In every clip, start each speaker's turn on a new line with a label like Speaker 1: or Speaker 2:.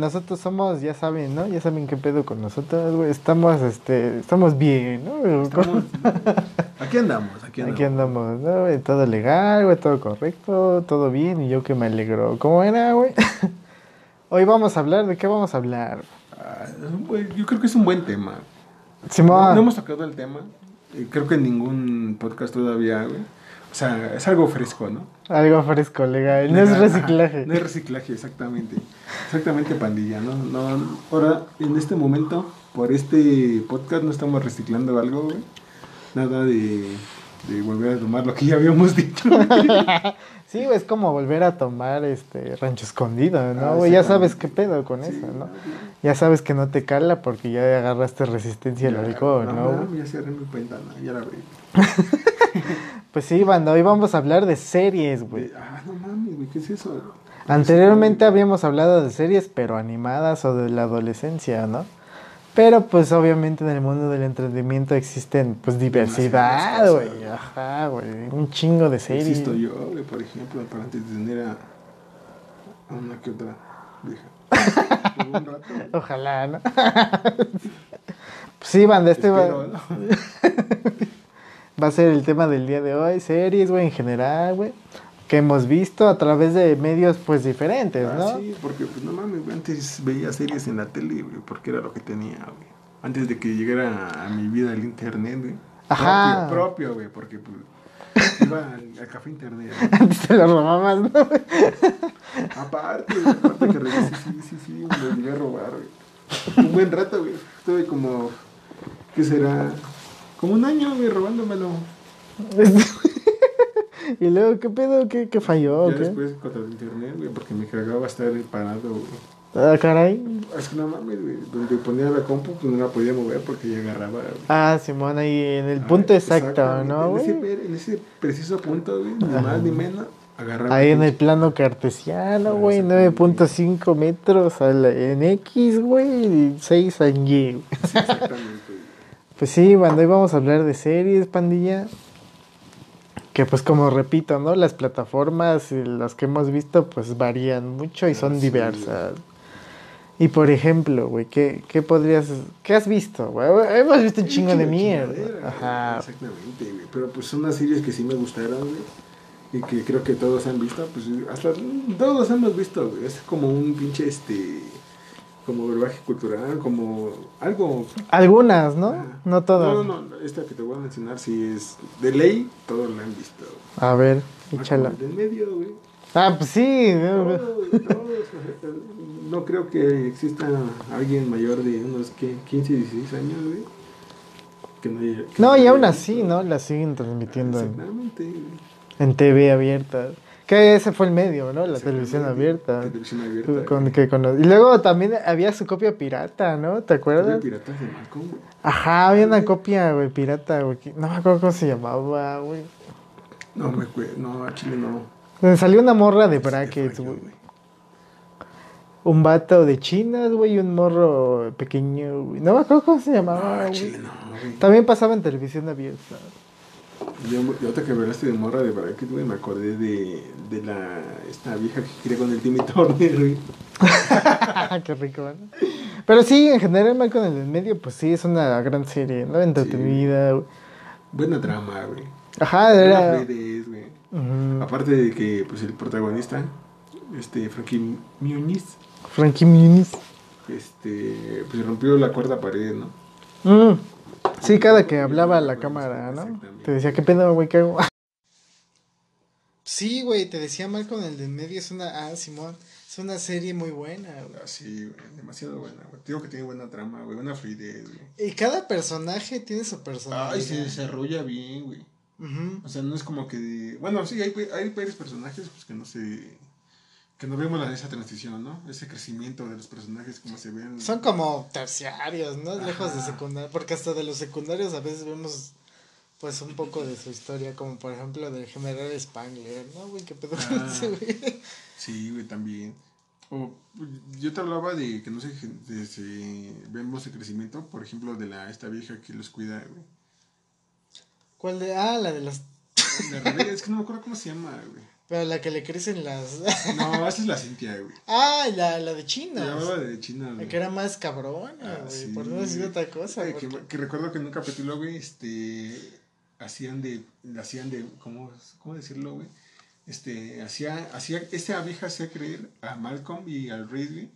Speaker 1: Nosotros somos, ya saben, ¿no? Ya saben qué pedo con nosotros, güey. Estamos, este, estamos bien, ¿no?
Speaker 2: Estamos- Aquí andamos, aquí andamos.
Speaker 1: Aquí andamos, ¿no? güey? Todo legal, güey, todo correcto, todo bien, y yo que me alegro. ¿Cómo era, güey? Hoy vamos a hablar, ¿de qué vamos a hablar?
Speaker 2: Ah, yo creo que es un buen tema.
Speaker 1: Simón,
Speaker 2: No, no hemos tocado el tema. eh, Creo que en ningún podcast todavía, güey. O sea, es algo fresco, ¿no?
Speaker 1: algo fresco, legal. No es
Speaker 2: Ajá,
Speaker 1: reciclaje.
Speaker 2: No es reciclaje, exactamente. Exactamente, pandilla, ¿no? no ahora, en este momento, por este podcast, no estamos reciclando algo, güey. Nada de, de volver a tomar lo que ya habíamos dicho.
Speaker 1: Sí, es como volver a tomar este rancho escondido, ¿no?
Speaker 2: Ah,
Speaker 1: ya sabes qué pedo con
Speaker 2: Sí,
Speaker 1: eso, ¿no? Ya sabes que no te cala porque ya agarraste resistencia al alcohol, ¿no?
Speaker 2: mames, ya cerré mi ventana, ya la abrí.
Speaker 1: Pues sí, banda, hoy vamos a hablar de series, güey.
Speaker 2: Ah, no mames, güey, ¿qué es eso?
Speaker 1: Anteriormente habíamos hablado de series, pero animadas o de la adolescencia, ¿no? Pero pues obviamente en el mundo del entretenimiento existen pues diversidad, güey. Ajá, güey. Un chingo de series.
Speaker 2: Existo yo, güey, por ejemplo, para antes de tener a, una que otra vieja. Un rato.
Speaker 1: Ojalá, ¿no? pues sí, banda, este va. va a ser el tema del día de hoy. Series, güey, en general, güey. Que hemos visto a través de medios pues diferentes,
Speaker 2: Ah,
Speaker 1: ¿no?
Speaker 2: sí, porque pues no mames, güey, antes veía series en la tele, güey, porque era lo que tenía, güey. Antes de que llegara a mi vida el internet, güey.
Speaker 1: Ajá.
Speaker 2: Propio, güey, porque pues iba al, al café internet.
Speaker 1: Antes te lo robabas, ¿no?
Speaker 2: Aparte, güey, aparte que regrese, sí, sí, sí, me lo llegué a robar, güey. Un buen rato, güey. Estuve como, ¿qué será? Como un año, güey, robándomelo.
Speaker 1: y luego, ¿qué pedo? ¿Qué, qué falló?
Speaker 2: ya
Speaker 1: ¿Qué?
Speaker 2: después contra el internet, güey, porque me cagaba estar parado, güey.
Speaker 1: Ah, caray.
Speaker 2: Es que no mames, güey. Donde ponía la compu, pues no la podía mover porque ya agarraba. güey.
Speaker 1: Ah, Simón, ahí en el punto
Speaker 2: Ah,
Speaker 1: exacto,
Speaker 2: exactamente.
Speaker 1: ¿no,
Speaker 2: En ese,
Speaker 1: güey?
Speaker 2: en ese preciso punto, güey, ni
Speaker 1: Ajá.
Speaker 2: más ni menos, agarraba.
Speaker 1: Ahí en el plano cartesiano,
Speaker 2: Ah,
Speaker 1: güey,
Speaker 2: exactamente.
Speaker 1: 9.5 metros a la- en X, güey, y 6 en Y. güey.
Speaker 2: Sí, exactamente, güey.
Speaker 1: Pues sí, cuando hoy vamos a hablar de series, pandilla. Que pues como repito, ¿no? Las plataformas y las que hemos visto pues varían mucho y son
Speaker 2: sí,
Speaker 1: diversas. Y por ejemplo, güey, ¿qué, ¿qué podrías... ¿Qué has visto, güey? Hemos visto un chingo de mierda. Ajá.
Speaker 2: Exactamente, güey. Pero pues son unas series que sí me gustaron, güey. Y que creo que todos han visto, pues hasta todos hemos visto, güey. Es como un pinche, este, como brebaje cultural, como algo
Speaker 1: Algunas, ¿no?
Speaker 2: Ajá.
Speaker 1: No todas.
Speaker 2: No, no, no, esta que te voy a mencionar sí es de ley, todos la han visto.
Speaker 1: A ver, échala.
Speaker 2: Del medio, güey.
Speaker 1: Ah, pues sí. güey.
Speaker 2: Todos, todos, no creo que exista alguien mayor de unos ¿qué? 15, 16 años, güey. Que no, haya- que
Speaker 1: No, y aún
Speaker 2: visto.
Speaker 1: así, ¿no? La siguen transmitiendo en,
Speaker 2: Exactamente, güey.
Speaker 1: en TV abierta. Que ese fue el medio, ¿no? La televisión abierta.
Speaker 2: Televisión abierta.
Speaker 1: Con, que con- y luego también había su copia pirata, ¿no? ¿Te acuerdas?
Speaker 2: piratas de güey.
Speaker 1: Ajá, había una copia, güey, pirata, güey. No me acuerdo cómo se llamaba, güey.
Speaker 2: No, me acuerdo, no, a Chile no.
Speaker 1: Donde Salió una morra de brackets, güey. Un vato de chinas, güey, y un morro pequeño, güey. No me acuerdo cómo se
Speaker 2: No,
Speaker 1: llamaba, güey.
Speaker 2: Chile no, güey.
Speaker 1: También pasaba en televisión abierta.
Speaker 2: Yo, yo que hablaste de morra de bracket, güey, me acordé de, de la, esta vieja que quería con el Timmy Turner, güey.
Speaker 1: Qué rico, ¿no? Pero sí, en general, Malcolm en el medio, pues sí, es una gran serie, ¿no? Entretenida, güey.
Speaker 2: Buena trama, güey.
Speaker 1: Ajá,
Speaker 2: Buena
Speaker 1: era...
Speaker 2: fluidez, güey.
Speaker 1: Ujú.
Speaker 2: Aparte de que, pues, el protagonista, este, Frankie Muniz,
Speaker 1: Frankie Muniz.
Speaker 2: este, pues, rompió la cuarta pared, ¿no?
Speaker 1: Mm. Sí, cada que hablaba a la cámara, ¿no?
Speaker 2: Exactamente.
Speaker 1: Te decía, ¿qué pedo, güey? ¿Qué hago? Sí, güey, te decía Malcolm el de en medio es una... Ah, Simón, es una serie muy buena, güey.
Speaker 2: Así, güey, demasiado buena, güey. Te Digo que tiene buena trama, güey, buena fluidez, güey.
Speaker 1: Y cada personaje tiene su personalidad.
Speaker 2: Ay, se desarrolla bien, güey. O sea, no es como que... Bueno, sí, hay, hay varios personajes pues, que no se... Que no vemos la, esa transición, ¿no? Ese crecimiento de los personajes, como se ven.
Speaker 1: Son como terciarios, ¿no?
Speaker 2: Ajá.
Speaker 1: Lejos de secundarios. Porque hasta de los secundarios a veces vemos, pues, un poco de su historia. Como por ejemplo del general Spangler, ¿no, güey? ¿Qué pedo con
Speaker 2: Ah.
Speaker 1: ese, güey?
Speaker 2: Sí, güey, también. O, yo te hablaba de que no sé, de, si vemos el crecimiento, por ejemplo, de la esta vieja que los cuida, güey.
Speaker 1: ¿Cuál de...? Ah, la de las...
Speaker 2: La es que no me acuerdo cómo se llama, güey.
Speaker 1: Pero la que le crecen las.
Speaker 2: No, esa es la Cintia, güey.
Speaker 1: ah, la, la de
Speaker 2: La
Speaker 1: China.
Speaker 2: llamaba de China,
Speaker 1: La
Speaker 2: güey.
Speaker 1: que era más cabrona,
Speaker 2: Ah,
Speaker 1: güey.
Speaker 2: sí.
Speaker 1: Por no decir otra cosa.
Speaker 2: Ay, que,
Speaker 1: porque-
Speaker 2: que recuerdo que en un capítulo, güey, este, hacían de, hacían de, ¿cómo, cómo decirlo, güey? Este, hacía, hacía, esta vieja hacía creer a Malcolm y al Reed, güey,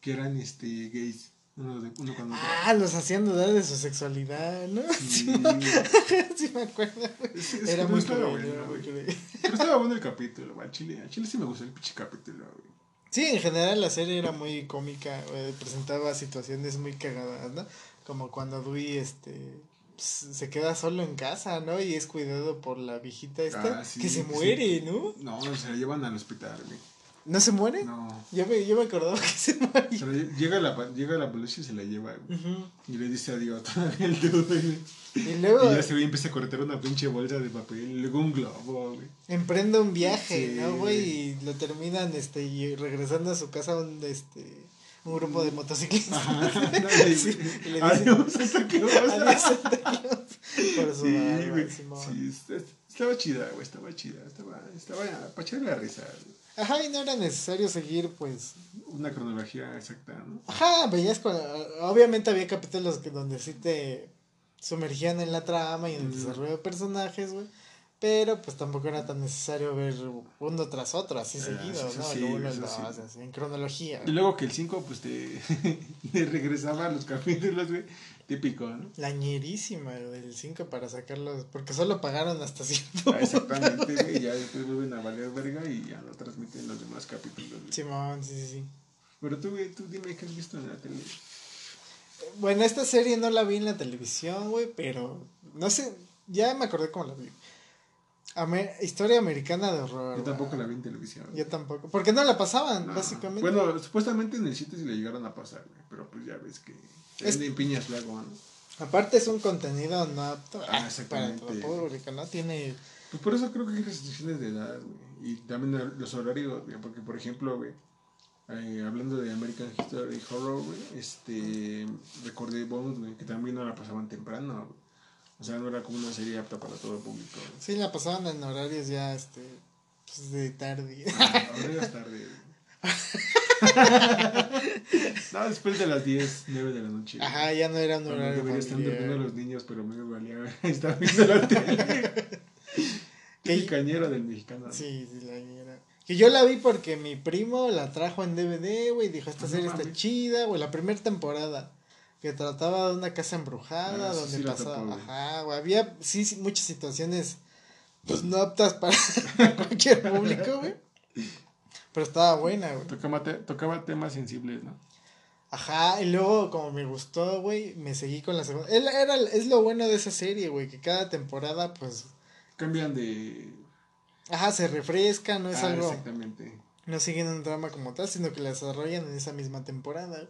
Speaker 2: que eran, este, gays, uno, de, uno con otro.
Speaker 1: Ah, los hacían dudar de su sexualidad, ¿no?
Speaker 2: Sí,
Speaker 1: Sí, me acuerdo.
Speaker 2: Es- es
Speaker 1: Era muy
Speaker 2: estaba bueno, güey. Pero estaba bueno el capítulo, güey, chile, al chile sí me gustó el pinche capítulo, güey.
Speaker 1: Sí, en general la serie era muy cómica, presentaba situaciones muy cagadas, ¿no? Como cuando Dewey, este, se queda solo en casa, ¿no? Y es cuidado por la viejita esta,
Speaker 2: Ah, sí,
Speaker 1: que se
Speaker 2: sí.
Speaker 1: muere, ¿no?
Speaker 2: No, se la llevan al hospital, güey.
Speaker 1: ¿No se muere?
Speaker 2: No.
Speaker 1: Yo me, yo me acordaba que se
Speaker 2: lle- llega, la, llega la policía y se la lleva, güey.
Speaker 1: Ujú.
Speaker 2: Y le dice adiós todavía el güey.
Speaker 1: Y luego
Speaker 2: Y ya se ve y empieza a cortar una pinche bolsa de papel, y luego un globo, güey.
Speaker 1: emprende un viaje,
Speaker 2: Sí,
Speaker 1: ¿no, güey? Y lo terminan, este, y regresando a su casa un, este, un grupo de motociclistas. Sí, y le
Speaker 2: Adiós, Santa Claus.
Speaker 1: Adiós, Santa Claus. Por su
Speaker 2: Sí,
Speaker 1: barba.
Speaker 2: Sí, est- estaba chida, güey, estaba chida. Estaba, estaba para echarle la risa. güey.
Speaker 1: Ajá, y no era necesario seguir, pues,
Speaker 2: Una cronología exacta, ¿no?
Speaker 1: Ajá, veías. Obviamente había capítulos que donde sí te sumergían en la trama y en el
Speaker 2: Mm.
Speaker 1: desarrollo de personajes, güey. Pero pues tampoco era tan necesario ver uno tras otro, así
Speaker 2: Ah,
Speaker 1: seguido, ¿no?
Speaker 2: sí,
Speaker 1: el uno, el
Speaker 2: eso
Speaker 1: dos,
Speaker 2: sí.
Speaker 1: así, en cronología.
Speaker 2: Y luego que el 5, pues te, te regresaba a los capítulos, güey. Típico, ¿no?
Speaker 1: Lañerísima del 5 para sacarlos, porque solo pagaron hasta cierto.
Speaker 2: Ah, exactamente, güey. Ya después vuelven a valer verga y ya lo transmiten los demás capítulos.
Speaker 1: Simón, sí, sí, sí.
Speaker 2: Pero tú, güey, tú dime qué has visto en la tele.
Speaker 1: Bueno, esta serie no la vi en la televisión, güey, pero no sé, ya me acordé cómo la vi. Amer- historia americana de horror.
Speaker 2: Yo tampoco la vi en televisión.
Speaker 1: Yo tampoco. Porque no la pasaban,
Speaker 2: No.
Speaker 1: básicamente.
Speaker 2: Bueno, supuestamente en el sitio sí le llegaron a pasar, güey. Pero pues ya ves que.
Speaker 1: Es-
Speaker 2: de piñas luego, ¿no?
Speaker 1: Aparte es un contenido no apto
Speaker 2: Ah,
Speaker 1: para
Speaker 2: exactamente.
Speaker 1: todo público, ¿no? Tiene...
Speaker 2: Pues por eso creo que hay restricciones de edad, güey. Y también los horarios, güey. Porque, por ejemplo, güey. eh, hablando de American History Horror, güey. Este. Recordé Bones, güey. Que también no la pasaban temprano, güey. O sea, no era como una serie apta para todo público. güey.
Speaker 1: Sí, la pasaban en horarios ya, este... Pues de tarde.
Speaker 2: Ah, es tarde, no, después de las 10, 9 de la noche.
Speaker 1: Ajá, ya no era un horario
Speaker 2: debería estar durmiendo los niños, pero me valía estar viendo la tele.
Speaker 1: Que-
Speaker 2: cañero del mexicano.
Speaker 1: Sí, sí, la era. Que yo la vi porque mi primo la trajo en DVD, güey, dijo, esta
Speaker 2: Ah, no
Speaker 1: serie está chida, güey, la primera temporada. Que trataba de una casa embrujada,
Speaker 2: Ah,
Speaker 1: donde
Speaker 2: sí
Speaker 1: pasaba,
Speaker 2: güey.
Speaker 1: ajá, güey, había, sí, sí, muchas situaciones, pues, no aptas para cualquier público, güey. Pero estaba buena, güey.
Speaker 2: Tocaba, te- tocaba temas sensibles, ¿no?
Speaker 1: Ajá, y luego como me gustó, güey, me seguí con la segunda. Él era, es lo bueno de esa serie, güey, que cada temporada, pues,
Speaker 2: Cambian de.
Speaker 1: ajá, se refresca, no es
Speaker 2: Ah,
Speaker 1: algo,
Speaker 2: Exactamente.
Speaker 1: no siguen un drama como tal, sino que la desarrollan en esa misma temporada.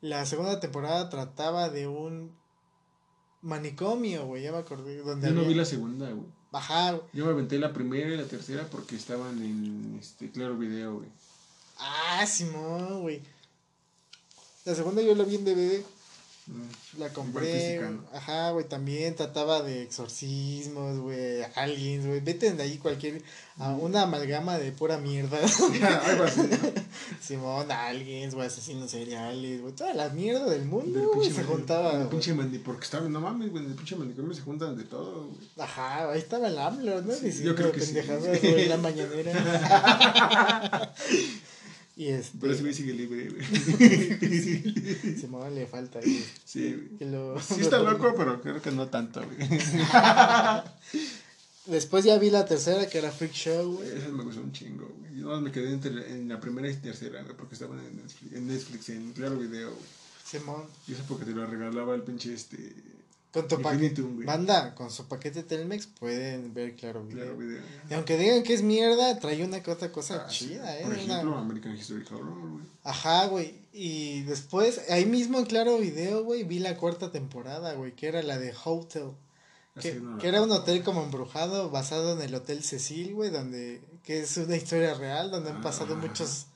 Speaker 1: La segunda temporada trataba de un manicomio, güey, ya me acordé, donde
Speaker 2: Yo no
Speaker 1: había-
Speaker 2: vi la segunda, güey.
Speaker 1: Güey.
Speaker 2: Yo me aventé la primera y la tercera porque estaban en este Claro Video, güey.
Speaker 1: ah, Simón, güey. La segunda yo la vi en DVD.
Speaker 2: Mm.
Speaker 1: La compré. Ajá, güey, también trataba de exorcismos, güey, aliens, güey. Vete de ahí cualquier. a una amalgama de pura mierda.
Speaker 2: Algo así, ¿no?
Speaker 1: Simón, aliens, güey, asesinos seriales, güey. Toda la mierda del mundo,
Speaker 2: Del pinche
Speaker 1: se juntaba. güey.
Speaker 2: pinche porque estaban, no mames, güey, en el pinche manicomio se juntan de todo, güey.
Speaker 1: Ajá, ahí estaba el AMLO, ¿no?
Speaker 2: Sí, yo creo que sí.
Speaker 1: en la mañanera. y este.
Speaker 2: Pero ese güey sigue libre, güey.
Speaker 1: Simón le falta.
Speaker 2: Sí, güey.
Speaker 1: Que lo...
Speaker 2: Sí está loco, pero creo que no tanto, güey.
Speaker 1: Después ya vi la tercera, que era Freak Show, güey.
Speaker 2: Esa me gustó un chingo, güey. Yo me quedé entre- en la primera y tercera, güey, porque estaban en Netflix, en, Netflix, en Claro Video, güey.
Speaker 1: Simón.
Speaker 2: Y eso porque te lo regalaba el pinche, este...
Speaker 1: Con tu.
Speaker 2: Infinitum.
Speaker 1: Banda, con su paquete Telmex pueden ver Claro Video.
Speaker 2: Claro Video.
Speaker 1: Y aunque digan que es mierda, trae una que otra cosa
Speaker 2: Ah, sí.
Speaker 1: chida, eh.
Speaker 2: Por
Speaker 1: Una-
Speaker 2: ejemplo, American History Horror, güey.
Speaker 1: Ajá, güey. Y después, ahí mismo en Claro Video, güey, vi la cuarta temporada, güey, que era la de Hotel. Que,
Speaker 2: no la-
Speaker 1: que era un hotel como embrujado basado en el Hotel Cecil, güey, donde que es una historia real donde han
Speaker 2: Ah,
Speaker 1: pasado muchos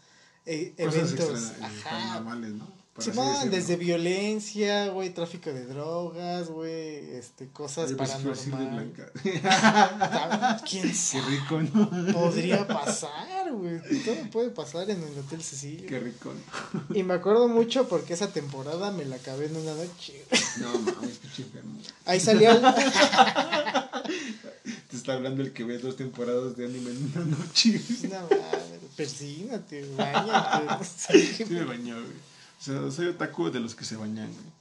Speaker 1: eh, eventos,
Speaker 2: extra-
Speaker 1: ajá,
Speaker 2: ¿no? Decirlo.
Speaker 1: desde violencia, güey, tráfico de drogas, güey, este, cosas paranormales. ¿Quién
Speaker 2: Qué
Speaker 1: sabe?
Speaker 2: rico, ¿no?
Speaker 1: Podría pasar, güey. Todo puede pasar en el Hotel Cecilia.
Speaker 2: Qué rico. ¿no?
Speaker 1: Y me acuerdo mucho porque esa temporada me la acabé en una noche.
Speaker 2: No mames, pinche enfermo.
Speaker 1: Ahí salió el...
Speaker 2: Te está hablando el que ve dos temporadas de anime en una noche.
Speaker 1: No mames, persínate, bañate. Sí
Speaker 2: me bañó, güey. O sea, soy otaku de los que se bañan, güey.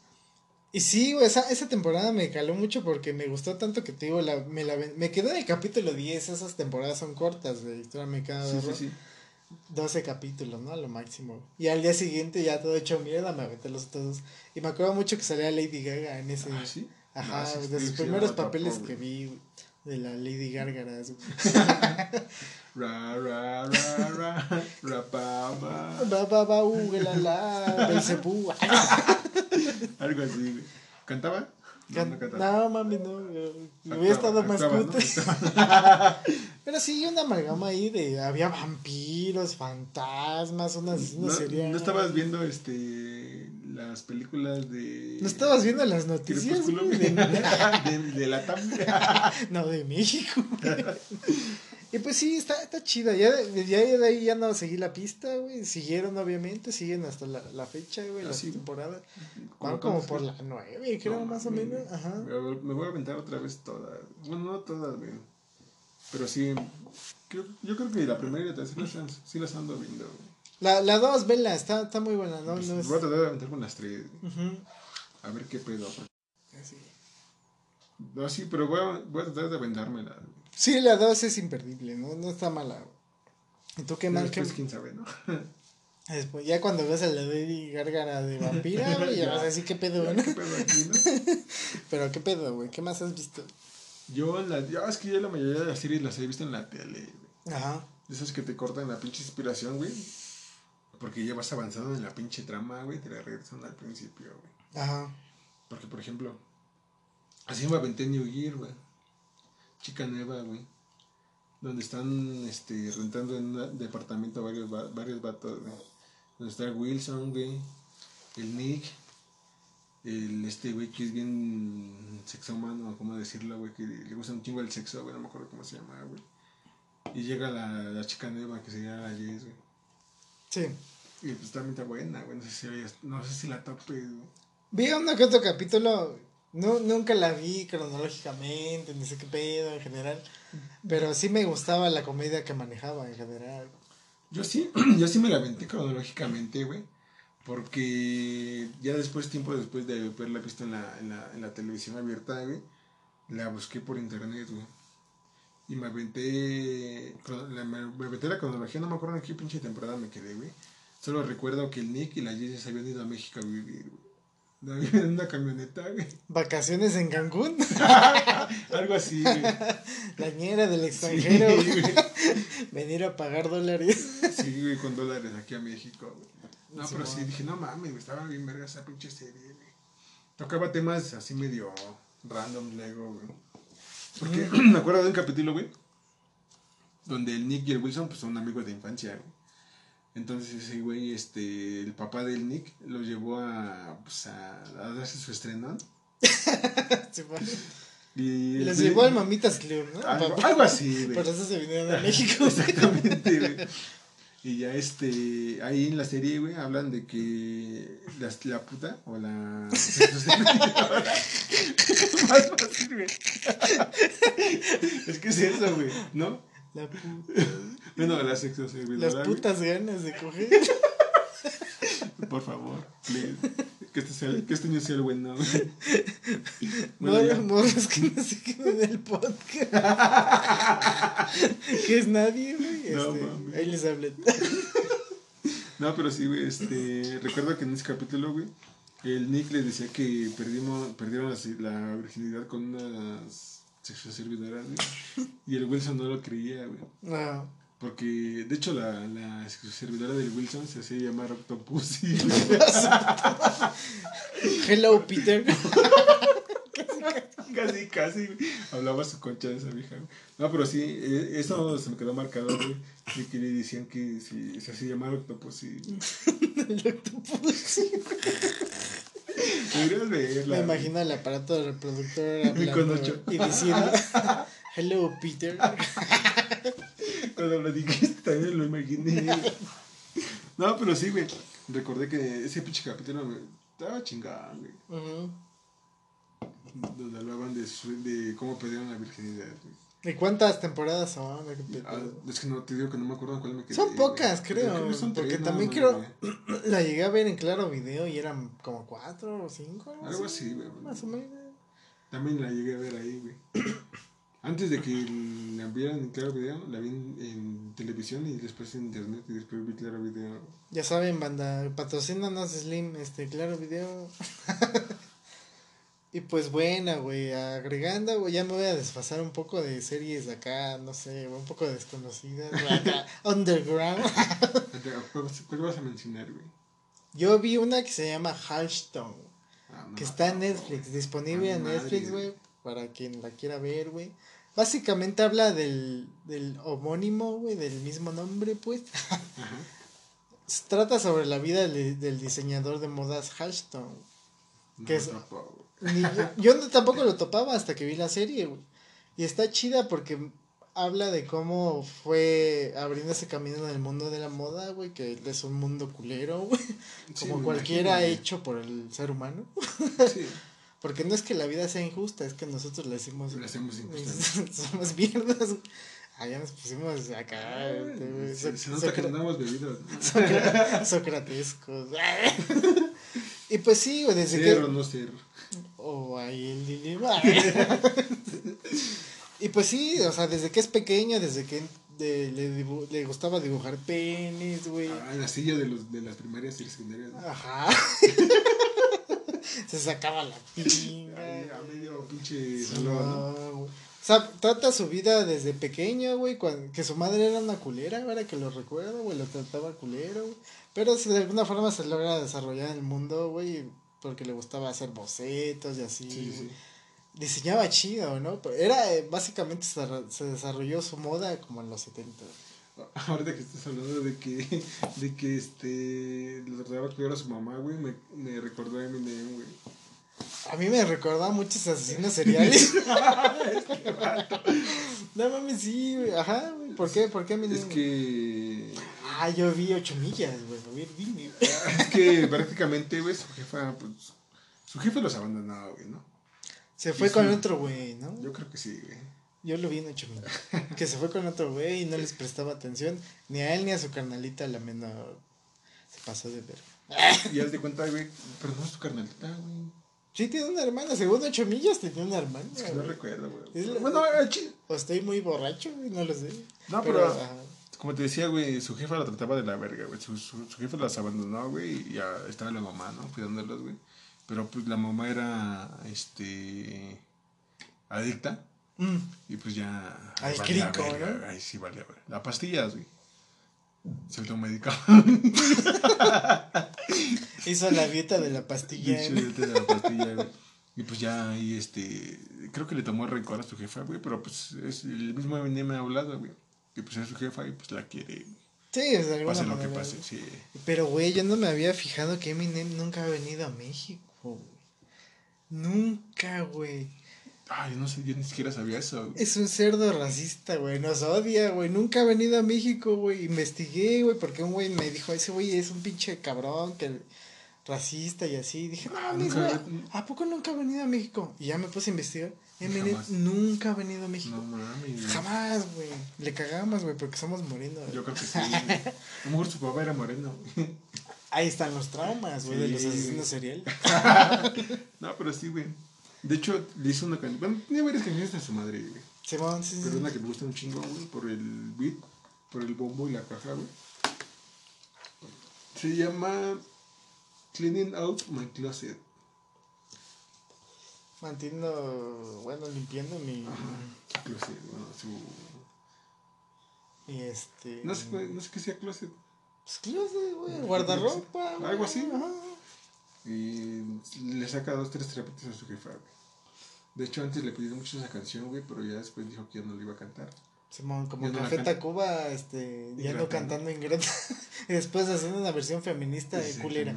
Speaker 1: Y sí, güey, esa, esa temporada me caló mucho porque me gustó tanto que te digo, la, me, la, me quedé en el capítulo 10, esas temporadas son cortas, de historia mexicana de
Speaker 2: Sí, sí, sí.
Speaker 1: 12 capítulos, ¿no? A lo máximo. Y al día siguiente ya todo hecho mierda, me aventé los todos. Y me acuerdo mucho que salía Lady Gaga en ese...
Speaker 2: Ah, sí.
Speaker 1: Ajá,
Speaker 2: No, sí,
Speaker 1: de sus primeros papeles
Speaker 2: güey.
Speaker 1: que vi güey, de la Lady Gárgaras.
Speaker 2: Ra, ra, ra, ra, ra, pa, pa.
Speaker 1: Ba, ba, ba, uh, la, la, Belcebú.
Speaker 2: Algo así, güey. ¿Cantaba? No, no cantaba.
Speaker 1: No, mami, no.
Speaker 2: Actuaba,
Speaker 1: Hubiera estado más
Speaker 2: ¿no?
Speaker 1: cutre. Pero sí, una amalgama ahí de. Había vampiros, fantasmas, unas.
Speaker 2: ¿No,
Speaker 1: una serie.
Speaker 2: ¿No estabas viendo este las películas de
Speaker 1: ¿No estabas viendo las noticias? De,
Speaker 2: de la TAM?
Speaker 1: no, de México. Y pues sí, está, está chida. Ya de, ya de ahí ya no seguí la pista, güey. Siguieron, obviamente, siguen hasta la, la fecha, güey, la
Speaker 2: Ah, sí.
Speaker 1: temporada.
Speaker 2: ¿Cómo
Speaker 1: Van como por la nueve, creo,
Speaker 2: No,
Speaker 1: más o menos. Ajá.
Speaker 2: Me voy- a aventar otra vez todas. Bueno, no todas, güey. Pero sí. creo- yo creo que la primera y la tercera sí las- sí las ando viendo. güey.
Speaker 1: La, la dos, vela, está, está muy buena, ¿no?
Speaker 2: Pues
Speaker 1: no es...
Speaker 2: Voy a tratar de aventar con las tres.
Speaker 1: Ujú.
Speaker 2: A ver qué pedo.
Speaker 1: Así.
Speaker 2: No, sí, pero voy a, voy a tratar de aventármela. güey.
Speaker 1: Sí, la 2 es imperdible, ¿no? No está mala. ¿Y tú qué
Speaker 2: Ya? Después,
Speaker 1: qué-
Speaker 2: quién sabe, ¿no?
Speaker 1: Después, ya cuando ves a la Lady Gárgara de vampira, güey, ya
Speaker 2: Ya.
Speaker 1: vas a decir qué pedo,
Speaker 2: Ya,
Speaker 1: ¿no?
Speaker 2: ¿Qué pedo aquí, no?
Speaker 1: Pero qué pedo, güey, ¿qué más has visto?
Speaker 2: Yo, la, yo, es que yo la mayoría de las series las he visto en la tele, güey.
Speaker 1: Ajá.
Speaker 2: Esas que te cortan la pinche inspiración, güey. Porque ya vas avanzando en la pinche trama, güey. Te la regresan al principio, güey.
Speaker 1: Ajá.
Speaker 2: Porque, por ejemplo, así me aventé New Year, güey. Chica nueva, güey. Donde están este, rentando en un departamento varios, va- varios vatos, güey. Donde está Wilson, güey. El Nick. El este güey que es bien sexomano, ¿cómo decirlo, güey? Que le gusta un chingo el sexo, güey. No me acuerdo cómo se llama, güey. Y llega la, la chica nueva que sería la Jess, güey.
Speaker 1: Sí.
Speaker 2: Y pues también está buena, güey. No sé si, no sé si la tope, güey.
Speaker 1: Vi uno que otro capítulo, no, nunca la vi cronológicamente, ni sé qué pedo en general, pero sí me gustaba la comedia que manejaba en general.
Speaker 2: Yo sí, yo sí me la aventé cronológicamente, güey. Porque ya después, tiempo después de haberla visto en la, en la, en la televisión abierta, güey, la busqué por internet, güey. Y me aventé, la- me, me aventé la cronología, no me acuerdo en qué pinche temporada me quedé, güey. Solo recuerdo que el Nick y la Jessie se habían ido a México a vivir, güey. Vivían en una camioneta, güey.
Speaker 1: Vacaciones en Cancún,
Speaker 2: Algo así, güey.
Speaker 1: la ñera del extranjero,
Speaker 2: Sí, güey.
Speaker 1: venir a pagar dólares.
Speaker 2: Sí, güey, con dólares aquí a México, güey. No,
Speaker 1: Sí,
Speaker 2: pero sí, dije, no mames, güey, estaba bien verga esa pinche serie, güey. Tocaba temas así medio random, Lego, güey. Porque me acuerdo de un capítulo, güey, donde el Nick y el Wilson, pues son amigos de infancia, güey. Entonces ese güey, este, el papá del Nick, lo llevó a, pues, a, a darse su estrenón.
Speaker 1: Sí.
Speaker 2: Y
Speaker 1: Les
Speaker 2: güey-
Speaker 1: llevó al Mamitas Club, ¿no?
Speaker 2: Algo así, güey.
Speaker 1: Por eso se vinieron a México.
Speaker 2: Exactamente, güey. Y ya este, ahí en la serie, güey, hablan de que la, la puta o la... Más fácil, güey. Es que es eso, güey, ¿no?
Speaker 1: La puta.
Speaker 2: Bueno, la sexo servidora.
Speaker 1: Las putas ganas de coger.
Speaker 2: Por favor, please. Que este, sea, que este niño sea el bueno, güey. Bueno, ya.
Speaker 1: morros que no se queden en el podcast. que es nadie, güey.
Speaker 2: No,
Speaker 1: Este, ahí les hablé.
Speaker 2: No, pero sí, güey, este, recuerdo que en ese capítulo, güey, el Nick le decía que perdimos, perdieron la, la virginidad con unas sexoservidoras, güey, y el Wilson no lo creía, güey,
Speaker 1: No.
Speaker 2: Porque, de hecho, la, la sexoservidora del Wilson se hacía llamar Octopussy.
Speaker 1: Hello, Peter.
Speaker 2: casi, casi, hablaba su concha de esa vieja. No, pero sí, eh, eso se me quedó marcado, güey, de que le decían que si se hacía llamar Octopussy, güey.
Speaker 1: el octopus.
Speaker 2: Verla.
Speaker 1: Me imagino el aparato reproductor hablando y diciendo, hello Peter.
Speaker 2: Cuando lo dijiste también lo imaginé. No, pero sí, güey. Recordé que ese pinche capítulo güey, estaba chingado, güey.
Speaker 1: Ujú.
Speaker 2: Donde hablaban de, su- de cómo perdieron la virginidad, güey.
Speaker 1: ¿Y cuántas temporadas son?
Speaker 2: Ah, es que no te digo que no me acuerdo cuál me quedé.
Speaker 1: Son pocas, creo.
Speaker 2: Creo que son
Speaker 1: porque
Speaker 2: tres
Speaker 1: también creo. La llegué a ver en claro video y eran como cuatro o cinco.
Speaker 2: Algo así, güey.
Speaker 1: Más o menos.
Speaker 2: También la llegué a ver ahí, güey. Antes de que la vieran en Claro Video, la vi en, en televisión y después en internet y después vi Claro Video.
Speaker 1: Ya saben, banda, patrocínanos Slim, este, claro video. y pues buena, güey, agregando, güey, ya me voy a desfasar un poco de series de acá, no sé, un poco desconocidas, acá, underground.
Speaker 2: ¿Cuál vas- ¿Cuál vas a mencionar, güey?
Speaker 1: Yo vi una que se llama Hearthstone,
Speaker 2: Ah, no,
Speaker 1: que está en
Speaker 2: no,
Speaker 1: Netflix, disponible
Speaker 2: Ah,
Speaker 1: en Netflix,
Speaker 2: güey,
Speaker 1: para quien la quiera ver, güey. Básicamente habla del, del homónimo, güey, del mismo nombre, pues. Trata sobre la vida del, del diseñador de modas. Ni yo, yo no- tampoco lo topaba hasta que vi la serie, güey. Y está chida porque habla de cómo fue abriendo ese camino en el mundo de la moda, güey, que es un mundo culero, güey. Como cualquiera
Speaker 2: imagino,
Speaker 1: hecho por el ser humano.
Speaker 2: Sí,
Speaker 1: Porque no es que la vida sea injusta, es que nosotros la hacemos.
Speaker 2: la hacemos injusta.
Speaker 1: Somos mierdas. Ah, ya nos pusimos acá. este, güey,
Speaker 2: Se, nota que
Speaker 1: socra-
Speaker 2: no hemos bebido.
Speaker 1: socra- Socratescos. y pues sí, desde
Speaker 2: Ser o
Speaker 1: que.
Speaker 2: no ser.
Speaker 1: O ahí el dilema. y pues sí, o sea, desde que es pequeño, desde que de- le, dibu- le gustaba dibujar penes, güey.
Speaker 2: Ah, en la silla de, los, de las primarias y las secundarias. ¿no?
Speaker 1: Ajá. Se sacaba la pinga.
Speaker 2: Ahí, a medio pinche salón, ¿no?
Speaker 1: Güey. O sea, trata su vida desde pequeño, güey, que su madre era una culera, ahora que lo recuerdo, güey, lo trataba culero, güey. Pero si de alguna forma se logra desarrollar en el mundo, güey, porque le gustaba hacer bocetos y así.
Speaker 2: Sí, sí.
Speaker 1: Diseñaba chido, ¿no? Pero era, eh, básicamente se desarrolló su moda como en los 70.
Speaker 2: Ahorita que estás hablando de que, de que este, le trataba cuidar a su mamá, güey, me, me recordó a Eminem, güey.
Speaker 1: A mí me recordaba muchos asesinos seriales. no mames, sí, güey. Ajá, güey. ¿Por qué? ¿Por qué mi
Speaker 2: Es que,
Speaker 1: Ah, yo vi ocho millas, güey. A ver, dime.
Speaker 2: es que prácticamente, güey, su jefa, pues, su jefe los abandonaba, güey, ¿no?
Speaker 1: Se fue con otro güey, ¿no?
Speaker 2: Yo creo que sí, güey.
Speaker 1: Yo lo vi en ocho. Que se fue con otro güey y no les prestaba atención. Ni a él ni a su carnalita, la menor. Se pasó de ver.
Speaker 2: Y haz de cuenta, güey, pero no es tu carnalita, güey.
Speaker 1: Sí, tiene una hermana. Según ocho millas, tenía una hermana.
Speaker 2: Es que no recuerdo, güey. Bueno, al chile.
Speaker 1: O estoy muy borracho, güey, no lo sé.
Speaker 2: No, pero-
Speaker 1: ajá.
Speaker 2: Como te decía, güey, su jefa la trataba de la verga, güey. Su, su, su jefa las abandonó, güey, y ya estaba la mamá, ¿no? Cuidándolos, güey. Pero pues la mamá era, este, adicta.
Speaker 1: Mm.
Speaker 2: Y pues ya... Valía
Speaker 1: crico, ¿no?
Speaker 2: Ay, sí, vale, güey. Las pastillas, güey. Se automedicaba.
Speaker 1: Hizo la dieta de la pastilla.
Speaker 2: Pinche
Speaker 1: güey.
Speaker 2: vete de la pastilla, güey. Y pues ya ahí, este, creo que le tomó rencor a su jefa, güey, pero pues es el mismo Eminem me ha hablado, güey. Que pues es su jefa y pues la quiere,
Speaker 1: Sí, de alguna
Speaker 2: pase lo que pase,
Speaker 1: güey.
Speaker 2: sí.
Speaker 1: Pero, güey, yo no me había fijado que Eminem nunca ha venido a México, güey. Nunca, güey.
Speaker 2: Ay, no sé, yo ni siquiera sabía eso, güey.
Speaker 1: Es un cerdo racista, güey. Nos odia, güey. Nunca ha venido a México, güey. Investigué, güey, porque un güey me dijo, ese güey es un pinche cabrón, que racista y así. Dije, no
Speaker 2: Ah,
Speaker 1: mames,
Speaker 2: nunca-
Speaker 1: güey. ¿A poco nunca ha venido a México? Y ya me puse a investigar. Eminem
Speaker 2: Jamás.
Speaker 1: nunca ha venido a México.
Speaker 2: No mames, güey.
Speaker 1: Jamás, güey. Le cagamos, güey, porque somos morenos.
Speaker 2: Yo creo que sí. A lo mejor su papá era moreno, güey.
Speaker 1: Ahí están los traumas, güey, de los asesinos seriales.
Speaker 2: No, pero sí, güey. De hecho, le hizo una canción. Bueno, tenía varias canciones de su madre, güey.
Speaker 1: Simón, sí, sí.
Speaker 2: Pero una que me gusta un chingo, güey, por el beat, por el bombo y la caja, güey. Se llama Cleaning Out My Closet.
Speaker 1: Mantiendo, bueno, limpiando mi...
Speaker 2: Su closet, bueno, su...
Speaker 1: Y este...
Speaker 2: No sé, no sé qué sea closet.
Speaker 1: Pues closet, güey, guardarropa. güey.
Speaker 2: Algo así.
Speaker 1: Ajá.
Speaker 2: Y le saca dos, tres trapitos a su jefa, güey. De hecho, antes le pidió mucho esa canción, güey, pero ya después dijo que ya no le iba a cantar.
Speaker 1: Simón, como
Speaker 2: no la
Speaker 1: Café. Tacuba, este, ya no
Speaker 2: Ingrata,
Speaker 1: cantando Ingrata. y después haciendo una versión feminista y culera.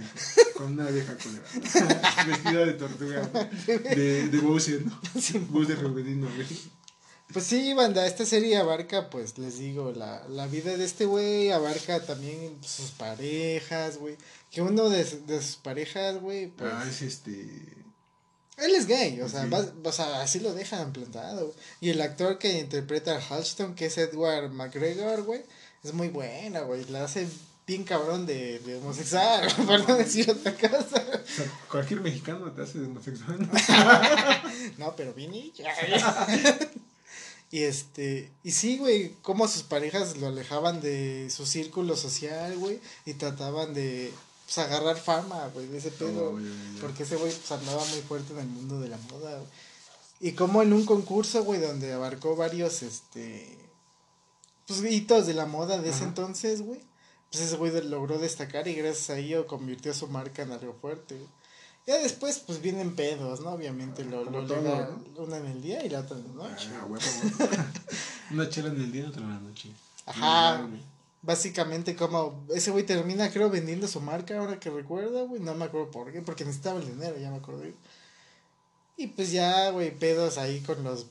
Speaker 2: Con una vieja culera. Vestida de tortuga. De, de Bowser, ¿no? Bowser femenino, güey.
Speaker 1: Pues sí, banda, esta serie abarca, pues les digo, la, la vida de este güey, abarca también sus parejas, güey. Que uno de, su- de sus parejas, güey, pues...
Speaker 2: Ah, es este.
Speaker 1: Él es gay, o sea,
Speaker 2: Sí.
Speaker 1: vas- o sea, así lo dejan plantado. Y el actor que interpreta a Halston, que es Edward McGregor, güey, es muy buena, güey. La hace bien cabrón de, de homosexual, para no decir otra cosa.
Speaker 2: O sea, cualquier mexicano te hace homosexual.
Speaker 1: No, pero bien hecho. Y este, y sí, güey, como sus parejas lo alejaban de su círculo social, güey, y trataban de, pues, agarrar fama, güey, de ese pedo.
Speaker 2: Oh, ya, ya.
Speaker 1: Porque ese güey pues andaba muy fuerte en el mundo de la moda, güey. Y como en un concurso, güey, donde abarcó varios, este, pues hitos de la moda de ese
Speaker 2: Ajá.
Speaker 1: entonces, güey. Pues ese güey logró destacar y gracias a ello convirtió su marca en algo fuerte, güey. Ya después, pues vienen pedos, ¿no? Obviamente, lo,
Speaker 2: Como
Speaker 1: lo
Speaker 2: todo,
Speaker 1: una en el día y la otra en la noche.
Speaker 2: Ah, huevo, güey. Una chela en el día, otra en la noche.
Speaker 1: Ajá. Básicamente, como ese güey termina, creo, vendiendo su marca, ahora que recuerdo, güey. No me acuerdo por qué, porque necesitaba el dinero, ya me acordé. Y pues ya, güey, pedos ahí con los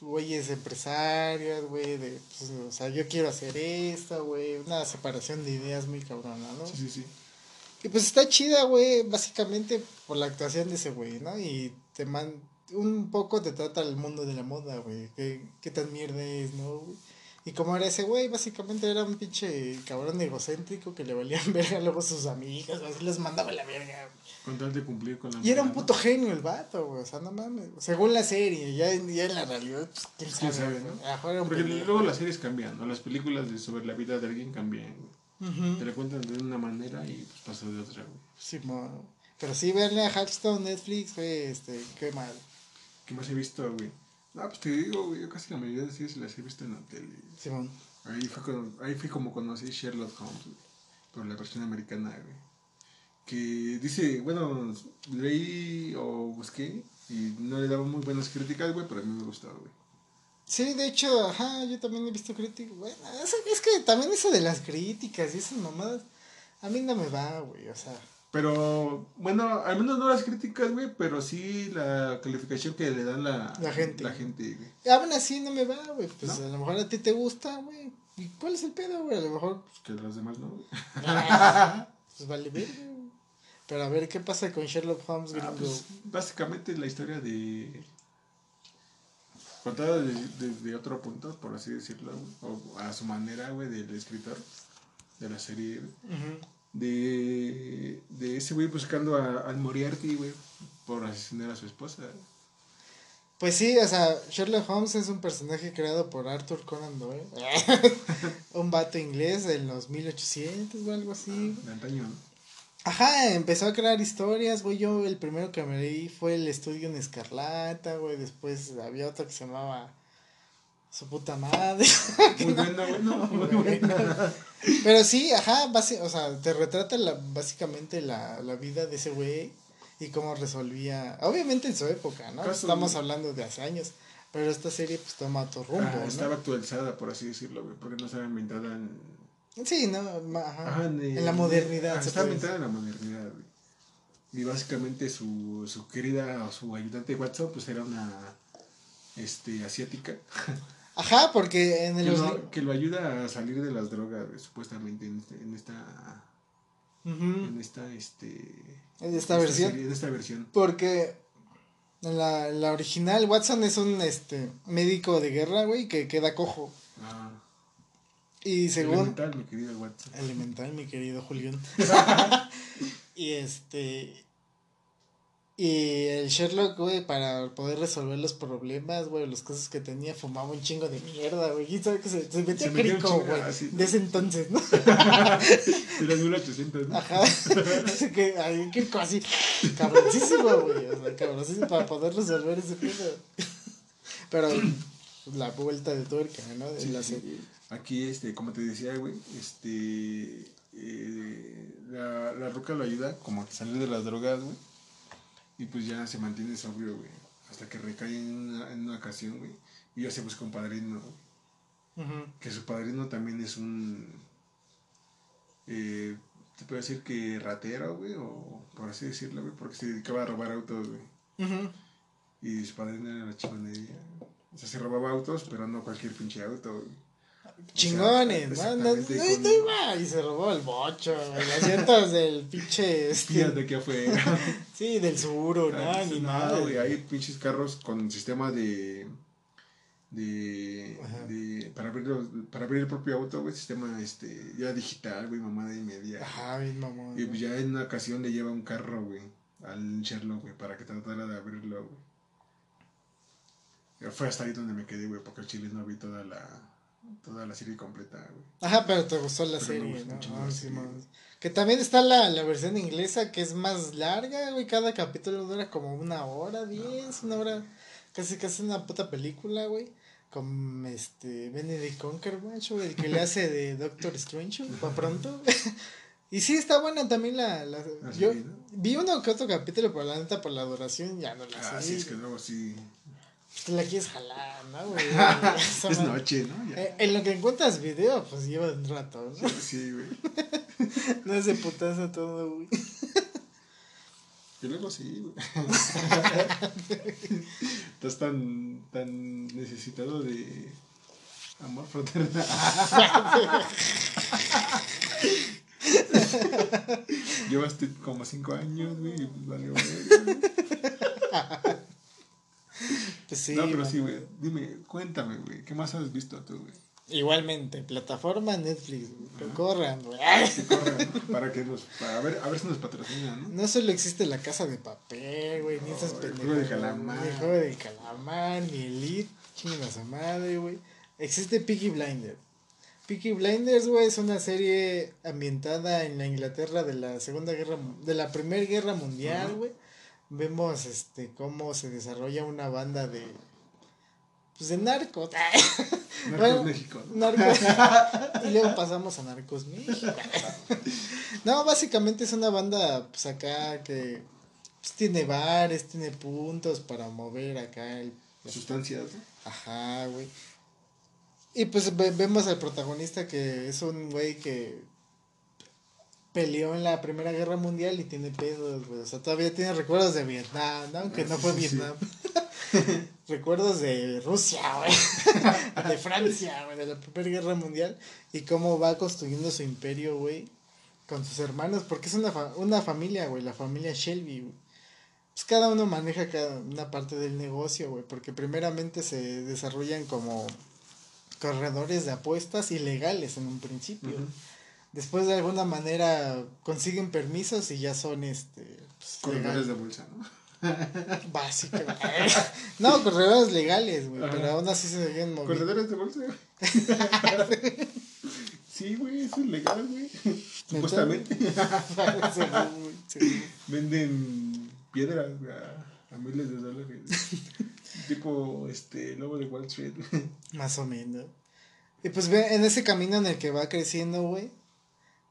Speaker 1: güeyes empresarios, güey, de, pues, o sea, yo quiero hacer esto, güey. Una separación de ideas muy cabrona, ¿no?
Speaker 2: Sí, sí, sí.
Speaker 1: Y pues está chida, güey, básicamente por la actuación de ese güey, ¿no? Y te man... Un poco te trata el mundo de la moda, güey. ¿Qué, qué tan mierda es, ¿no, güey? Y como era ese güey, básicamente era un pinche cabrón egocéntrico que le valían verga luego sus amigas, así les mandaba la verga.
Speaker 2: Con tal de cumplir con la
Speaker 1: Y era un puto genio el vato, güey. O sea, no mames. Según la serie, ya, en- ya en la realidad, pues, quién
Speaker 2: ¿Quién
Speaker 1: sabe,
Speaker 2: sabe,
Speaker 1: ¿no?
Speaker 2: Porque luego las series cambian, ¿no? Las películas de sobre la vida de alguien cambian.
Speaker 1: Ujú.
Speaker 2: Te la cuentan de una manera y pues pasó de otra, güey.
Speaker 1: Simón. Pero sí, verle a Hearthstone, Netflix, güey, este, qué mal.
Speaker 2: ¿Qué más he visto, güey? No, pues te digo, yo casi la mayoría de series las he visto en la tele.
Speaker 1: Simón.
Speaker 2: Ahí fue, con- ahí fue como conocí Sherlock Holmes, güey, por la versión americana, güey. Que dice, bueno, leí o busqué y no le daba muy buenas críticas, güey, pero a mí me gustó, güey.
Speaker 1: Sí, de hecho, ajá, yo también he visto críticas. Bueno, es, es que también eso de las críticas y esas mamadas, a mí no me va, güey, o sea.
Speaker 2: Pero, bueno, al menos no las críticas, güey, pero sí la calificación que le dan la,
Speaker 1: La gente.
Speaker 2: La gente, güey.
Speaker 1: Aún así no me va, güey, pues
Speaker 2: ¿No?
Speaker 1: a lo mejor a ti te gusta, güey. ¿Y cuál es el pedo, güey? A lo mejor,
Speaker 2: Pues que los demás no, güey.
Speaker 1: pues vale ver, güey. Pero a ver, ¿qué pasa con Sherlock Holmes,
Speaker 2: Ah, pues, básicamente la historia de. Contada desde de, de otro punto, por así decirlo, güey, o a su manera, güey, del escritor de la serie, güey,
Speaker 1: Ujú.
Speaker 2: De, de ese güey buscando a, al Moriarty, güey, por asesinar a su esposa.
Speaker 1: Pues sí, o sea, Sherlock Holmes es un personaje creado por Arthur Conan Doyle. un vato inglés en los 1800 o algo así.
Speaker 2: De antaño, ¿no?
Speaker 1: Ajá, empezó a crear historias, güey. Yo el primero que me leí fue el estudio en Escarlata, güey. Después había otro que se llamaba Su puta madre.
Speaker 2: Muy bueno, güey, no, muy bueno.
Speaker 1: Pero sí, ajá, basi- o sea, te retrata la, básicamente la, la vida de ese güey y cómo resolvía. Obviamente en su época, ¿no? Estamos hablando de hace años. Pero esta serie pues toma otro rumbo,
Speaker 2: Ah,
Speaker 1: ¿no?
Speaker 2: estaba actualizada, por así decirlo, güey, porque no estaba inventada en.
Speaker 1: Sí, ¿no? Ajá.
Speaker 2: Ajá,
Speaker 1: en la modernidad. Se
Speaker 2: Estaba inventada en la modernidad, güey. Y básicamente su, su querida o su ayudante Watson, pues era una este, asiática.
Speaker 1: Ajá, porque en
Speaker 2: Que
Speaker 1: el.
Speaker 2: lo, que lo ayuda a salir de las drogas, supuestamente en, este- en esta. En esta, este.
Speaker 1: En esta versión.
Speaker 2: serie, en esta versión.
Speaker 1: Porque en la, la original, Watson es un este médico de guerra, güey, que queda cojo.
Speaker 2: Ah,
Speaker 1: Y según.
Speaker 2: elemental, mi querido Watson.
Speaker 1: Elemental, mi querido Julián. y este. Y el Sherlock, güey, para poder resolver los problemas, güey, los casos que tenía, fumaba un chingo de mierda, güey. ¿Quién sabe que se, se
Speaker 2: un
Speaker 1: crico, güey?
Speaker 2: así.
Speaker 1: De ese entonces, ¿no?
Speaker 2: De los 1800, ¿no?
Speaker 1: Ajá. Así que hay que así, cabroncísimo, güey. O sea, cabroncísimo para poder resolver ese pedo. Pero la vuelta de tuerca, ¿no? De
Speaker 2: Sí,
Speaker 1: la serie.
Speaker 2: Aquí, este, como te decía, güey, este, eh, la, la ruca lo ayuda como a salir de las drogas, güey, y pues ya se mantiene sobrio, güey, hasta que recae en una, en una ocasión, güey, y ya se busca un padrino, güey.
Speaker 1: Ujú.
Speaker 2: que su padrino también es un. Eh, te puedo decir que ratero, güey, o por así decirlo, güey, porque se dedicaba a robar autos, güey. Y su padrino era la chingonería. O sea, se robaba autos, pero no cualquier pinche auto, güey.
Speaker 1: Chingones,
Speaker 2: sea,
Speaker 1: ¿no? No, no, no y se robó el bocho, güey, las llantas del pinche,
Speaker 2: Espías
Speaker 1: este,
Speaker 2: de aquí afuera.
Speaker 1: sí, del suro, ¿no?
Speaker 2: Ah,
Speaker 1: Ni nada,
Speaker 2: güey, hay pinches carros con sistema de. de. De para, abrir los- para abrir el propio auto, güey, sistema este ya digital, güey, mamada y media.
Speaker 1: Ajá, bien mamón.
Speaker 2: Y pues ya en una ocasión le lleva un carro, güey, al Sherlock, güey, para que tratara de abrirlo, güey. Fue hasta ahí donde me quedé, güey, porque el chile no vi toda la, toda la serie completa, güey.
Speaker 1: Ajá, pero te gustó la
Speaker 2: Pero
Speaker 1: serie, ¿no? Ah, sí. Que también está la, la versión inglesa que es más larga, güey. Cada capítulo dura como una hora, diez, una hora. Casi casi una puta película, güey. Con este Benedict Cumberbatch, güey, el que le hace de Doctor Strange, güey, pa' pronto. y sí, está buena también la... la yo vi uno que otro capítulo, pero la neta por la duración ya no la
Speaker 2: Ah,
Speaker 1: sé.
Speaker 2: sí, es que luego sí.
Speaker 1: Te la quieres jalar, ¿no, güey?
Speaker 2: Es noche, ¿no? Ya.
Speaker 1: Eh, en lo que encuentras video, pues lleva un rato, ¿no?
Speaker 2: Sí, güey.
Speaker 1: No es de putazo todo, güey.
Speaker 2: Y luego sí, güey. Estás tan, tan necesitado de amor fraternal. Llevas tú como cinco años, pues güey.
Speaker 1: Pues sí.
Speaker 2: no, pero
Speaker 1: man.
Speaker 2: sí, güey. Dime, cuéntame, güey. ¿Qué más has visto tú, güey?
Speaker 1: Igualmente, plataforma Netflix, güey. que corran, güey.
Speaker 2: Que corran, ¿no? Para que nos. Para ver, a ver si nos patrocinan, ¿no?
Speaker 1: No solo existe la casa de papel, güey, ni esas
Speaker 2: Oh, el
Speaker 1: pendejadas.
Speaker 2: juego de calamar.
Speaker 1: Ni el juego de calamar, ni Elite, chinguen a su madre, güey. Existe Peaky Blinders. Peaky Blinders, güey, es una serie ambientada en la Inglaterra de la Segunda Guerra, de la Primera Guerra Mundial, güey. Vemos, este, cómo se desarrolla una banda de, pues, de narcos.
Speaker 2: Narcos
Speaker 1: Bueno,
Speaker 2: México, ¿no?
Speaker 1: Narcos. y luego pasamos a Narcos México. no, básicamente es una banda, pues acá que pues, tiene bares, tiene puntos para mover acá el.
Speaker 2: Sustancias, ¿no?
Speaker 1: Ajá, güey. Y pues ve- vemos al protagonista que es un güey que peleó en la Primera Guerra Mundial y tiene pedos, güey. O sea, todavía tiene recuerdos de Vietnam, ¿no? aunque no fue
Speaker 2: sí, sí.
Speaker 1: Vietnam. recuerdos de Rusia, güey. de Francia, güey, de la Primera Guerra Mundial. Y cómo va construyendo su imperio, güey, con sus hermanos. Porque es una, fa- una familia, güey, la familia Shelby, güey. Pues cada uno maneja cada una parte del negocio, güey. Porque primeramente se desarrollan como corredores de apuestas ilegales en un principio. Después de alguna manera consiguen permisos y ya son este pues,
Speaker 2: Corredores de bolsa, ¿no?
Speaker 1: básicamente. no, corredores legales, güey, pero aún así se siguen moviendo.
Speaker 2: Corredores de bolsa, sí, güey, eso es legal, güey. Supuestamente.
Speaker 1: Según, güey, según.
Speaker 2: Venden piedras a, a miles de dólares. tipo, este, lobo de Wall Street.
Speaker 1: Más o menos. Y pues ve, en ese camino en el que va creciendo, güey,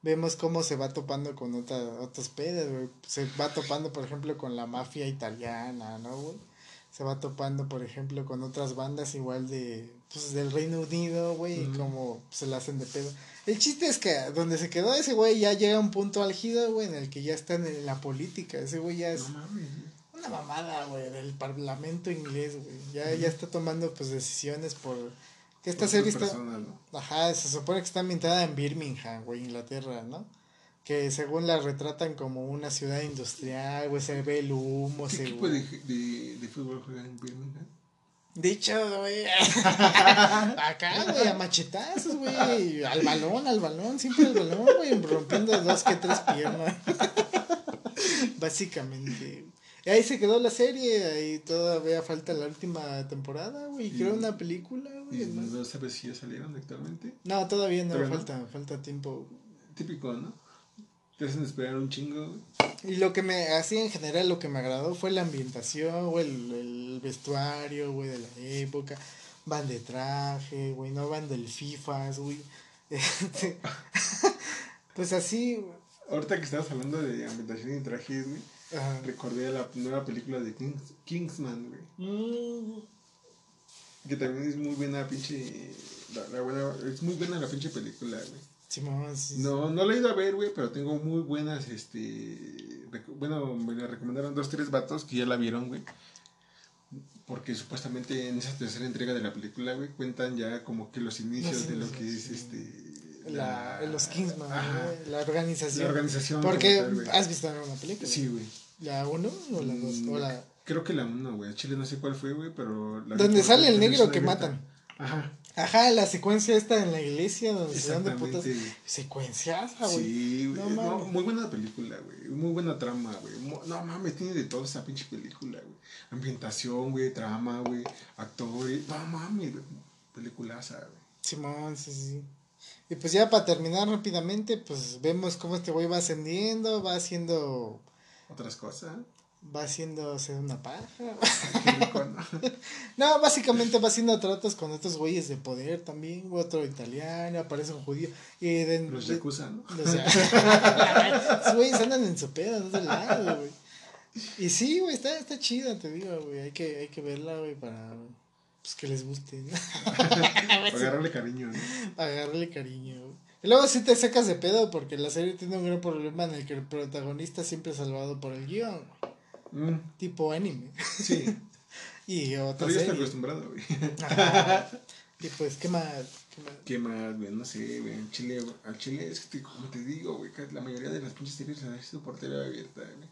Speaker 1: vemos cómo se va topando con otra, otros pedos, güey. Se va topando, por ejemplo, con la mafia italiana, ¿no, güey? Se va topando, por ejemplo, con otras bandas igual de, pues, del Reino Unido, güey, y cómo se la hacen de pedo. El chiste es que donde se quedó ese güey ya llega a un punto álgido, güey, en el que ya está en la política. Ese güey ya es
Speaker 2: No mames.
Speaker 1: una mamada, güey, del parlamento inglés, güey. Ya, ya está tomando, pues, decisiones por... Que esta serie está... Ajá, se supone que está ambientada en Birmingham, güey, Inglaterra, ¿no? Que según la retratan como una ciudad industrial, güey, se ve el humo,
Speaker 2: ¿Qué
Speaker 1: se
Speaker 2: equipo de, de, de fútbol juega en Birmingham?
Speaker 1: Dicho, güey. Acá, güey, a machetazos, güey. Al balón, al balón, siempre al balón, güey. Rompiendo dos que tres piernas. Básicamente. Y ahí se quedó la serie. Ahí todavía falta la última temporada, güey.
Speaker 2: Y-
Speaker 1: Creo una película, güey.
Speaker 2: ¿Y
Speaker 1: ¿no?
Speaker 2: sabes si ya salieron actualmente?
Speaker 1: No, todavía no,
Speaker 2: ¿Todavía no?
Speaker 1: falta, falta tiempo.
Speaker 2: Típico, ¿no? Te hacen esperar un chingo, güey.
Speaker 1: Y lo que me, así en general, lo que me agradó fue la ambientación, güey, el, el vestuario, güey, de la época. Van de traje, güey, no van del FIFAs, güey. Este, pues así.
Speaker 2: Ahorita que estabas hablando de ambientación y trajes, güey,
Speaker 1: Ajá.
Speaker 2: recordé la nueva película de Kings, Kingsman, güey.
Speaker 1: Mm,
Speaker 2: Que también es muy buena pinche. La, la buena, es muy buena la pinche película, güey.
Speaker 1: Sí, sí.
Speaker 2: No, no la he ido a ver, güey, pero tengo muy buenas, este... Bueno, me la recomendaron dos, tres vatos que ya la vieron, güey. Porque supuestamente en esa tercera entrega de la película, güey, cuentan ya como que los inicios de lo que es, este...
Speaker 1: La, los Kingsman, la organización.
Speaker 2: La organización.
Speaker 1: Porque has visto una película.
Speaker 2: Sí, güey.
Speaker 1: ¿La 1 o la 2?
Speaker 2: Mm,
Speaker 1: la...
Speaker 2: Creo que la uno, güey. A Chile no sé cuál fue, güey, pero... La
Speaker 1: Donde sale el negro que matan.
Speaker 2: Ajá.
Speaker 1: Ajá, la secuencia esta en la iglesia donde se dan de putas.
Speaker 2: Exactamente, güey. Sí, güey.
Speaker 1: No
Speaker 2: No,
Speaker 1: mames.
Speaker 2: muy buena película, güey. Muy buena trama, güey. No mames, tiene de todo esa pinche película, güey. Ambientación, güey, trama, güey, actores. No mames, güey. Peliculaza, güey.
Speaker 1: Simón, sí, sí. Y pues ya para terminar rápidamente, pues vemos cómo este güey va ascendiendo, va haciendo,
Speaker 2: Otras cosas.
Speaker 1: va haciéndose una paja.
Speaker 2: ¿no?
Speaker 1: No, básicamente va haciendo tratos con otros güeyes de poder también, otro italiano, aparece un judío. Y de,
Speaker 2: Los Yakuza, ¿no?
Speaker 1: o sea, esos güeyes andan en su pedo, no de lado, güey. Y sí, güey, está, está chida, te digo, güey. Hay que, hay que verla, güey, para pues, que les guste, ¿no?
Speaker 2: Agarrarle cariño, ¿no?
Speaker 1: Agarrarle cariño, güey. Y luego sí te sacas de pedo porque la serie tiene un gran problema en el que el protagonista siempre es salvado por el guion, güey.
Speaker 2: Mm,
Speaker 1: tipo anime.
Speaker 2: sí.
Speaker 1: Y otra
Speaker 2: Pero ya está acostumbrado, güey.
Speaker 1: Ajá. Y pues, ¿qué más? ¿Qué más?
Speaker 2: ¿Qué más, güey? No sé, güey. En Chile, al Chile es que, te- como te digo, güey, la mayoría de las pinches series las he visto por tele abierta, güey.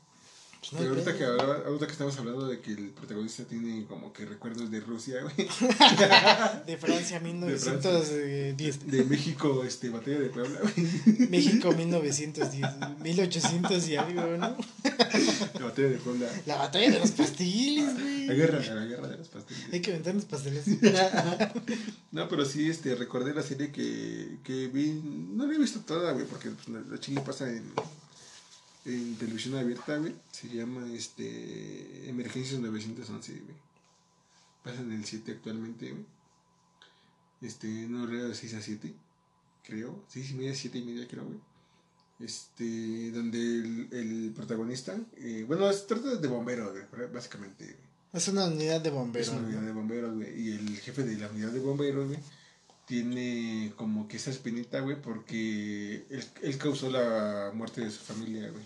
Speaker 1: Pues
Speaker 2: Pero ahorita que, hablaba- ahorita que estamos hablando de que el protagonista tiene como que recuerdos de Rusia, güey.
Speaker 1: De Francia, 1910.
Speaker 2: De México, este, Batalla de Puebla, güey.
Speaker 1: México, 1910. 1800 y algo, ¿no?
Speaker 2: La Batalla de Puebla.
Speaker 1: La batalla de los pastiles,
Speaker 2: La
Speaker 1: güey.
Speaker 2: guerra, la guerra de los pasteles.
Speaker 1: Hay que aventar los pasteles.
Speaker 2: No, pero sí, este, recordé la serie que, que vi, no la he visto toda, güey, porque pues, la, la Chile pasa en, en televisión abierta, güey. Se llama, este, Emergencias 911, güey. Pasa en el 7 actualmente, güey. Este, no horario de 6 a 7, creo. 6 y media, 7 y media, creo, güey. Este, donde el, el protagonista, eh, bueno, se trata de bomberos, güey, básicamente, güey.
Speaker 1: Es una unidad de
Speaker 2: Es
Speaker 1: bomberos.
Speaker 2: una unidad
Speaker 1: ¿no?
Speaker 2: de bomberos, güey. Y el jefe de la unidad de bomberos, güey, tiene como que esa espinita, güey, porque él, él causó la muerte de su familia, güey.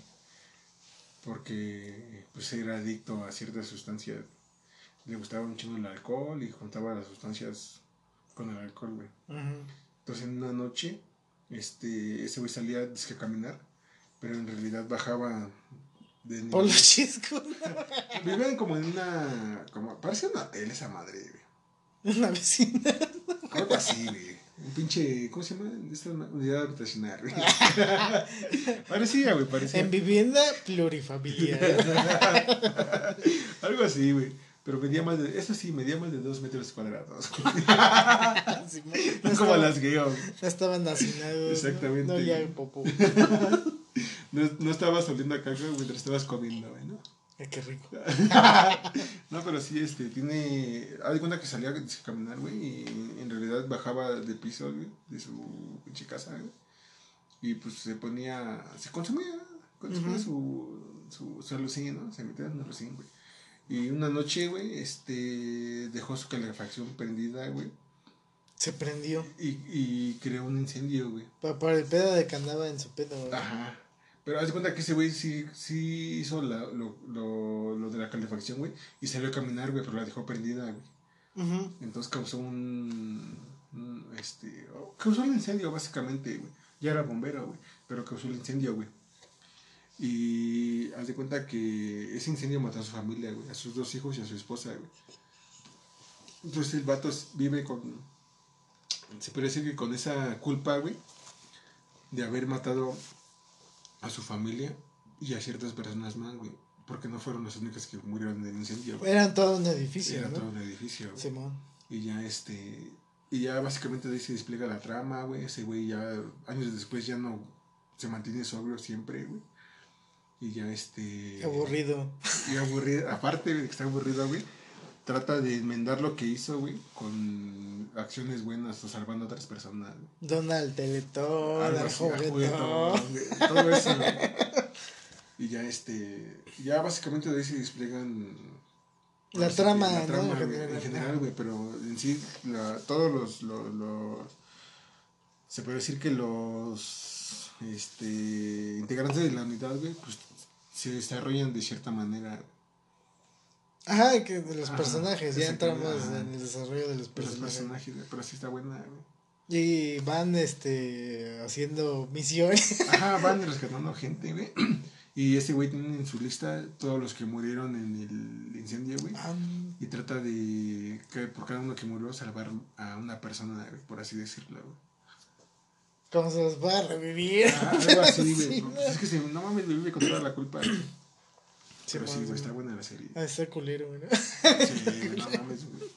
Speaker 2: Porque, pues, era adicto a ciertas sustancias. Le gustaba un chingo el alcohol y juntaba las sustancias con el alcohol, güey. Entonces, en una noche, este, ese güey salía dizque, a caminar, pero en realidad bajaba de
Speaker 1: Por
Speaker 2: nivel.
Speaker 1: los chiscos.
Speaker 2: Vivían como en una. Como, parece un hotel esa madre, güey.
Speaker 1: Una vecina.
Speaker 2: Algo así, güey. Un pinche. ¿Cómo se llama? Esta una unidad habitacional, güey. parecía, güey, parecía.
Speaker 1: En vivienda plurifamiliar.
Speaker 2: Algo así, güey. Pero medía más de. Eso sí, medía más de dos metros cuadrados.
Speaker 1: Sí,
Speaker 2: No
Speaker 1: no,
Speaker 2: como las guías.
Speaker 1: no estaban hacinados.
Speaker 2: Exactamente.
Speaker 1: No, no olía popo.
Speaker 2: No, no estabas oliendo a caca mientras estabas comiendo, güey, ¿no?
Speaker 1: Ay, qué rico.
Speaker 2: No, pero sí, este, tiene. Haz de cuenta que salía a caminar, güey, y en realidad bajaba de piso, güey, de su pinche casa, güey. Y pues se ponía. Se consumía, consumía su, su, su alucín, ¿no? Se metía en un alucín, güey. Y una noche, güey, este, dejó su calefacción prendida, güey,
Speaker 1: Se prendió.
Speaker 2: y, y creó un incendio, güey.
Speaker 1: Por, por el pedo de que andaba en su pedo. güey.
Speaker 2: Ajá. Pero haz de cuenta que ese güey sí, sí hizo la, lo, lo, lo de la calefacción, güey, y salió a caminar, güey, pero la dejó prendida, güey. Entonces causó un, un, este, oh, causó el incendio básicamente, güey. Ya era bombero, güey, pero causó el incendio, güey. Y haz de cuenta que ese incendio mató a su familia, güey, a sus dos hijos y a su esposa, güey. Entonces el vato vive con, se puede decir que con esa culpa, güey, de haber matado a su familia y a ciertas personas más, güey. Porque no fueron las únicas que murieron en el incendio, güey.
Speaker 1: Eran todo un edificio,
Speaker 2: Era
Speaker 1: ¿no?
Speaker 2: todo un edificio, güey.
Speaker 1: Simón.
Speaker 2: Y ya este. Y ya básicamente ahí se despliega la trama, güey. Ese güey ya años después ya no se mantiene sobrio siempre, güey. Y ya este.
Speaker 1: Aburrido.
Speaker 2: Y aburrido. Aparte de que está aburrido, güey. Trata de enmendar lo que hizo, güey. Con acciones buenas o salvando a otras personas. güey.
Speaker 1: Donald Teletón,
Speaker 2: Algo
Speaker 1: al
Speaker 2: así, al
Speaker 1: juguetón.
Speaker 2: juguetón, güey, Todo eso, güey. Y ya este. Ya básicamente de ahí se despliegan
Speaker 1: La trama, En
Speaker 2: güey,
Speaker 1: general.
Speaker 2: en general, güey, pero en sí, la- todos los, los, los- Se puede decir que los. Este. Integrantes de la unidad, güey, pues. Se desarrollan de cierta manera.
Speaker 1: Ajá, que de los
Speaker 2: Ajá,
Speaker 1: personajes, ya entramos en el desarrollo de los
Speaker 2: de los
Speaker 1: personajes.
Speaker 2: personajes, pero sí está buena, güey.
Speaker 1: Y van este haciendo misiones.
Speaker 2: Ajá, van rescatando gente, güey. Y ese güey tiene en su lista todos los que murieron en el incendio, güey.
Speaker 1: Ah,
Speaker 2: Y trata de, que por cada uno que murió, salvar a una persona, güey, por así decirlo, güey.
Speaker 1: ¿Cómo se los va a revivir?
Speaker 2: Ah, algo así, güey.
Speaker 1: Sí,
Speaker 2: Pues es que si no mames, me vive con toda la culpa, güey.
Speaker 1: Sí,
Speaker 2: Pero sí,
Speaker 1: mames,
Speaker 2: güey, está buena la serie.
Speaker 1: Ah, está culero, güey. ¿no?
Speaker 2: Sí, no mames, güey.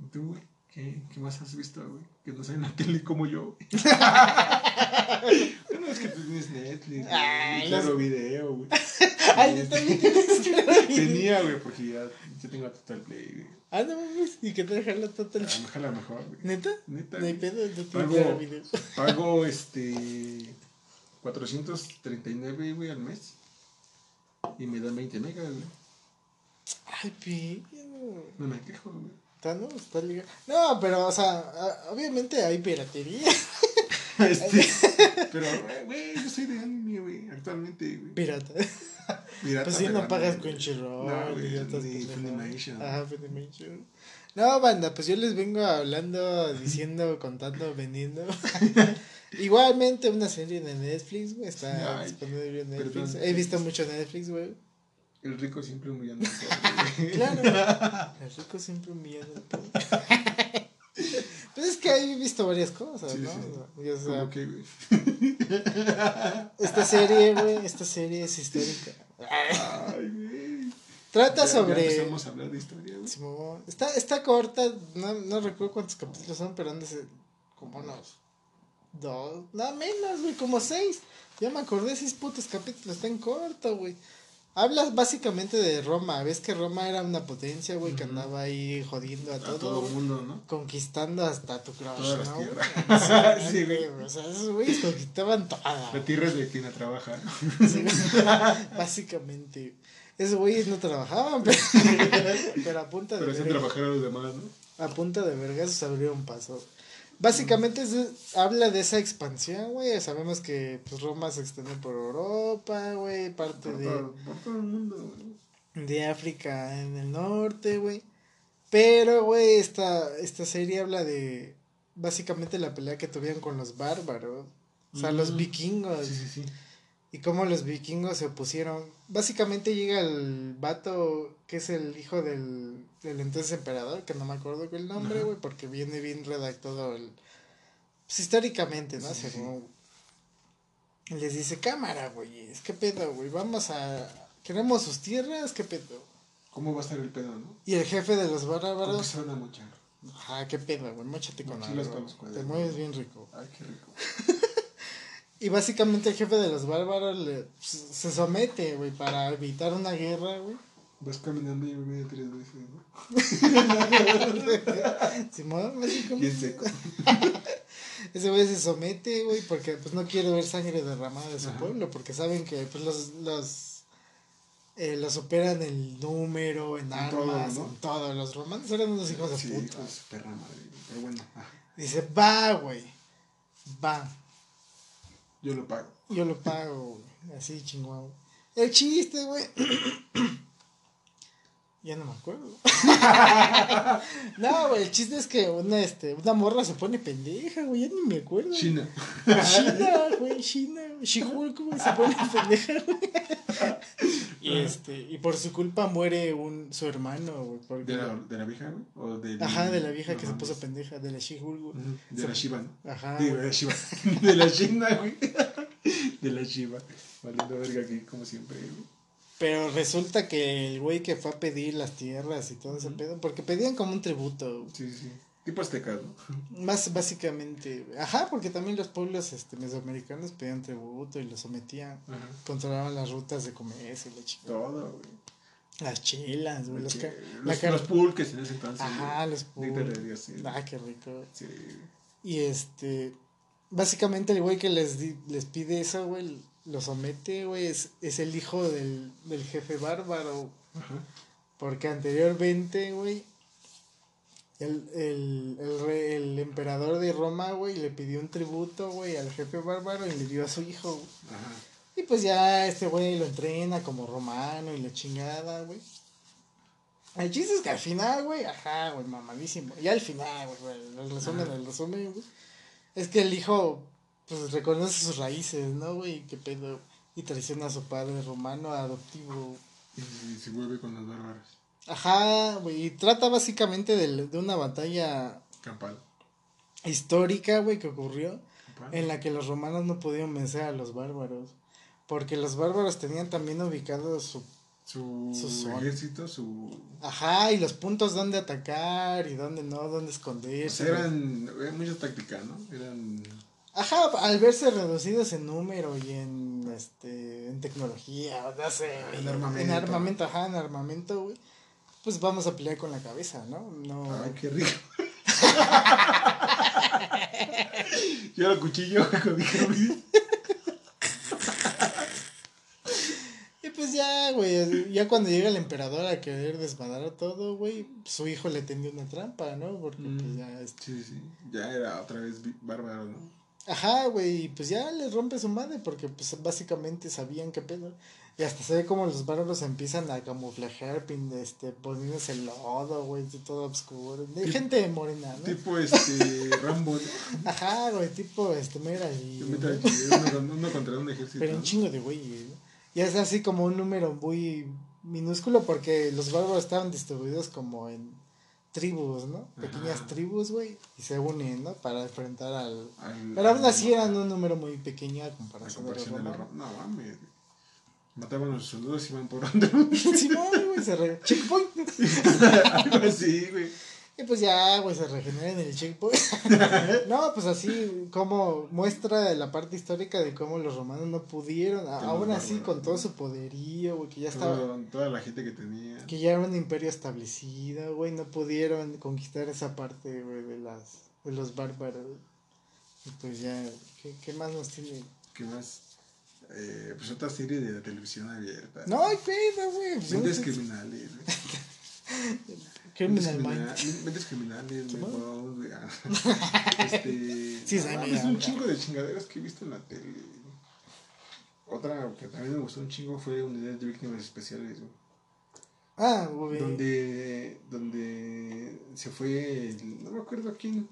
Speaker 2: ¿Y ¿Tú, güey? ¿Qué, ¿Qué más has visto, güey? Que no sea en la tele como yo. bueno, es que tú tienes Netflix,
Speaker 1: Ay, los-
Speaker 2: Claro video, güey.
Speaker 1: Ay, yo también tienes claro.
Speaker 2: Tenía, güey, porque ya yo tengo Total Play, güey.
Speaker 1: Ah, no mames. Y que te dejan la total.
Speaker 2: A lo mejor, a lo mejor, güey.
Speaker 1: ¿Neta?
Speaker 2: Neta,
Speaker 1: No hay pedo, no tienes
Speaker 2: Pago-
Speaker 1: video.
Speaker 2: Pago, este, 439, güey, al mes. Y me dan 20 megas, güey.
Speaker 1: Ay, pido.
Speaker 2: No me quejo, güey.
Speaker 1: Está, no, está ligado. No, pero, o sea, obviamente hay piratería.
Speaker 2: Este, pero, güey, yo soy de anime, güey, actualmente, güey.
Speaker 1: Pirata.
Speaker 2: Pirata,
Speaker 1: Pues si no pagas. Crunchyroll
Speaker 2: No,
Speaker 1: y otras
Speaker 2: ni. Funimation.
Speaker 1: Ajá, Funimation. No, banda, pues yo les vengo hablando, diciendo, contando, vendiendo. Igualmente una serie de Netflix, güey, está
Speaker 2: Ay,
Speaker 1: disponible en Netflix.
Speaker 2: perdón.
Speaker 1: He visto mucho Netflix, güey.
Speaker 2: El rico siempre humillando.
Speaker 1: Claro. El rico siempre humillando. Pues es que ahí he visto varias cosas,
Speaker 2: Sí,
Speaker 1: ¿no?
Speaker 2: sí.
Speaker 1: Y, o sea,
Speaker 2: Como que, güey.
Speaker 1: esta serie, güey, esta serie es histórica.
Speaker 2: Ay, güey.
Speaker 1: Trata
Speaker 2: Ya- Ya
Speaker 1: sobre...
Speaker 2: empezamos a hablar de historia, güey.
Speaker 1: Está, está corta, no, no recuerdo cuántos capítulos son, pero han de ser como unos dos, nada menos, güey, como seis. Ya me acordé, seis putos capítulos, está en corto, güey. Hablas básicamente de Roma, ves que Roma era una potencia, güey, que andaba ahí jodiendo a,
Speaker 2: A
Speaker 1: todo,
Speaker 2: todo mundo, ¿no?
Speaker 1: conquistando hasta tu crush,
Speaker 2: Todas las
Speaker 1: ¿no?
Speaker 2: tierras.
Speaker 1: Sí,
Speaker 2: Sí,
Speaker 1: güey, o sea, esos güeyes conquistaban toda.
Speaker 2: La tierra es de quien la trabaja.
Speaker 1: Sí, básicamente. Esos güeyes no trabajaban, pero, pero a punta de
Speaker 2: Pero hacen
Speaker 1: verga-
Speaker 2: trabajar a los demás, ¿no?
Speaker 1: a punta de vergazos abrieron paso. Básicamente es- habla de esa expansión, güey. Sabemos que pues, Roma se extendió por Europa, güey. Parte
Speaker 2: Por
Speaker 1: de,
Speaker 2: todo, por todo el mundo, güey.
Speaker 1: de África en el norte, güey. Pero, güey, esta, esta serie habla de básicamente la pelea que tuvieron con los bárbaros. O sea, los
Speaker 2: Mm.
Speaker 1: vikingos.
Speaker 2: Sí, sí, sí.
Speaker 1: Y cómo los vikingos se opusieron. Básicamente llega el vato que es el hijo del, del entonces emperador, que no me acuerdo el nombre, güey, porque viene bien redactado el... Pues históricamente, ¿no?
Speaker 2: Sí, sí,
Speaker 1: Según- Y Les dice, cámara, güey, es que pedo, güey, vamos a... Queremos sus tierras, qué pedo.
Speaker 2: ¿Cómo va a estar el pedo, no?
Speaker 1: Y el jefe de los
Speaker 2: ¿Cómo
Speaker 1: bárbaros,
Speaker 2: se van a mochar?
Speaker 1: ajá, qué pedo, güey, mochate con algo. Te mueves bien rico.
Speaker 2: Ay, qué rico.
Speaker 1: Y básicamente el jefe de los bárbaros le, se somete, güey, para evitar una guerra, güey.
Speaker 2: Vas caminando y me medio tres veces, ¿no? Bien seco.
Speaker 1: Ese güey se somete, güey, porque pues no quiere ver sangre derramada de su
Speaker 2: Ajá.
Speaker 1: pueblo, porque saben que pues los los eh, los operan el número, en
Speaker 2: En
Speaker 1: armas,
Speaker 2: todo, ¿no?
Speaker 1: en todo. Los romanos eran unos hijos de puta.
Speaker 2: perra madre. Pero bueno, ah,
Speaker 1: Dice, va, güey, va,
Speaker 2: yo lo pago.
Speaker 1: yo lo pago, güey, así chingón. El chiste, güey. ya no me acuerdo. no, güey, el chiste es que una, este, una morra se pone pendeja, güey, ya ni me acuerdo.
Speaker 2: China.
Speaker 1: China, güey, China. She-Hulk, güey, se pone pendeja, güey. Y este, y por su culpa muere un, su hermano, güey. porque-
Speaker 2: ¿De la, de la vieja, güey? ¿O del-
Speaker 1: Ajá, de la vieja
Speaker 2: no
Speaker 1: que se puso pendeja, de la She-Hulk, güey.
Speaker 2: De
Speaker 1: Se-
Speaker 2: la Shiva, ¿no?
Speaker 1: Ajá.
Speaker 2: De la Shiva. De la China, güey. De la Shiva. Valiendo verga aquí, como siempre, güey.
Speaker 1: Pero resulta que el güey que fue a pedir las tierras y todo ese pedo, porque pedían como un tributo,
Speaker 2: Sí, sí. Tipo aztecas, ¿no?
Speaker 1: más básicamente, ajá, porque también los pueblos este, mesoamericanos pedían tributo y lo sometían, controlaban las rutas de comercio y la chica.
Speaker 2: Todo, güey.
Speaker 1: Las chelas, güey, los,
Speaker 2: pulques en ese entonces.
Speaker 1: Ajá, los
Speaker 2: güey. Néctar de
Speaker 1: pul-
Speaker 2: Dios, sí.
Speaker 1: Ah, qué rico.
Speaker 2: Sí.
Speaker 1: Y este, básicamente el güey que les, di- les pide eso, güey, lo somete, güey, es, es el hijo del, del jefe bárbaro.
Speaker 2: Ajá.
Speaker 1: Porque anteriormente, güey, el, el, el, re- el emperador de Roma, güey, le pidió un tributo, güey, al jefe bárbaro y le dio a su hijo.
Speaker 2: Ajá.
Speaker 1: Y pues ya este güey lo entrena como romano y la chingada, güey. El chiste es que al final, güey, ajá, güey, mamadísimo. Y al final, güey, güey, el resumen, el resumen, güey. Es que el hijo, pues reconoce sus raíces, ¿no, güey? Qué pedo. Y traiciona a su padre romano adoptivo.
Speaker 2: Y se vuelve con los bárbaros.
Speaker 1: Ajá, güey. Y trata básicamente de, de una batalla
Speaker 2: Campal.
Speaker 1: histórica, güey, que ocurrió.
Speaker 2: Campal.
Speaker 1: En la que los romanos no pudieron vencer a los bárbaros. Porque los bárbaros tenían también ubicados su
Speaker 2: Su
Speaker 1: Su
Speaker 2: ejército, su.
Speaker 1: Ajá, y los puntos donde atacar y donde no, donde
Speaker 2: O
Speaker 1: esconderse.
Speaker 2: sea, eran, eran mucha táctica, ¿no? Eran.
Speaker 1: Ajá, al verse reducidos en número y en este en tecnología, o no sé,
Speaker 2: En
Speaker 1: en
Speaker 2: armamento.
Speaker 1: en armamento, ajá, en armamento, güey. Pues vamos a pelear con la cabeza, ¿no? No.
Speaker 2: Ay, qué rico. Yo el cuchillo, con mi.
Speaker 1: Y pues ya, güey, ya cuando llega el emperador a querer desmadrar todo, güey, su hijo le tendió una trampa, ¿no? Porque pues
Speaker 2: Mm.
Speaker 1: ya este,
Speaker 2: Sí, sí. Ya era otra vez bárbaro, ¿no?
Speaker 1: Ajá, güey, y pues ya le rompe su madre porque pues básicamente sabían qué pedo. Y hasta se ve como los bárbaros empiezan a camuflajear, pin- este, poniéndose lodo, güey, todo oscuro. De gente morena, ¿no?
Speaker 2: Tipo este. Rambo. ¿no?
Speaker 1: Ajá, güey, tipo, este, mira, y...
Speaker 2: Uno, uno contra un ejército.
Speaker 1: Pero un chingo de güeyes, ¿no? Y es así como un número muy minúsculo porque los bárbaros estaban distribuidos como en tribus, ¿no? Pequeñas
Speaker 2: Ajá.
Speaker 1: tribus, güey, y se unen, ¿no? Para enfrentar al...
Speaker 2: Al-
Speaker 1: Pero aún así eran un número muy pequeño a
Speaker 2: A
Speaker 1: comparación, de los
Speaker 2: comparación de los
Speaker 1: romanos.
Speaker 2: rom- No mames. Mataban a los soldados y iban por donde.
Speaker 1: Simón, güey, se re... Checkpoint.
Speaker 2: Algo así, güey.
Speaker 1: Y pues ya, güey, se regenera en el checkpoint. no, pues así, como muestra la parte histórica de cómo los romanos no pudieron, a- aún así, con
Speaker 2: ¿no?
Speaker 1: todo su poderío, güey, que ya estaba...
Speaker 2: Toda la gente que tenía.
Speaker 1: Que ya era un imperio establecido, güey, no pudieron conquistar esa parte, güey, de las... De los bárbaros. Y pues ya, ¿qué, qué más nos tiene?
Speaker 2: ¿Qué más? Eh, pues otra serie de televisión abierta.
Speaker 1: No hay pedo, güey. pues,
Speaker 2: Mentes
Speaker 1: sé-
Speaker 2: criminales, güey.
Speaker 1: Criminal
Speaker 2: Mentes
Speaker 1: Mind.
Speaker 2: crimina- Mentes criminales, ah. Este.
Speaker 1: Sí,
Speaker 2: no,
Speaker 1: sabe,
Speaker 2: mames,
Speaker 1: ya,
Speaker 2: un chingo de chingaderas que he visto en la tele. Otra que también me gustó un chingo fue Unidades de Víctimas Especiales, güey.
Speaker 1: Ah, güey.
Speaker 2: Donde, donde se fue, el- no me acuerdo quién,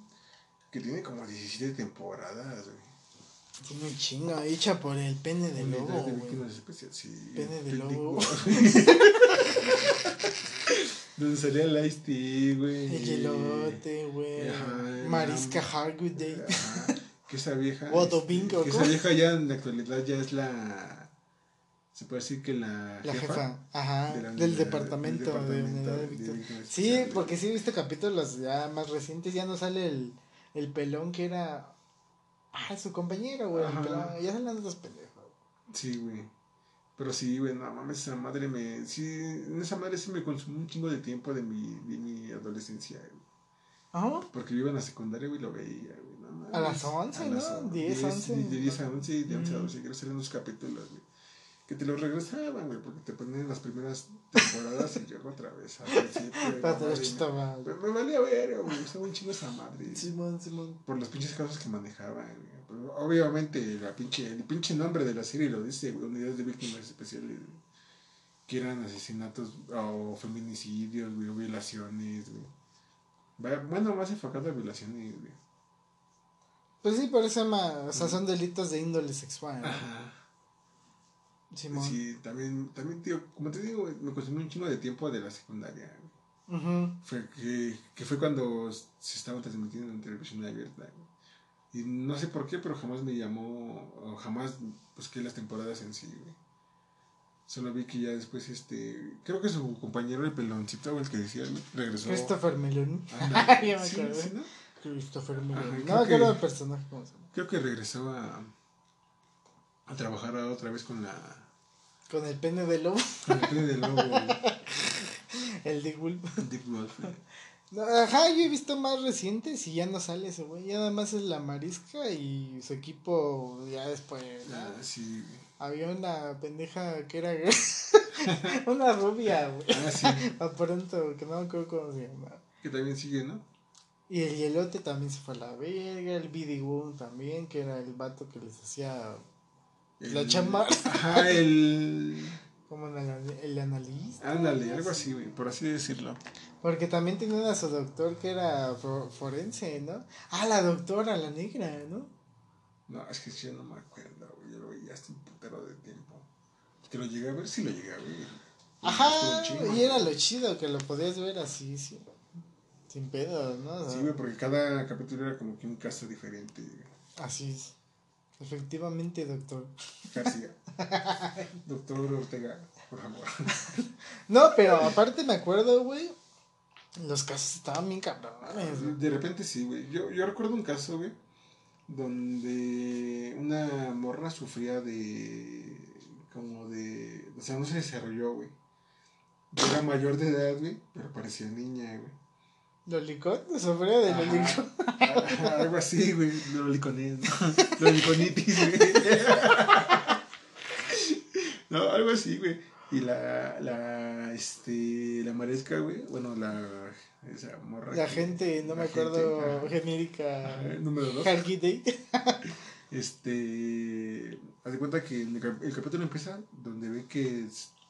Speaker 2: que tiene como 17 temporadas, güey.
Speaker 1: Tiene un chingo, hecha por el pene de lobo,
Speaker 2: de
Speaker 1: güey.
Speaker 2: Víctimas Especiales, sí.
Speaker 1: Pene de lobo.
Speaker 2: donde salía el Ice-T, güey.
Speaker 1: El Yelote, güey.
Speaker 2: Ajá, la-
Speaker 1: Hargitay.
Speaker 2: Ajá, que esa vieja.
Speaker 1: Wodo
Speaker 2: este,
Speaker 1: Bingo,
Speaker 2: que esa vieja ya en la actualidad ya es la. Se puede decir que la.
Speaker 1: La jefa, ajá,
Speaker 2: de la
Speaker 1: del departamento,
Speaker 2: del
Speaker 1: de
Speaker 2: departamento
Speaker 1: de
Speaker 2: de
Speaker 1: Sí, porque sí he visto capítulos ya más recientes, ya no sale el, el pelón que era ah, su compañero, güey, el
Speaker 2: Ajá.
Speaker 1: pelón, ya salen otros pendejos.
Speaker 2: Sí, güey. Pero sí, güey, no mames, esa madre me. Sí, en esa madre sí me consumió un chingo de tiempo de mi, de mi adolescencia, güey.
Speaker 1: Ajá.
Speaker 2: Porque yo iba en la secundaria, güey, lo veía, güey. No mames.
Speaker 1: A las 11,
Speaker 2: A
Speaker 1: ¿no?
Speaker 2: las on-
Speaker 1: 10, 11.
Speaker 2: De 10 a 11 y de 11 a
Speaker 1: Mm.
Speaker 2: 12. Quiero hacer unos capítulos, güey. Que te los regresaban, güey, porque te ponían las primeras temporadas y luego otra vez. al principio, no,
Speaker 1: los
Speaker 2: me, me valía ver, güey. Estaba un chingo esa madre.
Speaker 1: Simón, Simón.
Speaker 2: Por las pinches causas que manejaban, güey. Pero obviamente, la pinche, el pinche nombre de la serie lo dice. Unidades de víctimas especiales, güey. Que eran asesinatos o feminicidios, güey, o violaciones, güey. Bueno, más enfocado a violaciones, güey.
Speaker 1: Pues sí, por eso llama, o sea, son delitos de índole sexual. ¿no?
Speaker 2: Ajá.
Speaker 1: Simón.
Speaker 2: Sí, también, también, tío, como te digo, me consumió un chingo de tiempo de la secundaria. güey. Fue que, que fue cuando se estaba transmitiendo en televisión abierta. Y no sé por qué, pero jamás me llamó, o jamás busqué las temporadas en sí, güey. Solo vi que ya después, este, creo que su compañero, el peloncito, el que decía, regresó.
Speaker 1: Christopher Meloni. Ya me
Speaker 2: Sí,
Speaker 1: acordé.
Speaker 2: sí, ¿no?
Speaker 1: Christopher Meloni. No, que era el personaje, ¿cómo se llama?
Speaker 2: Creo que regresó a, a trabajar otra vez con la...
Speaker 1: Con el pene de lobo,
Speaker 2: Con el pene del lobo,
Speaker 1: el de Wolf.
Speaker 2: Dick Wolf.
Speaker 1: Ajá, yo he visto más recientes y ya no sale ese güey. Ya nada más es la marisca y su equipo ya después. ¿no?
Speaker 2: Ah, sí,
Speaker 1: había una pendeja que era una rubia, güey.
Speaker 2: Ah, sí.
Speaker 1: A pronto, que no me acuerdo cómo se llama.
Speaker 2: Que también sigue, ¿no?
Speaker 1: Y el hielote también se fue a la verga, el Bidigun también, que era el vato que les hacía la chamba.
Speaker 2: Ajá, el.
Speaker 1: Como el, anal- el analista.
Speaker 2: Ándale, algo así, güey, por así decirlo.
Speaker 1: Porque también tenían a su doctor que era fo- forense, ¿no? Ah, la doctora, la negra, ¿no?
Speaker 2: No, es que yo no me acuerdo, güey. Yo lo veía hace un putero de tiempo. Que lo llegué a ver, sí lo llegué a ver.
Speaker 1: Ajá, y era lo chido que lo podías ver así, sí. Sin pedos, ¿no?
Speaker 2: Sí, güey, porque cada capítulo era como que un caso diferente.
Speaker 1: Así es. Efectivamente, doctor.
Speaker 2: García. Doctor Ortega, por favor.
Speaker 1: No, pero aparte me acuerdo, güey. Los casos estaban bien cabrones, güey.
Speaker 2: De repente sí, güey. Yo, yo recuerdo un caso, güey, donde una morra sufría de. como de. O sea, no se desarrolló, güey. Era mayor de edad, güey, pero parecía niña, güey.
Speaker 1: ¿Lolicón? ¿Sufría de lolicón?
Speaker 2: Algo así, güey. Loliconés, ¿no? Loliconitis, güey. No, algo así, güey. Y la, la, este, la maresca, güey. Bueno, la, esa morra.
Speaker 1: La
Speaker 2: que-
Speaker 1: gente, no me acuerdo,
Speaker 2: gente,
Speaker 1: genérica.
Speaker 2: Número dos. Este, haz de cuenta que el, el capítulo empieza donde ve que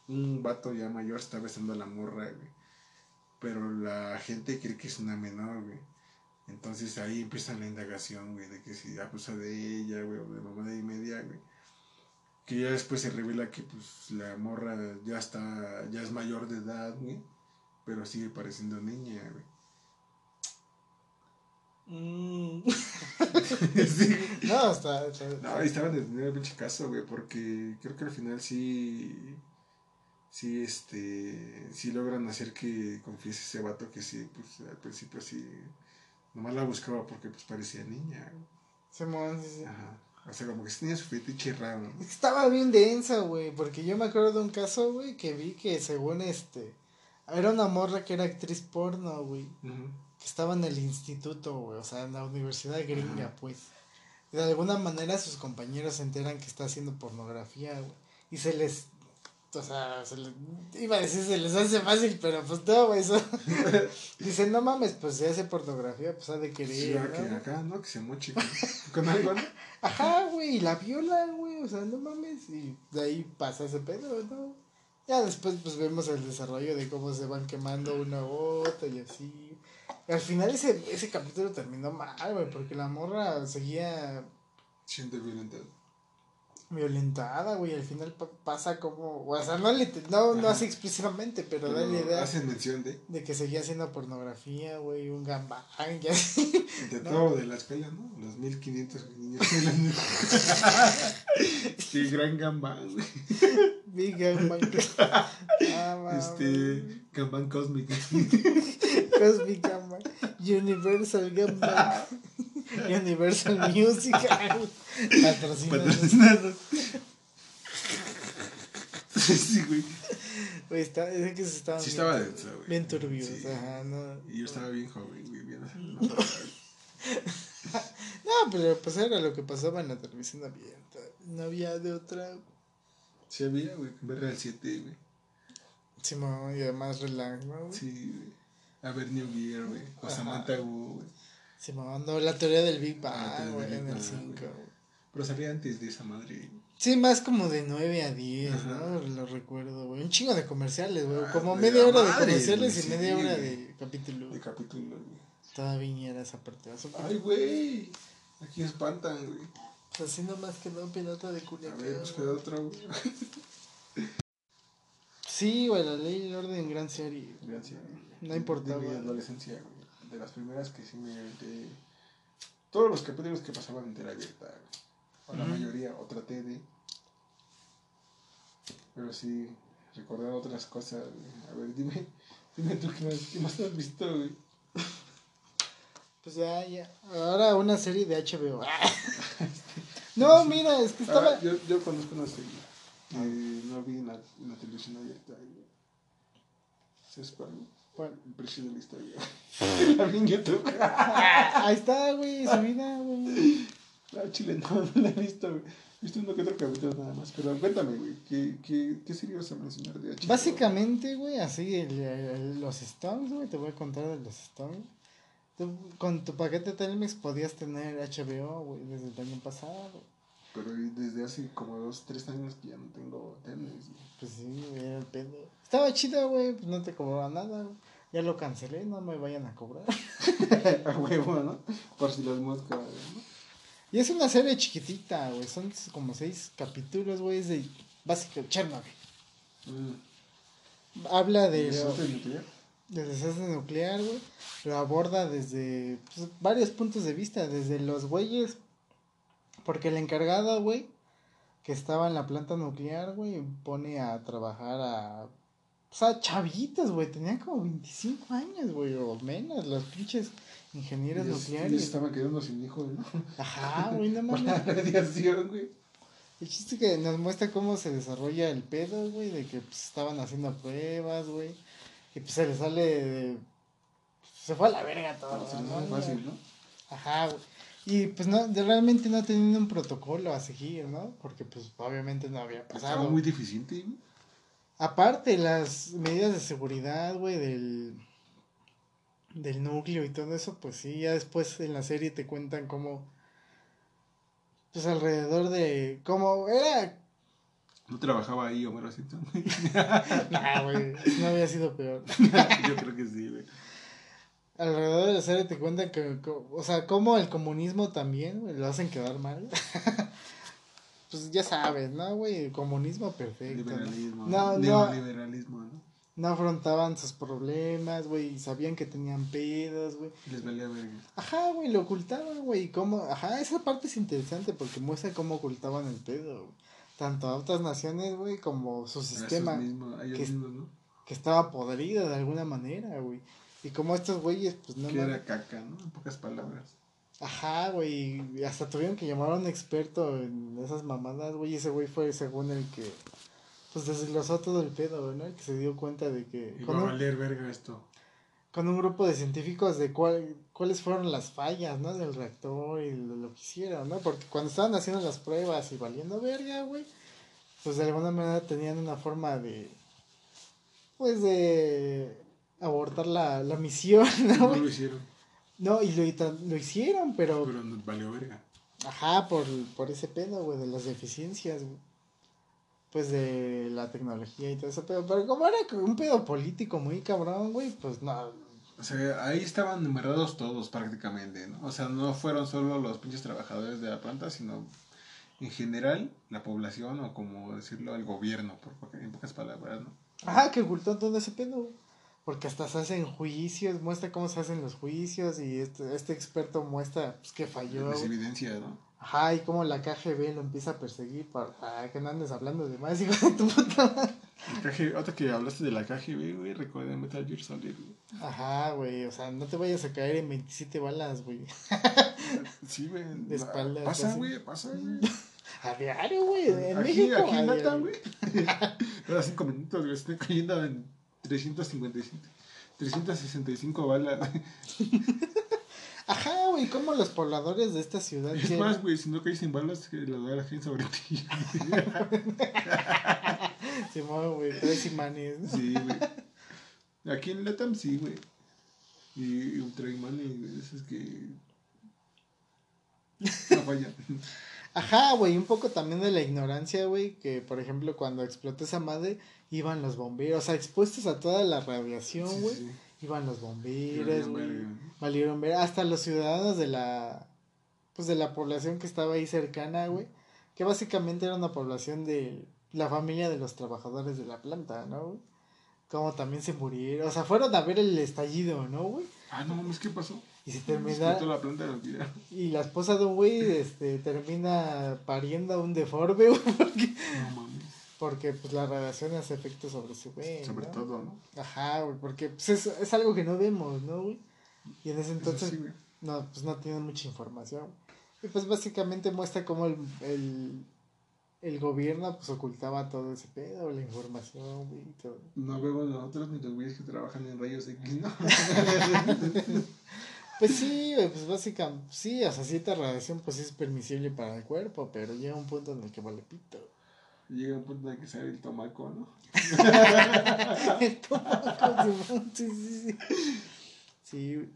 Speaker 2: un vato ya mayor está besando a la morra, güey. Pero la gente cree que es una menor, güey. Entonces ahí empieza la indagación, güey, de que si abusa de ella, güey, o de mamá y media, güey. Que ya después se revela que, pues, la morra ya está, ya es mayor de edad, güey. Pero sigue pareciendo niña, güey.
Speaker 1: Mm.
Speaker 2: Sí.
Speaker 1: No, está, está-
Speaker 2: No, ahí estaban deteniendo el pinche caso, güey, porque creo que al final sí. Sí, este. Sí logran hacer que confiese ese vato que sí, pues al principio sí. Nomás la buscaba porque pues parecía niña.
Speaker 1: Simón, sí, sí.
Speaker 2: Ajá. O sea, como que tenía su fetiche raro.
Speaker 1: Estaba bien densa, güey, porque yo me acuerdo de un caso, güey, que vi que según este, era una morra que era actriz porno, güey, que estaba en el instituto, güey, o sea, en la universidad gringa, pues. De alguna manera sus compañeros se enteran que está haciendo pornografía, güey, y se les, o sea, se les, iba a decir se les hace fácil, pero pues no, güey, eso. Dicen, no mames, pues si hace pornografía, pues ha de querer,
Speaker 2: Sí, ahora que acá, ¿no? Que se moche con, con algo, ¿no?
Speaker 1: Ajá, güey, y la viola, güey, o sea, no mames, y de ahí pasa ese pedo, ¿no? Ya después, pues vemos el desarrollo de cómo se van quemando una a otra y así. Y al final ese, ese capítulo terminó mal, güey, porque la morra seguía
Speaker 2: Siendo violentado.
Speaker 1: Violentada, güey, al final pa- pasa como, o sea, no, le, no, no así explícitamente, pero, da la
Speaker 2: Pero
Speaker 1: idea
Speaker 2: hacen mención de.
Speaker 1: de que seguía haciendo pornografía, güey, un gambán, y así.
Speaker 2: De
Speaker 1: No.
Speaker 2: todo de la escuela, ¿no? Los 1500 niños. Qué gran gambán, güey.
Speaker 1: Big gambán. Ah.
Speaker 2: Este. Gambán cósmico.
Speaker 1: Cosmic Gambang, Universal Gambang, Universal Music, patrocinados.
Speaker 2: Patrocinados. Sí, güey.
Speaker 1: Güey, está, es que se estaban
Speaker 2: Sí
Speaker 1: bien,
Speaker 2: estaba denso, güey.
Speaker 1: bien turbios,
Speaker 2: Sí.
Speaker 1: ajá, no.
Speaker 2: Y yo estaba bien joven, güey. Bien
Speaker 1: No, pero pues era lo que pasaba en la televisión abierta, no había de otra.
Speaker 2: Sí había, güey. Ver al 7, güey.
Speaker 1: Sí, mamá, y además relax, ¿no? güey?
Speaker 2: Sí, güey. A ver New Gear, güey. O. Samantha Wu, güey.
Speaker 1: Sí, mamá, no, la teoría del Big Bang, güey, en el
Speaker 2: Bang,
Speaker 1: 5.
Speaker 2: güey. Pero salía antes de esa madre.
Speaker 1: Sí, más como de 9 a 10,
Speaker 2: Ajá.
Speaker 1: ¿no? Lo recuerdo, güey. Un chingo de comerciales, güey.
Speaker 2: Ah,
Speaker 1: Como
Speaker 2: de
Speaker 1: media hora de comerciales y media hora de capítulo.
Speaker 2: De capítulo, güey.
Speaker 1: Todavía era esa parte.
Speaker 2: Ay, güey. Aquí espantan, güey.
Speaker 1: pues así nomás quedó pirata de
Speaker 2: A
Speaker 1: Culiacán.
Speaker 2: ver, pues queda otro, güey.
Speaker 1: Sí, güey, la ley y el orden, gran serie.
Speaker 2: Gracias.
Speaker 1: No importaba.
Speaker 2: De mi adolescencia, güey. De las primeras que sí me aventé. Todos los capítulos que pasaban en tele abierta. O la mayoría, o traté de. Pero sí, recordar otras cosas. A ver, dime. Dime tú qué más, qué más has visto, güey.
Speaker 1: Pues ya, ya. Ahora una serie de HBO. no, mira, es que estaba.
Speaker 2: Ah, yo, yo conozco una serie. que no vi en la, en la televisión abierta, güey. ¿Sabes cuál? güey?
Speaker 1: Bueno,
Speaker 2: El precio de la vi en YouTube.
Speaker 1: ahí está, güey, subida, güey.
Speaker 2: La chile no, no la he visto, güey. Viste uno que otro capítulo nada más, pero cuéntame, güey, ¿qué, qué, qué serie vas a mencionar de HBO?
Speaker 1: Básicamente, güey, así el, el- los Stones, güey, te voy a contar de los Stones. Tú, con tu paquete Telmex podías tener HBO, güey, desde el año pasado.
Speaker 2: Pero desde hace como dos, tres años que ya no tengo tenis,
Speaker 1: Pues sí, era el pedo. Estaba chido, güey, pues no te cobraba nada, güey. Ya lo cancelé, no me vayan a cobrar.
Speaker 2: A huevo, ¿no? Por si las moscas, ¿no?
Speaker 1: Y es una serie chiquitita, güey, son como seis capítulos, güey, es de básico Chernobyl.
Speaker 2: Mm.
Speaker 1: Habla de...
Speaker 2: ¿Y eso te nuclear?
Speaker 1: de desastre nuclear, güey, lo aborda desde pues, varios puntos de vista, desde los güeyes, porque el encargado, güey, que estaba en la planta nuclear, güey, pone a trabajar a, o sea, chavitos, güey, tenían como 25 años, güey, o menos, los pinches ingenieros
Speaker 2: Y ya-
Speaker 1: nucleares.
Speaker 2: se estaban quedando sin hijos, ¿no?
Speaker 1: Ajá, güey, no
Speaker 2: la
Speaker 1: mames.
Speaker 2: radiación, güey.
Speaker 1: El chiste que nos muestra cómo se desarrolla el pedo, güey, de que pues, estaban haciendo pruebas, güey, y pues se le sale de... Se fue a la verga todo, ¿no?
Speaker 2: es fácil, ¿no?
Speaker 1: Ajá, güey. Y pues no, realmente no teniendo un protocolo a seguir, ¿no? Porque pues obviamente no había
Speaker 2: Estaba
Speaker 1: pasado.
Speaker 2: muy deficiente.
Speaker 1: Aparte, las medidas de seguridad, güey, del, del núcleo y todo eso, pues sí, ya después en la serie te cuentan cómo, pues alrededor de, cómo era,
Speaker 2: No trabajaba ahí Homero Simpson,
Speaker 1: nah, güey, no había sido peor.
Speaker 2: Yo creo que sí, güey.
Speaker 1: Alrededor de la serie te cuentan que, co- o sea, cómo el comunismo también, lo hacen quedar mal. pues ya sabes, ¿no, güey? El comunismo perfecto. ¿no?
Speaker 2: Liberalismo.
Speaker 1: No, no,
Speaker 2: Neoliberalismo, ¿no?
Speaker 1: no afrontaban sus problemas, güey, sabían que tenían pedos, güey.
Speaker 2: Les valía verga.
Speaker 1: Ajá, güey, lo ocultaban, güey, cómo, ajá, esa parte es interesante porque muestra cómo ocultaban el pedo. Tanto a otras naciones, güey, como su sistema,
Speaker 2: mismos,
Speaker 1: que-
Speaker 2: mismos, ¿no?
Speaker 1: que estaba podrido de alguna manera, güey. Y como estos güeyes, pues no
Speaker 2: que era caca, ¿no? En pocas palabras.
Speaker 1: Ajá, güey, y hasta tuvieron que llamar a un experto en esas mamadas, güey, ese güey fue según el que, pues desglosó todo el pedo, güey, ¿no? El que se dio cuenta de que
Speaker 2: Y
Speaker 1: con
Speaker 2: va a valer verga esto.
Speaker 1: con un grupo de científicos de cuál, cuáles fueron las fallas, ¿no? Del reactor y lo, lo que hicieron, ¿no? Porque cuando estaban haciendo las pruebas y valiendo verga, güey, pues de alguna manera tenían una forma de, pues de abortar la, la misión, ¿no?
Speaker 2: No lo hicieron,
Speaker 1: No, y lo, lo hicieron, pero
Speaker 2: pero valió verga.
Speaker 1: Ajá, por, por ese pedo, güey, de las deficiencias, güey. Pues de la tecnología y todo eso, pero, pero como era un pedo político muy cabrón, güey, pues no.
Speaker 2: O sea, ahí estaban numerados todos prácticamente, ¿no? O sea, no fueron solo los pinches trabajadores de la planta, sino en general la población o como decirlo, el gobierno, por, po- en pocas palabras, ¿no?
Speaker 1: Ajá, que ocultó todo ese pedo, güey. Porque hasta se hacen juicios, muestra cómo se hacen los juicios y este, este experto muestra pues, que falló.
Speaker 2: Las
Speaker 1: güey.
Speaker 2: evidencias, ¿no?
Speaker 1: Ajá, y cómo la KGB lo empieza a perseguir para ah, que no andes hablando de más, hijo de tu puta
Speaker 2: KGB, ahorita que hablaste de la KGB, güey, recuerda Metal Gear Solid, güey.
Speaker 1: Ajá, güey, o sea, no te vayas a caer en 27 balas, güey.
Speaker 2: Sí, güey.
Speaker 1: De espaldas,
Speaker 2: Pasa, güey, pasa, güey.
Speaker 1: A diario, güey, en
Speaker 2: aquí,
Speaker 1: México.
Speaker 2: aquí en güey. Cada cinco minutos, güey, estoy cayendo en 355, 365 balas.
Speaker 1: Ajá, güey, como los pobladores de esta ciudad.
Speaker 2: Es más, güey, si no caes en balas, que las balas caen sobre ti.
Speaker 1: Se mueve, güey, tres imanes.
Speaker 2: Sí, güey. Aquí en Latam sí, güey. Y, y Ultra Imanes, esos que. No fallan.
Speaker 1: Ajá, güey, un poco también de la ignorancia, güey, que por ejemplo cuando explotó esa madre, iban los bomberos, o sea, expuestos a toda la radiación, güey,
Speaker 2: sí.
Speaker 1: iban los bomberos, güey, valieron ver, hasta los ciudadanos de la, pues de la población que estaba ahí cercana, güey, que básicamente era una población de la familia de los trabajadores de la planta, ¿no, güey? Como también se murieron, o sea, fueron a ver el estallido, ¿no, güey?
Speaker 2: Ah, no mames, ¿qué pasó?
Speaker 1: Y se terminaron,
Speaker 2: la planta de
Speaker 1: y la esposa de un güey, este, termina pariendo a un deforme, güey, porque,
Speaker 2: No mames.
Speaker 1: Porque, pues, la radiación hace efecto sobre ese güey,
Speaker 2: Sobre
Speaker 1: ¿no?
Speaker 2: todo, ¿no?
Speaker 1: Ajá, güey, porque, pues, es, es algo que no vemos, ¿no, güey? Y en ese entonces,
Speaker 2: sí,
Speaker 1: no, pues, no tienen mucha información. Y, pues, básicamente muestra cómo el, el, el gobierno, pues, ocultaba todo ese pedo, la información, güey, y todo.
Speaker 2: No vemos nosotros ni los güeyes que trabajan en rayos X, ¿no?
Speaker 1: Pues sí, güey, pues básicamente, sí, o sea, cierta radiación pues es permisible para el cuerpo, pero llega un punto en el que vale pito.
Speaker 2: Llega un punto en el que sale el tomaco, ¿no?
Speaker 1: el tomaco, sí, sí, sí. Sí.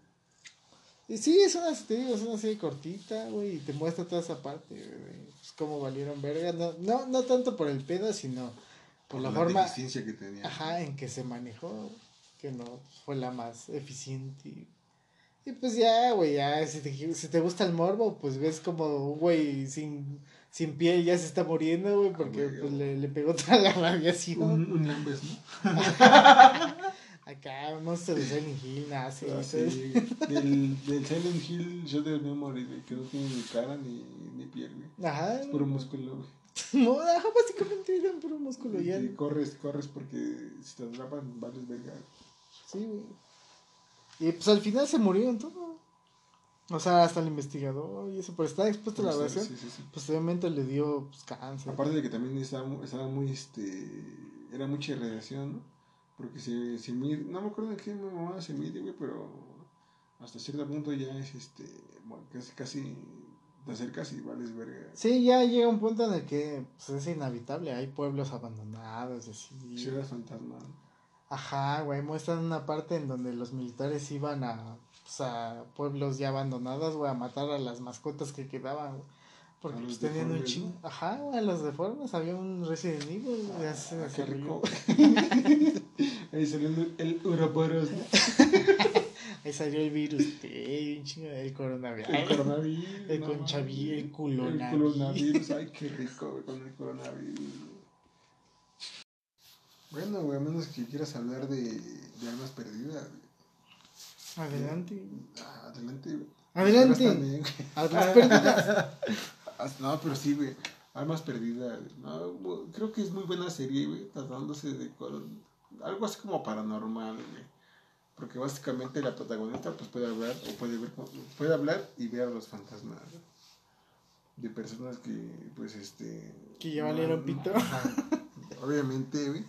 Speaker 1: Y sí, es una, te digo, es una serie cortita, güey, y te muestra toda esa parte, güey, pues cómo valieron verga, no, no, no tanto por el pedo, sino por, la, forma
Speaker 2: deficiencia que tenía.
Speaker 1: Ajá, en que se manejó, que no fue la más eficiente. Y pues ya, güey, ya, si te, si te gusta el morbo, pues ves como güey sin, sin piel ya se está muriendo, güey, porque pues, le, le, pegó toda la radiación.
Speaker 2: Un, un lambes, ¿no?
Speaker 1: Acá, un monstruo de Silent Hill nace.
Speaker 2: Ah, sí. del, del Silent Hill yo de Memory, güey, que no tiene ni cara ni, ni piel, güey.
Speaker 1: Ajá.
Speaker 2: Es puro músculo, güey.
Speaker 1: No, ajá, básicamente eran puro músculo ya.
Speaker 2: Y corres, corres porque si te atrapan, vales verga.
Speaker 1: Sí, güey. Y pues al final se murieron todos. O sea, hasta el investigador y eso, pero estaba expuesto a la radiación. Sí, sí, sí. Pues obviamente le dio pues, cáncer.
Speaker 2: Aparte de que también estaba, estaba muy, este, era mucha radiación, ¿no? Porque se, se mide, no me acuerdo de qué mamá se mide, güey, pero hasta cierto punto ya es, este, bueno, casi, casi, te acercas y vales verga.
Speaker 1: Sí, ya llega un punto en el que pues, es inhabitable, hay pueblos abandonados, así.
Speaker 2: Ciudad fantasma.
Speaker 1: Ajá, güey, muestran una parte en donde los militares iban a, pues, a pueblos ya abandonados, güey, a matar a las mascotas que quedaban, güey. Porque pues, tenían un chingo. Ajá, güey, a los deformes. Había un Resident Evil, güey, hace
Speaker 2: ah, qué rico. Ahí salió el Uroboros, ¿no?
Speaker 1: Ahí salió el virus, eh, un chingo, el coronavirus.
Speaker 2: El coronavirus.
Speaker 1: El no, conchavirus, el culonavirus.
Speaker 2: El coronavirus, ay, qué rico, güey, con el coronavirus. Bueno, güey, a menos que quieras hablar de, de almas perdidas, güey.
Speaker 1: Adelante.
Speaker 2: Ah, adelante, güey.
Speaker 1: Adelante.
Speaker 2: Almas perdidas. no, pero sí, güey. Almas perdidas. No, creo que es muy buena serie, güey. Tratándose de algo así como paranormal, güey. Porque básicamente la protagonista pues puede hablar o puede ver puede hablar y ver a los fantasmas de personas que pues este
Speaker 1: que ya valieron no, pito.
Speaker 2: Obviamente, güey.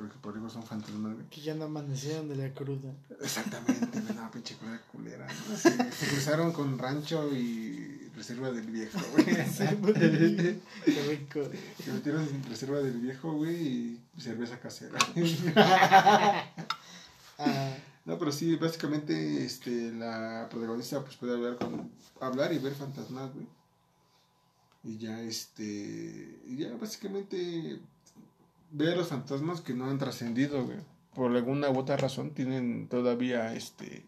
Speaker 2: Porque por eso son fantasmas, güey.
Speaker 1: Que ya no amanecieron de la cruda.
Speaker 2: Exactamente, güey. No, pinche cruda culera. ¿no? Se, se, cruzaron con rancho y reserva del viejo, güey.
Speaker 1: Qué rico.
Speaker 2: Se metieron en reserva del viejo, güey, y cerveza casera. ah. No, pero sí, básicamente este, la protagonista pues puede hablar con hablar y ver fantasmas, güey. Y ya este y ya básicamente ve a los fantasmas que no han trascendido, güey. Por alguna u otra razón tienen todavía este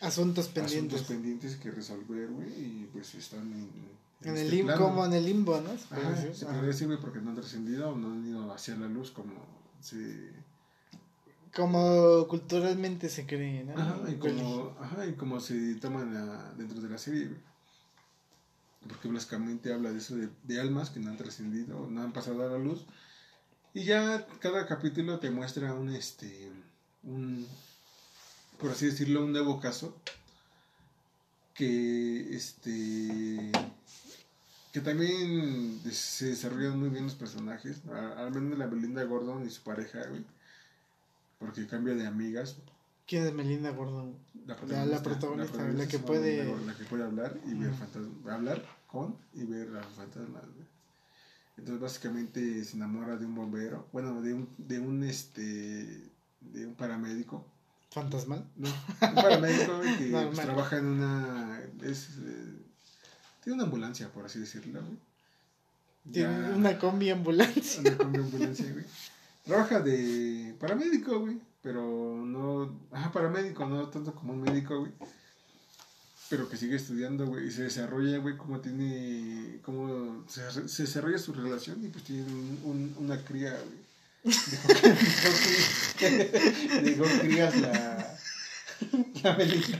Speaker 1: asuntos pendientes.
Speaker 2: Asuntos pendientes que resolver, güey, y pues están en
Speaker 1: en, en el este limbo, como en el limbo, ¿no?
Speaker 2: Se puede decir, se puede decir, güey, porque no han trascendido o no han ido hacia la luz como se
Speaker 1: como culturalmente se cree, ¿no?
Speaker 2: Ajá, y como, ajá, y como se toman la, dentro de la serie, güey. Porque básicamente habla de eso de, de almas que no han trascendido, no han pasado a la luz y ya cada capítulo te muestra un, este, un, por así decirlo, un nuevo caso que, este, que también se desarrollan muy bien los personajes, al menos la Belinda Gordon y su pareja, güey, porque cambia de amigas.
Speaker 1: ¿Quién es Melinda Gordon?
Speaker 2: La protagonista, la, protagonista,
Speaker 1: la, la que puede...
Speaker 2: La que puede hablar y ver hablar con y ver a los fantasmas. Entonces básicamente se enamora de un bombero, bueno, de un, de un este, de un paramédico.
Speaker 1: ¿Fantasmal?
Speaker 2: No, un paramédico que pues, trabaja en una, es, eh, tiene una ambulancia, por así decirlo, güey.
Speaker 1: Tiene una combi ambulancia.
Speaker 2: Una combi ambulancia, güey. Trabaja de paramédico, güey, pero no, ajá, paramédico, no tanto como un médico, güey pero que sigue estudiando, güey, y se desarrolla, güey, como tiene, como se, se, desarrolla su relación y pues tiene un, un, una cría, güey. Dijo que crías la, la Belinda.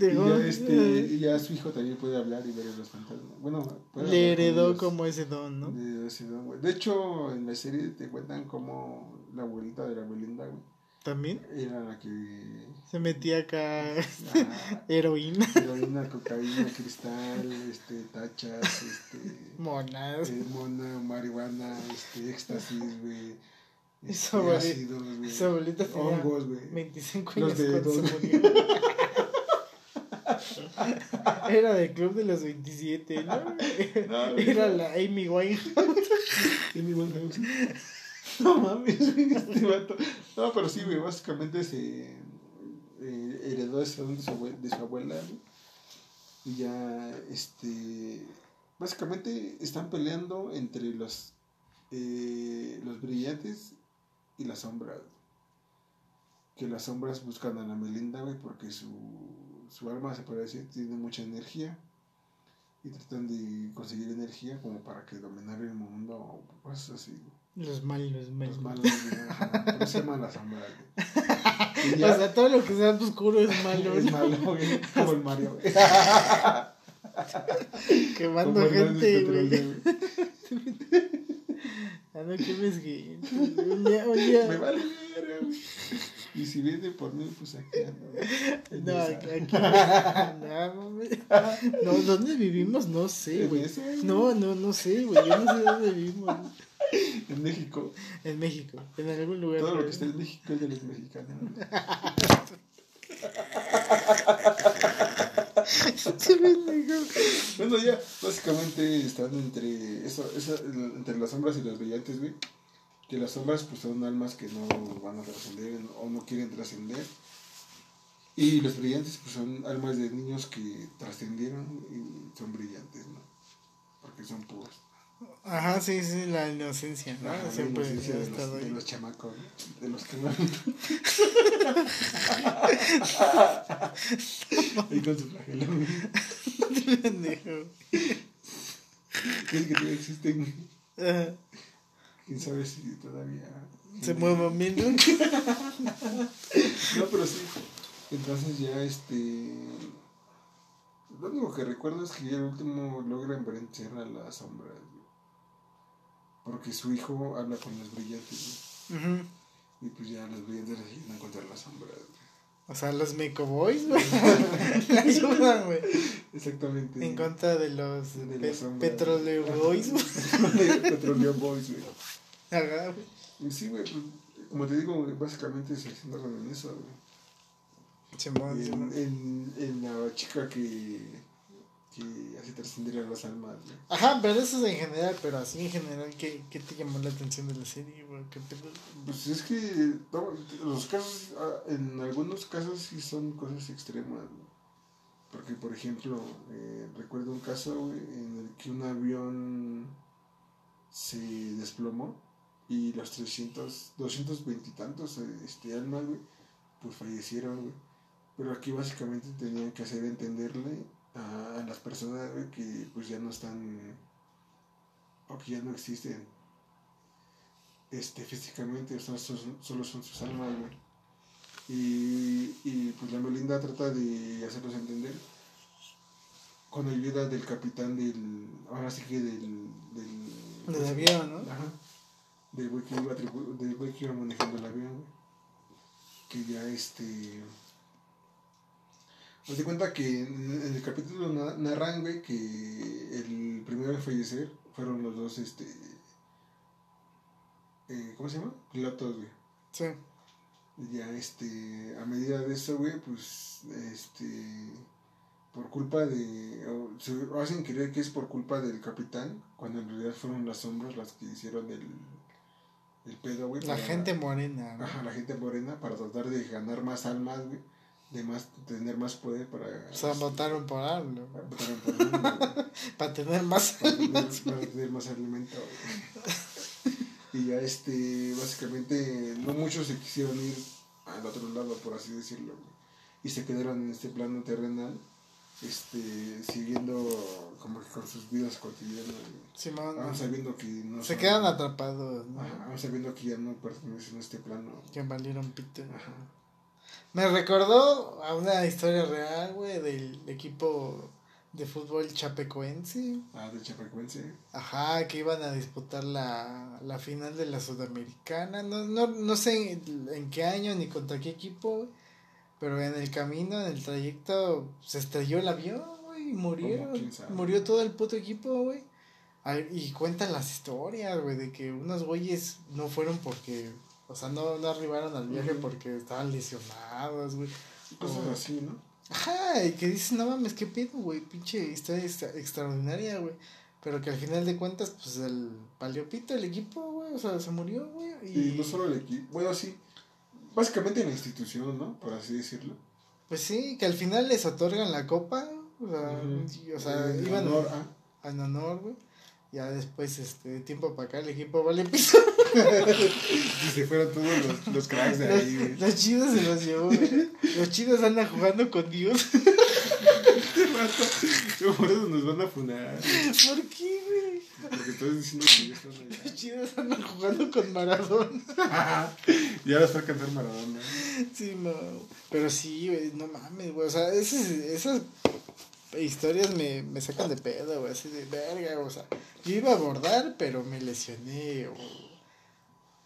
Speaker 2: y, ya este, y ya su hijo también puede hablar y ver los fantasmas. Bueno,
Speaker 1: le heredó como ese don, ¿no?
Speaker 2: De, ese don, güey. De hecho, en la serie te cuentan como la abuelita de la Belinda, güey
Speaker 1: ¿También?
Speaker 2: Era la que...
Speaker 1: Se metía acá heroína.
Speaker 2: Heroína, cocaína, cristal, este, tachas, este...
Speaker 1: Monas.
Speaker 2: Eh, mona, marihuana, este, éxtasis, güey.
Speaker 1: Su
Speaker 2: este,
Speaker 1: abuelita, su abuelita tenía
Speaker 2: hongos, güey.
Speaker 1: 25
Speaker 2: Los
Speaker 1: años
Speaker 2: de
Speaker 1: cuando se murió. Era del club de los 27, ¿no?
Speaker 2: No.
Speaker 1: Era la Amy Winehouse.
Speaker 2: Y mi Winehouse. No mames, este vato. No, pero sí, güey, básicamente se eh, heredó ese de su, abue- de su abuela, güey. Y ya, este. Básicamente están peleando entre los, eh, los brillantes y las sombras. Que las sombras buscan a la Melinda, güey, porque su, su alma, se decir, tiene mucha energía. Y tratan de conseguir energía como para que dominar el mundo o cosas así.
Speaker 1: Los malos, los malos.
Speaker 2: Los malos, se llama la sombra, güey. Y
Speaker 1: O sea, todo lo que sea oscuro es malo.
Speaker 2: es malo, güey, como el Mario, güey.
Speaker 1: Quemando gente, güey. Ah, no quemes gente. Un día.
Speaker 2: Me vale verga, güey. Y si viene por mí, pues aquí ando.
Speaker 1: No, aquí, no, no, ¿dónde vivimos? No sé, güey. No, no, no sé, güey. Yo no sé dónde vivimos.
Speaker 2: En México.
Speaker 1: En México, en algún lugar.
Speaker 2: Todo lo que está en México es de los mexicanos. Bueno, ya, básicamente están entre, eso, eso, entre las sombras y los brillantes, güey. Que las sombras, pues son almas que no van a trascender o no quieren trascender. Y los brillantes, pues son almas de niños que trascendieron y son brillantes, ¿no? Porque son puros.
Speaker 1: Ajá, sí, sí, la inocencia, ¿no?
Speaker 2: Ajá, la
Speaker 1: Siempre
Speaker 2: inocencia de los, de los chamacos, ¿no? de los que no. Ahí con su flagelo.
Speaker 1: Pendejo.
Speaker 2: ¿Crees que todavía existen?
Speaker 1: Ajá.
Speaker 2: ¿Quién sabe si todavía...
Speaker 1: Se mueven bien, ¿no?
Speaker 2: No, pero sí. Entonces ya este. Lo único que recuerdo es que ya el último logran vencer a las sombras. Porque su hijo habla con los brillantes. güey.
Speaker 1: Ujú.
Speaker 2: Y pues ya los brillantes le ayudan contra las sombras. güey.
Speaker 1: O sea, los Meco Boys, güey. Le ayudan, güey.
Speaker 2: Exactamente.
Speaker 1: En contra de los
Speaker 2: De
Speaker 1: pe-
Speaker 2: sombras.
Speaker 1: Petroleo Boys, güey.
Speaker 2: Petroleo Boys, güey.
Speaker 1: Ajá, güey.
Speaker 2: Sí, güey, pues, como te digo, básicamente se centran en eso, güey.
Speaker 1: Simón.
Speaker 2: En, en, en la chica que, que hace trascender a las almas, güey.
Speaker 1: Ajá, pero eso es en general, pero así en general, ¿qué, qué te llamó la atención de la serie? ¿Qué pedo?
Speaker 2: Pues es que no, los casos, ah, en algunos casos sí son cosas extremas. Porque, por ejemplo, eh, recuerdo un caso, güey, en el que un avión se desplomó y los 300, 220 y tantos este, almas, güey, pues fallecieron, güey. Pero aquí básicamente tenían que hacer entenderle a, las personas, güey, que pues ya no están, o que ya no existen este, físicamente, o sea, son- solo son sus almas, güey. Y, y pues la Melinda trata de hacerlos entender con ayuda del capitán del, ahora sí que del, del,
Speaker 1: Del avión, ¿no?
Speaker 2: Ajá. Del güey que iba, del güey que iba manejando el avión, güey. Que ya este... Haz de cuenta que en, el capítulo na- narran, güey, que el primero en fallecer fueron los dos, este... eh, ¿Cómo se llama? Pilotos, güey.
Speaker 1: Sí.
Speaker 2: Ya, este, a medida de eso, güey, pues, este, por culpa de, o se hacen creer que es por culpa del capitán, cuando en realidad fueron las sombras las que hicieron el, el pedo, güey.
Speaker 1: La
Speaker 2: para-
Speaker 1: gente morena, ¿no?
Speaker 2: Ajá, la gente morena, para tratar de ganar más almas, güey, de más, tener más poder para...
Speaker 1: O sea, votaron por ¿no?
Speaker 2: votaron por
Speaker 1: Para tener más.
Speaker 2: para tener, para tener más alimento. Y ya este, básicamente, no muchos se quisieron ir al otro lado, por así decirlo. Y se quedaron en este plano terrenal, este, siguiendo como que con sus vidas cotidianas.
Speaker 1: Simón.
Speaker 2: Aún sabiendo que no
Speaker 1: Se
Speaker 2: son-
Speaker 1: quedan atrapados, ¿no?
Speaker 2: Ajá, aún sabiendo que ya no pertenecen a este plano.
Speaker 1: Que valieron pito.
Speaker 2: Ajá.
Speaker 1: Me recordó a una historia real, güey, del equipo de fútbol chapecoense.
Speaker 2: Ah, de Chapecoense.
Speaker 1: Ajá, que iban a disputar la, la final de la Sudamericana. No, no, no sé en, en qué año ni contra qué equipo, güey, pero en el camino, en el trayecto, se estrelló el avión, güey, y murieron. Murió todo el puto equipo, güey. Y cuentan las historias, güey, de que unos güeyes no fueron porque, o sea, no, no arribaron al viaje porque estaban lesionados, güey.
Speaker 2: Cosas
Speaker 1: O-
Speaker 2: así, ¿no?
Speaker 1: Ajá, y que dices, no mames, qué pedo, güey, pinche historia extra- extraordinaria, güey. Pero que al final de cuentas, pues el paleopito, el equipo, güey, o sea, se murió, güey. Y,
Speaker 2: Y no solo el equipo, bueno, sí, básicamente la institución, ¿no? Por así decirlo.
Speaker 1: Pues sí, que al final les otorgan la copa, o sea, y- o sea
Speaker 2: En
Speaker 1: iban
Speaker 2: honor a-
Speaker 1: en honor, güey. Ya después, este, tiempo para acá, el equipo vale piso.
Speaker 2: Y se fueron todos los, los cracks de ahí, güey.
Speaker 1: Los chidos se los llevó, güey. Los chidos andan jugando con Dios.
Speaker 2: Por eso nos van a funar.
Speaker 1: ¿Por qué, güey?
Speaker 2: Porque todos diciendo que ya están
Speaker 1: Los
Speaker 2: allá.
Speaker 1: chidos andan jugando con Maradona.
Speaker 2: Y ahora está a cantar Maradona.
Speaker 1: Sí, no. Pero sí, güey, no mames, güey. O sea, esas, esas historias me, me sacan de pedo, güey. Así de verga, o sea. Yo iba a abordar, pero me lesioné, o.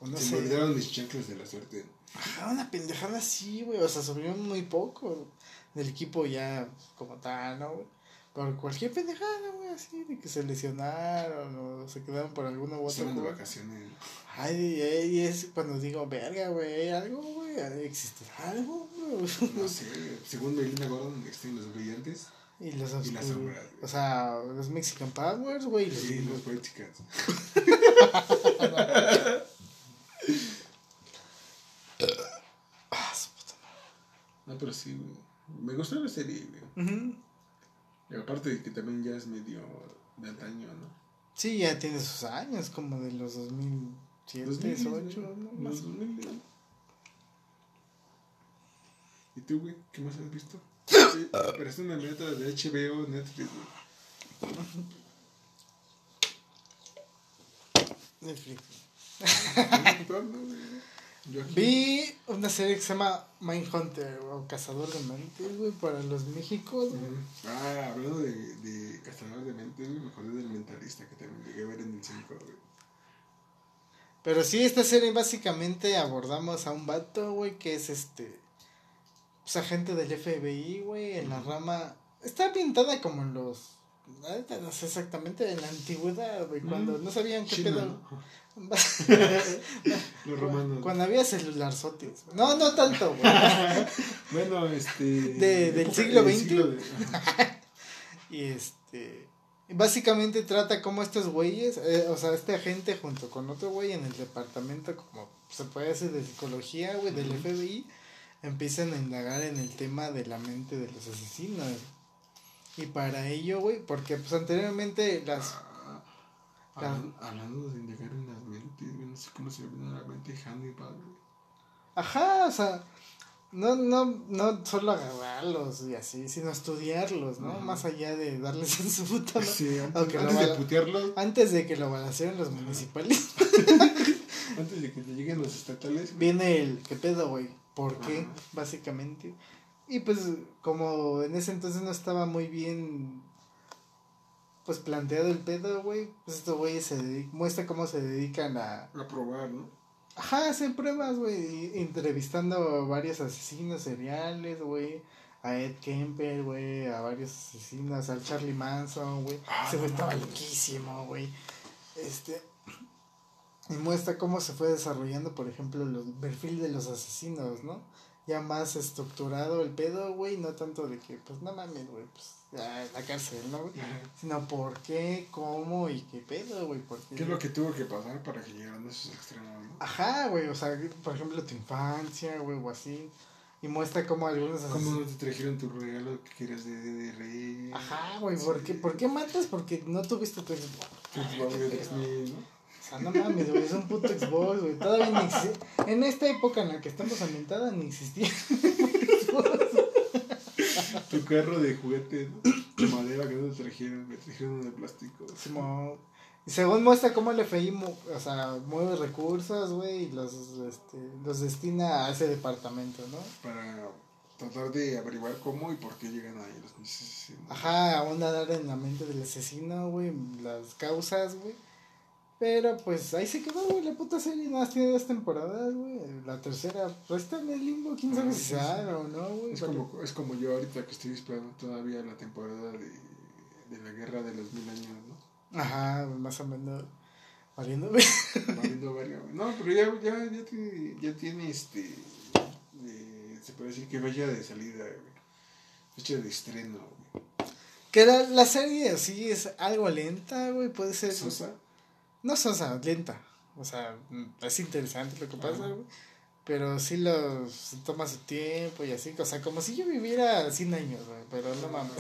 Speaker 1: o no
Speaker 2: se
Speaker 1: sé.
Speaker 2: me olvidaron mis chanclas de la suerte.
Speaker 1: Ajá, una pendejada así, güey. O sea, subieron muy poco del equipo ya como tal, ¿no, güey? Por cualquier pendejada, güey, así, de que se lesionaron o se quedaron por alguno u
Speaker 2: Estaban de vacaciones.
Speaker 1: Ay, y es cuando digo, verga, güey, ¿hay algo, güey? ¿Existirá algo, güey?
Speaker 2: No sé, según Melina Gordon, existen los brillantes
Speaker 1: Y los
Speaker 2: Y las sombras.
Speaker 1: O sea, los Mexican Powers, güey. y los-
Speaker 2: los White Chicans.
Speaker 1: Ah, su puta
Speaker 2: No, pero sí, güey. Me gustó la serie, güey.
Speaker 1: madre. Ujú.
Speaker 2: Y aparte de que también ya es medio de antaño, ¿no?
Speaker 1: Sí, ya tiene sus años, como de los 2007,
Speaker 2: 2010,
Speaker 1: 2008,
Speaker 2: güey.
Speaker 1: ¿no? Más o menos.
Speaker 2: 2000, güey. ¿Y tú, güey? ¿Qué más has visto? Sí, Pero es una neta de HBO, Netflix, güey.
Speaker 1: Netflix. Vi una serie que se llama Mindhunter o Cazador de Mentes, güey, para los Méxicos.
Speaker 2: Ah, hablando de, de Cazador de Mentes, güey, me acordé del Mentalista que también llegué a ver en el 5, güey.
Speaker 1: Pero sí, esta serie básicamente abordamos a un vato, güey, que es este. Pues agente del FBI, güey, en la rama. Está pintada como en los. ahorita No sé exactamente, en la antigüedad, güey, cuando
Speaker 2: Mm.
Speaker 1: no sabían qué
Speaker 2: China,
Speaker 1: pedo.
Speaker 2: Los romanos.
Speaker 1: cuando había celularzotes. No, no tanto, güey.
Speaker 2: Bueno, este.
Speaker 1: De- del siglo XX.
Speaker 2: siglo de- ajá.
Speaker 1: Y este. Básicamente trata como estos güeyes, eh, o sea, este agente junto con otro güey en el departamento, como se puede decir, de psicología, güey, del. FBI, empiezan a indagar en el tema de la mente de los asesinos. Y para ello, güey, porque pues anteriormente las.
Speaker 2: Hablan- Hablando de indagar en las mentes, no sé cómo se llama la mente Hannibal, güey.
Speaker 1: Ajá, o sea, no, no, no solo agarrarlos y así, sino estudiarlos, ¿no?
Speaker 2: Ajá.
Speaker 1: Más allá de darles en su puta madre.
Speaker 2: Sí, antes,
Speaker 1: Aunque
Speaker 2: antes de putearlos,
Speaker 1: Antes de que lo balaceen los municipales.
Speaker 2: antes de que te lleguen los estatales,
Speaker 1: viene el qué pedo, güey, por qué,
Speaker 2: Ajá.
Speaker 1: básicamente. Y pues como en ese entonces no estaba muy bien pues planteado el pedo, güey, pues estos güeyes se dedic- muestra cómo se dedican a
Speaker 2: a probar, ¿no?
Speaker 1: ajá, hacer pruebas, güey, entrevistando a varios asesinos seriales, güey. A Ed Kemper, güey, a varios asesinos, al Charlie Manson, güey.
Speaker 2: Ah,
Speaker 1: Ese güey
Speaker 2: no
Speaker 1: estaba loquísimo, güey. Este. Y muestra cómo se fue desarrollando, por ejemplo, el perfil de los asesinos, ¿no? Ya más estructurado el pedo, güey, no tanto de que, pues no mames, güey, pues la cárcel, ¿no, güey? Sino por qué, cómo y qué pedo, güey, porque...
Speaker 2: ¿Qué es lo que tuvo que pasar para que llegaran a esos extremos, no?
Speaker 1: Ajá, güey, o sea, por ejemplo, tu infancia, güey, o así. Y muestra cómo algunos
Speaker 2: ¿Cómo no te trajeron tu regalo que querías de, de, de rey?
Speaker 1: Ajá, güey, ¿por qué, ¿por qué matas? Porque no tuviste tu Xbox.
Speaker 2: Tu Xbox de 3000, ¿no?
Speaker 1: O sea, no mames, güey, es un puto Xbox, güey. Todavía ni existe. En esta época en la que estamos ambientada ni existía.
Speaker 2: Tu carro de juguete. De madera que no te trajeron, me trajeron de plástico.
Speaker 1: Y según muestra cómo el FI, mu- o sea, mueve recursos, güey, y los, este, los destina a ese departamento, ¿no?
Speaker 2: Para tratar de averiguar cómo y por qué llegan ahí los asesinos.
Speaker 1: Ajá, aún a dar en la mente del asesino, güey, las causas, güey. Pero pues ahí se quedó, güey, la puta serie. Nada, más tiene dos temporadas, güey. La tercera, pues está en el limbo, quién sabe
Speaker 2: Ah,
Speaker 1: si se o no, güey.
Speaker 2: Es como, es como yo ahorita que estoy esperando todavía la temporada de, de la guerra de los mil años, ¿no?
Speaker 1: Ajá, más o menos. Valiendo,
Speaker 2: Valiendo verga, güey. No, pero ya, ya, ya tiene, ya tiene este. eh, se puede decir que fecha de salida, güey. Fecha de estreno, güey.
Speaker 1: Que la, la serie sí es algo lenta, güey. Puede ser.
Speaker 2: Sosa.
Speaker 1: No sosa, lenta. O sea, mm, es interesante lo que pasa, güey. Pero sí los se toma su tiempo y así. O sea, como si yo viviera 100 años, güey. Pero no mames.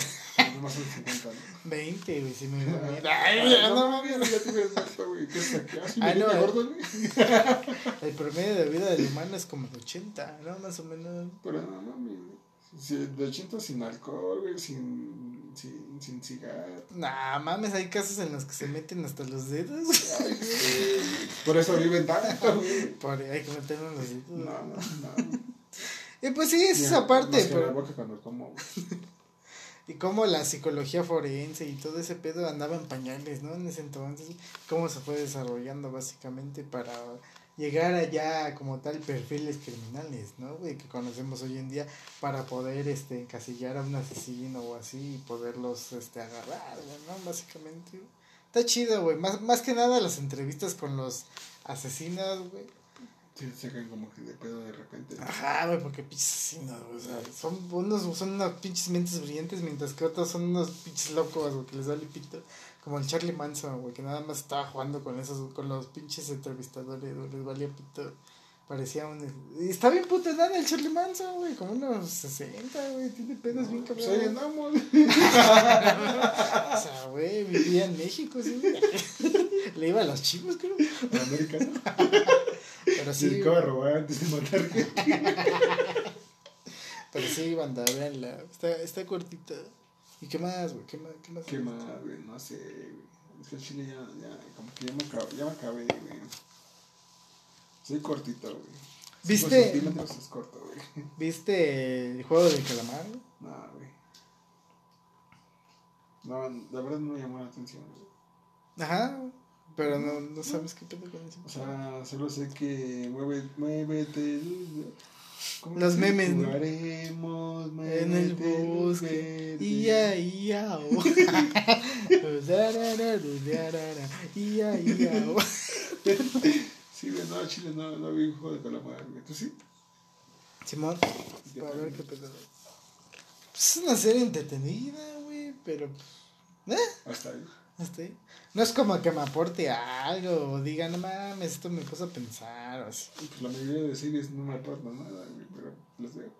Speaker 2: No más de 50, ¿no?
Speaker 1: 20, güey, si me voy a
Speaker 2: Ay, no, mames,
Speaker 1: mames.
Speaker 2: ya te ves harto, güey. ¿Qué es
Speaker 1: Ah, no, eh.
Speaker 2: gordo, güey?
Speaker 1: El promedio de vida del humano es como de 80, ¿no? Más o menos.
Speaker 2: Pero no mames, güey. De 80 sin alcohol, güey, sin, sin, sin cigarro.
Speaker 1: Nah, mames, hay casos en los que se meten hasta los dedos.
Speaker 2: Ay. Por eso viven tanto, güey.
Speaker 1: Por hay que meternos los dedos.
Speaker 2: No, no, no.
Speaker 1: Y pues sí, es
Speaker 2: Ya,
Speaker 1: esa parte.
Speaker 2: más que la
Speaker 1: pero-
Speaker 2: boca cuando como, güey.
Speaker 1: Y cómo la psicología forense y todo ese pedo andaba en pañales, ¿no? En ese entonces, cómo se fue desarrollando básicamente para llegar allá como tal perfiles criminales, ¿no? Güey, que conocemos hoy en día para poder este encasillar a un asesino o así y poderlos este agarrar, ¿no? Básicamente. Está chido, güey. Más, más que nada las entrevistas con los asesinos, güey.
Speaker 2: Sí, se sacan como que de pedo de repente.
Speaker 1: Ajá, güey, porque pinches asesinos, güey. O sea, son unos, son unos pinches mentes brillantes, mientras que otros son unos pinches locos, güey, que les da pito. Como el Charlie Manson, güey, que nada más estaba jugando con esos, con los pinches entrevistadores, güey, les valía pito. Parecía un. Está bien puta nada el Charlie Manson, güey, como unos 60, güey, tiene pedos bien
Speaker 2: Pues ahí andamos.
Speaker 1: O sea, güey, vivía en México, sí. Le iba a los chivos, creo.
Speaker 2: ¿no?
Speaker 1: Pero
Speaker 2: Se
Speaker 1: sí,
Speaker 2: a robar antes de matar
Speaker 1: pero sí, banda. Está, está cortita. ¿Y qué más, güey? ¿Qué más? ¿Qué más?
Speaker 2: ¿Qué más, güey? No sé, güey. Es que el chile ya, ya, como que ya me acabé, ya me acabé, güey. Soy cortito, güey. Cinco
Speaker 1: ¿Viste?
Speaker 2: centímetros es corto, güey.
Speaker 1: ¿Viste el juego del calamar?
Speaker 2: No, güey. No, la verdad no me llamó la atención, güey.
Speaker 1: Ajá, pero no, no sabes qué pedo con eso.
Speaker 2: O sea, solo sé que mueve, muévete. ¿Cómo
Speaker 1: Los memes, ¿no?
Speaker 2: Jugaremos,
Speaker 1: En el bosque. Ia, ia, o. Darara, darara, ia, ia, o.
Speaker 2: Sí, güey, no, Chile no, no vi un juego de calamar, güey. ¿Tú sí?
Speaker 1: Simón, para ver qué pedo. Pues es una serie entretenida, güey, pero. ¿Eh?
Speaker 2: Hasta ahí.
Speaker 1: No es como que me aporte algo o diga, no mames, esto me puso a pensar o así.
Speaker 2: Pues la mayoría de series no me aportan nada, güey, pero las veo.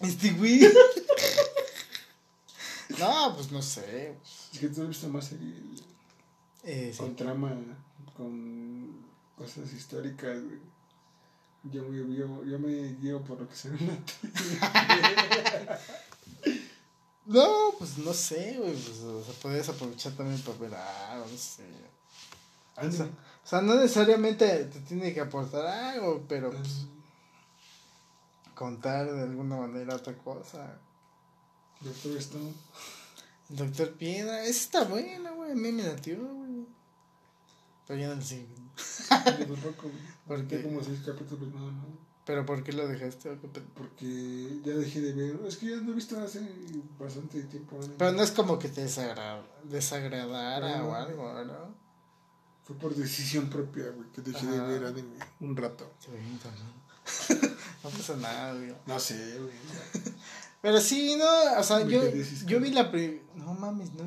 Speaker 1: Este güey. no, pues no sé.
Speaker 2: Es que tú has visto más series
Speaker 1: Eh, sí.
Speaker 2: con trama, con cosas históricas, güey. Yo, me- yo, yo me guío por lo que se ve en la tele.
Speaker 1: No, pues no sé, güey. Pues, o sea, puedes aprovechar también para ver algo, no sé. O sea, o sea, no necesariamente te tiene que aportar algo, pero pues, contar de alguna manera otra cosa.
Speaker 2: Doctor Stone.
Speaker 1: Doctor Piedra, esa está buena, güey. A mí me latió, güey. Pero ya no lo sigo.
Speaker 2: Yo tampoco, güey.
Speaker 1: ¿Por qué?
Speaker 2: como seis capítulos nada más.
Speaker 1: ¿Pero por qué lo dejaste?
Speaker 2: Porque ya dejé de ver. Es que ya no he visto hace bastante tiempo. anime.
Speaker 1: Pero no es como que te desagra- desagradara
Speaker 2: No.
Speaker 1: o algo, ¿no?
Speaker 2: Fue por decisión propia, güey, que dejé de ver anime un rato.
Speaker 1: Sí, no pasa nada, güey.
Speaker 2: No sé, güey.
Speaker 1: Pero sí, no, o sea, yo, yo vi la pri- No mames, no,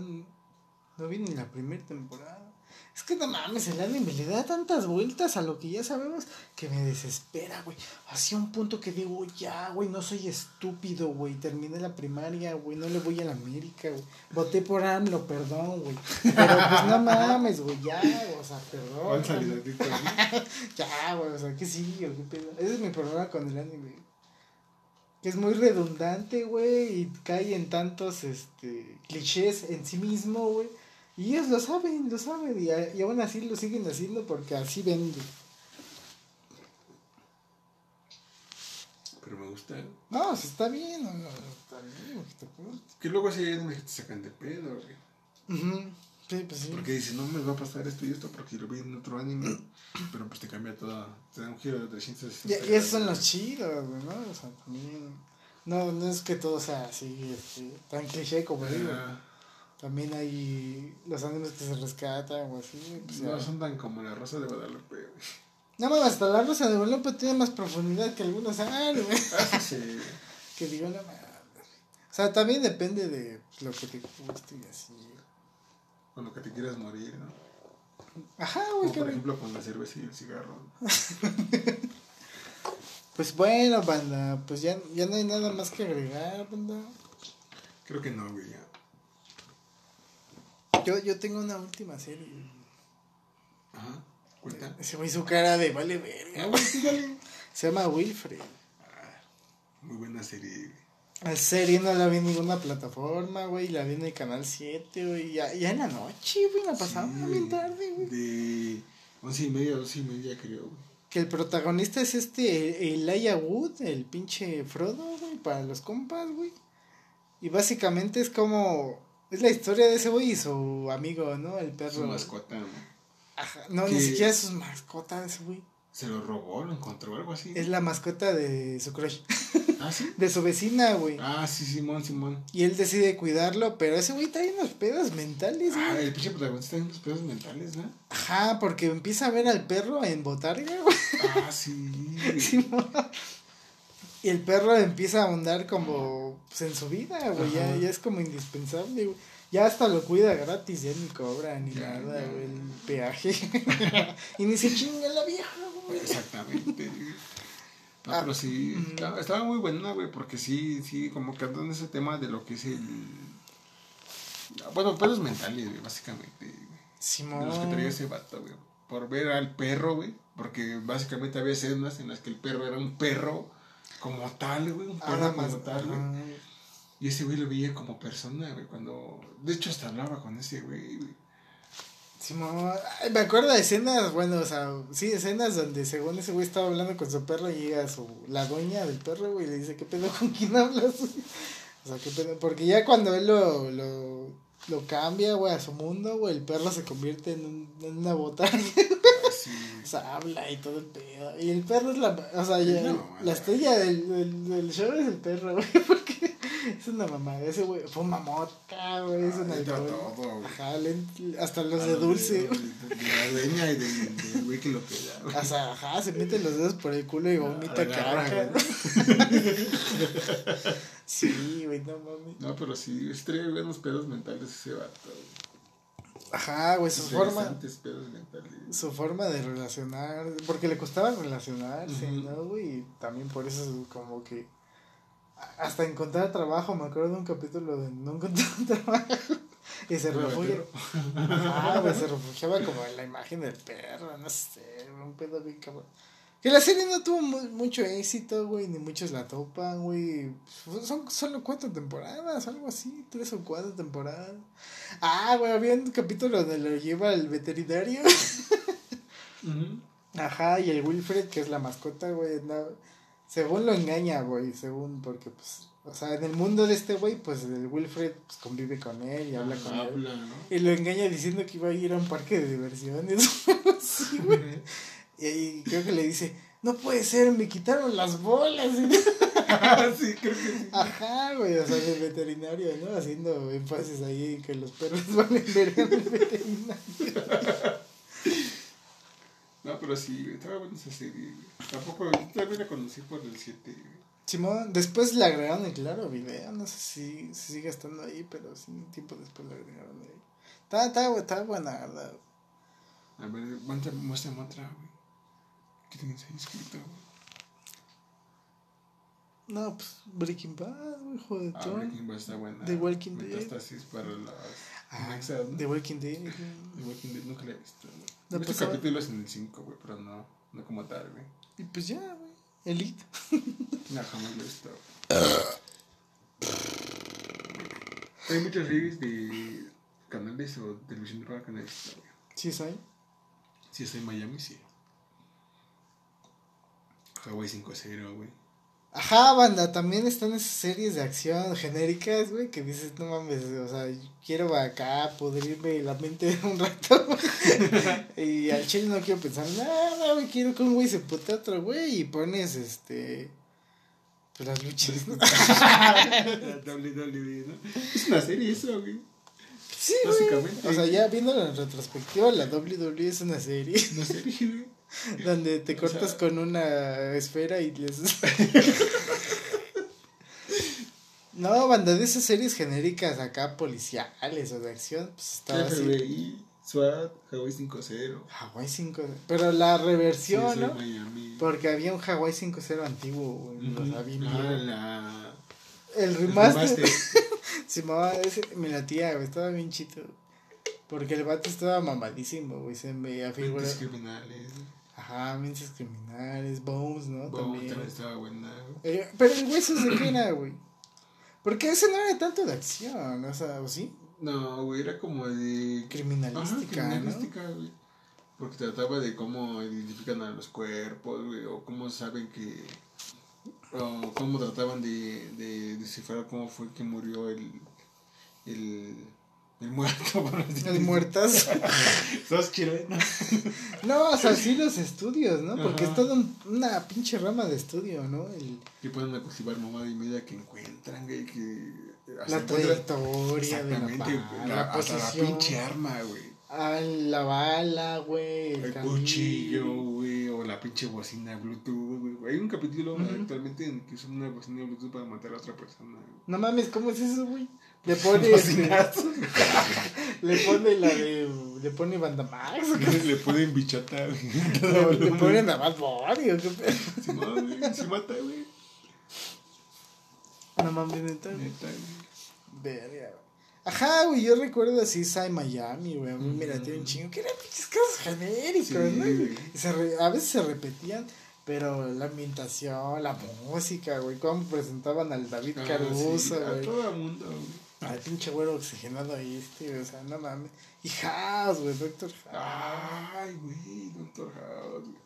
Speaker 1: no vi ni la primera temporada. Es que no mames, el anime le da tantas vueltas a lo que ya sabemos que me desespera, güey. Hacia un punto que digo, ya, güey, no soy estúpido, güey. Terminé la primaria, güey, no le voy a la América, güey. Voté por AMLO, perdón, güey. Pero pues no mames, güey, ya, güey, o sea, perdón. Ya, güey, o sea, que sí, o qué pedo. Ese es mi problema con el anime. Que es muy redundante, güey, y cae en tantos este clichés en sí mismo, güey. Y ellos lo saben, lo saben, y, y aún así lo siguen haciendo porque así vende.
Speaker 2: Pero me gusta.
Speaker 1: No, sea, está bien, no, no, está bien,
Speaker 2: Que luego sí hay animes que te sacan de pedo, güey.
Speaker 1: Ujú, Sí, pues sí.
Speaker 2: Porque dices, no me va a pasar esto y esto porque lo vi en otro anime. Pero pues te cambia todo. Te da un giro de 360.
Speaker 1: Y, esos son los chidos, güey, ¿no? O sea, también. No, no es que todo sea así, este, tan cliché como digo. También hay los animes que se rescatan o así. Pues
Speaker 2: no son tan como la Rosa de Guadalupe, güey.
Speaker 1: No mames, hasta la Rosa de Guadalupe tiene más profundidad que algunos animes.
Speaker 2: Ah, sí.
Speaker 1: que digo, no mames. O sea, también depende de lo que te guste y así.
Speaker 2: Con lo que te quieras morir, ¿no?
Speaker 1: Ajá, güey.
Speaker 2: Como por ejemplo con la cerveza y el cigarro.
Speaker 1: Pues bueno, banda, pues ya, ya no hay nada más que agregar, banda.
Speaker 2: Creo que no, güey. ya.
Speaker 1: Yo, yo tengo una última serie.
Speaker 2: Ajá. Cuenta.
Speaker 1: Se me hizo cara de vale verga.
Speaker 2: Ah, sí.
Speaker 1: Se llama Wilfred.
Speaker 2: Muy buena serie.
Speaker 1: La serie no la vi en ninguna plataforma, güey. La vi en el canal 7, güey. Ya, ya en la noche, güey. La pasaba
Speaker 2: Sí,
Speaker 1: bien tarde, güey.
Speaker 2: De once y media, doce y media, creo, güey.
Speaker 1: Que el protagonista es este Elijah Wood, el pinche Frodo, güey, para los compas, güey. Y básicamente es como. Es la historia de ese güey y su amigo, ¿no? El perro.
Speaker 2: Su mascota, güey.
Speaker 1: Ajá, no, ni siquiera es su mascota ese güey.
Speaker 2: Se lo robó, lo encontró, algo así.
Speaker 1: Es la mascota de su crush.
Speaker 2: Ah, sí.
Speaker 1: De su vecina, güey.
Speaker 2: Ah, sí, Simón, Simón.
Speaker 1: Y él decide cuidarlo, pero ese güey trae unos pedos mentales,
Speaker 2: Ah,
Speaker 1: güey.
Speaker 2: el pinche protagonista tiene unos pedos mentales, ¿no?
Speaker 1: Ajá, porque empieza a ver al perro en botarga, güey.
Speaker 2: Ah, sí.
Speaker 1: Simón. Y el perro empieza a ahondar como pues, en su vida, güey. Ya, ya es como indispensable, güey. Ya hasta lo cuida gratis, ya ni cobra ni
Speaker 2: Ya,
Speaker 1: nada,
Speaker 2: ya.
Speaker 1: güey, el peaje. y ni se chinga la vieja, güey.
Speaker 2: Exactamente. No,
Speaker 1: Ah,
Speaker 2: pero sí,
Speaker 1: mm.
Speaker 2: estaba, estaba muy buena, güey, porque sí, sí, como que andan ese tema de lo que es el... Bueno, pedos mentales, güey, básicamente. güey. De
Speaker 1: Simón.
Speaker 2: los que traía ese vato, güey. Por ver al perro, güey. Porque básicamente había escenas en las que el perro era un perro como tal, güey. Un perro
Speaker 1: Ahora
Speaker 2: como
Speaker 1: más.
Speaker 2: tal, güey. Y ese güey lo veía como persona, güey. Cuando. De hecho, hasta hablaba con ese güey, güey.
Speaker 1: Simón, ay, me acuerdo de escenas, bueno, o sea, sí, escenas donde según ese güey estaba hablando con su perro y llega su, la dueña del perro, güey, y le dice, ¿qué pedo con quién hablas? güey?" O sea, ¿qué pedo? Porque ya cuando él lo, lo, lo cambia, güey, a su mundo, güey, el perro se convierte en, un, en una botarga,
Speaker 2: Así,
Speaker 1: o sea, habla y todo el pedo. Y el perro es la, o sea, ya,
Speaker 2: No,
Speaker 1: la estrella del, del, del show es el perro, güey, porque es una mamada, ese güey, fuma mota, güey, es
Speaker 2: Ah,
Speaker 1: alcohol.
Speaker 2: todo.
Speaker 1: Ajá, hasta los
Speaker 2: Ah,
Speaker 1: de dulce,
Speaker 2: De, la dueña y del, güey que lo pega.
Speaker 1: O sea, ajá, se mete los dedos por el culo y vomita caca.
Speaker 2: güey.
Speaker 1: Sí, güey, no mames.
Speaker 2: No, pero sí, sí traía buenos pedos mentales ese vato, güey.
Speaker 1: Ajá, güey, su forma, su forma de relacionar, porque le costaba relacionarse. ¿no, güey? Y también por eso es como que hasta encontrar trabajo, me acuerdo de un capítulo de no encontrar trabajo y se
Speaker 2: Pero,
Speaker 1: refugia.
Speaker 2: pero-
Speaker 1: Ajá, güey, se refugiaba como en la imagen del perro, no sé, un pedo bien cabrón. Que la serie no tuvo mu- mucho éxito, güey, ni muchos la topan, güey. Pues Son solo cuatro temporadas, algo así, tres o cuatro temporadas. Ah, güey, había un capítulo donde lo lleva el veterinario. Ajá, y el Wilfred, que es la mascota, güey, no, según lo engaña, güey, según, porque pues, o sea, en el mundo de este güey, pues el Wilfred pues, convive con él y habla con él.
Speaker 2: Habla, ¿no?
Speaker 1: Y lo engaña diciendo que iba a ir a un parque de diversiones. sí, güey. Y ahí creo que le dice, no puede ser, me quitaron las bolas.
Speaker 2: Sí, creo que sí.
Speaker 1: Ajá, güey, o sea, el veterinario, ¿no? Haciendo énfasis ahí que los perros valen verga del veterinario.
Speaker 2: No, pero sí, estaba buena esa serie, güey. Tampoco, yo también la conocí por el 7, güey.
Speaker 1: Simón, después le agregaron el claro video, no sé si, si sigue estando ahí, pero sí, un tiempo después le agregaron ahí. Está, está, está buena, ¿verdad?
Speaker 2: A ver, muéstrame otra, güey. ¿Qué tienes ahí escrito?
Speaker 1: No, pues Breaking Bad, güey, joder,
Speaker 2: Ah, Breaking Bad está buena.
Speaker 1: The Walking Dead.
Speaker 2: Metástasis para las
Speaker 1: Ah,
Speaker 2: ¿no?
Speaker 1: The Walking Dead.
Speaker 2: The Walking Dead nunca la he visto, güey.
Speaker 1: No,
Speaker 2: he visto capítulos en el 5, güey, pero no, no como tal, güey.
Speaker 1: Y pues ya, güey. Elite.
Speaker 2: No, jamás lo he visto. Hay muchas series de canales o televisión de paga que no he visto, güey.
Speaker 1: Sí, soy.
Speaker 2: Si estoy en Miami, sí. Hawaii 5-0, güey.
Speaker 1: Ajá, banda, también están esas series de acción genéricas, güey, que dices, no mames, o sea, quiero acá pudrirme la mente un rato. y al chile no quiero pensar nada, güey, quiero que un güey se pute a otro güey y pones, este, pues las luchas, ¿no?
Speaker 2: WWE, ¿no? Es una serie eso, güey.
Speaker 1: Sí, güey. O sea, ya viéndolo en retrospectiva, la WWE es una serie
Speaker 2: No sé, güey.
Speaker 1: donde te
Speaker 2: O
Speaker 1: cortas
Speaker 2: sea-
Speaker 1: con una esfera y les... no, banda, de esas series genéricas acá policiales o de acción, pues estaba así.
Speaker 2: FBI, SWAT, Hawaii 5-0.
Speaker 1: Hawaii 5, pero la reversión,
Speaker 2: Sí,
Speaker 1: ¿no?
Speaker 2: Miami.
Speaker 1: Porque había un Hawaii 5-0 antiguo, güey. Sabía
Speaker 2: Ah, la...
Speaker 1: El
Speaker 2: el
Speaker 1: remaster.
Speaker 2: remaster.
Speaker 1: Se llamaba ese, me latía, güey, estaba bien chido. Porque el vato estaba mamadísimo, güey, se me.
Speaker 2: Mentes criminales.
Speaker 1: Ajá, mentes criminales, Bones, ¿no?
Speaker 2: Vamos,
Speaker 1: También.
Speaker 2: también estaba buena. güey.
Speaker 1: Eh, pero el hueso de qué era, güey. Porque ese no era tanto de acción, o sea, ¿o sí?
Speaker 2: No, güey, era como de...
Speaker 1: Criminalística,
Speaker 2: Ajá,
Speaker 1: ¿no?
Speaker 2: criminalística, güey. Porque trataba de cómo identifican a los cuerpos, güey, o cómo saben que... O cómo trataban de, de descifrar cómo fue que murió el... El, el muerto,
Speaker 1: El muertas.
Speaker 2: Sos chileno.
Speaker 1: no, o sea, sí los estudios, ¿no? Porque
Speaker 2: Ajá.
Speaker 1: es toda un- una pinche rama de estudio, ¿no? El,
Speaker 2: Que pueden cultivar mamada y media que encuentran, güey, que... hasta
Speaker 1: la trayectoria de la, la,
Speaker 2: la, hasta la
Speaker 1: posición.
Speaker 2: pinche arma, güey.
Speaker 1: Ah, la bala, güey.
Speaker 2: El
Speaker 1: canijo.
Speaker 2: cuchillo, güey, o la pinche bocina Bluetooth, güey. Hay un capítulo actualmente en que usan una bocina Bluetooth para matar a otra persona, güey.
Speaker 1: No mames, ¿cómo es eso, güey? Le pone.
Speaker 2: Bocinazo.
Speaker 1: le pone la de. Le pone Banda Max. ¿o qué?
Speaker 2: Le pueden bichata, güey.
Speaker 1: No, le ponen a Bad Bunny,
Speaker 2: no, güey, se mata, güey.
Speaker 1: No mames, neta.
Speaker 2: Neta, güey.
Speaker 1: Verga. Ajá, güey, yo recuerdo así Sai Miami, güey. A mí me latía un chingo. Que eran pinches casos genéricos,
Speaker 2: Sí,
Speaker 1: ¿no?
Speaker 2: güey.
Speaker 1: Se re- a veces se repetían, pero la ambientación, la música, güey. Cómo presentaban al David
Speaker 2: Ah,
Speaker 1: Caruso,
Speaker 2: sí, a
Speaker 1: güey.
Speaker 2: todo el mundo, güey.
Speaker 1: Al pinche güero oxigenado ahí, este. O sea, no mames. Y House, güey, Doctor House.
Speaker 2: Ay, güey, Doctor House, güey.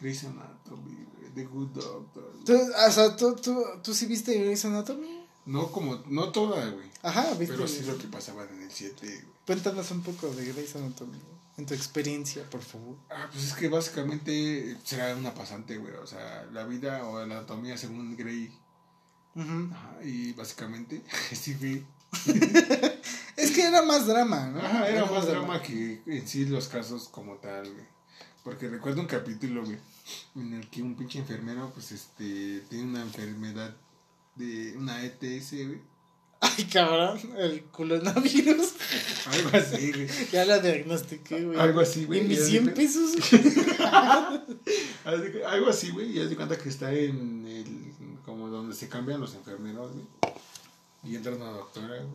Speaker 2: Grey's Anatomy, güey. The Good Doctor. güey.
Speaker 1: ¿Tú, o sea, ¿tú, tú, tú sí viste Grey's Anatomy?
Speaker 2: No como, no toda, güey.
Speaker 1: Ajá, viste.
Speaker 2: Pero sí lo que pasaba en el 7, güey.
Speaker 1: Cuéntanos un poco de Grey's Anatomy, güey, en tu experiencia, por favor.
Speaker 2: Ah, pues es que básicamente será una pasante, güey. O sea, la vida o la anatomía según Grey.
Speaker 1: Ujú.
Speaker 2: Ajá, y básicamente, sí, güey.
Speaker 1: Es que era más drama, ¿no?
Speaker 2: Ajá, era más drama que en sí los casos como tal, güey. Porque recuerdo un capítulo, güey, en el que un pinche enfermero, pues, este, tiene una enfermedad de una ETS, güey.
Speaker 1: Ay, cabrón, el coronavirus.
Speaker 2: Algo así, güey.
Speaker 1: Ya la diagnostiqué, güey.
Speaker 2: Algo así, güey.
Speaker 1: Y mis
Speaker 2: Ya
Speaker 1: 100
Speaker 2: de-
Speaker 1: pesos.
Speaker 2: Algo así, güey, y haz de cuenta que está en el, como donde se cambian los enfermeros, güey. Y entra una doctora, güey.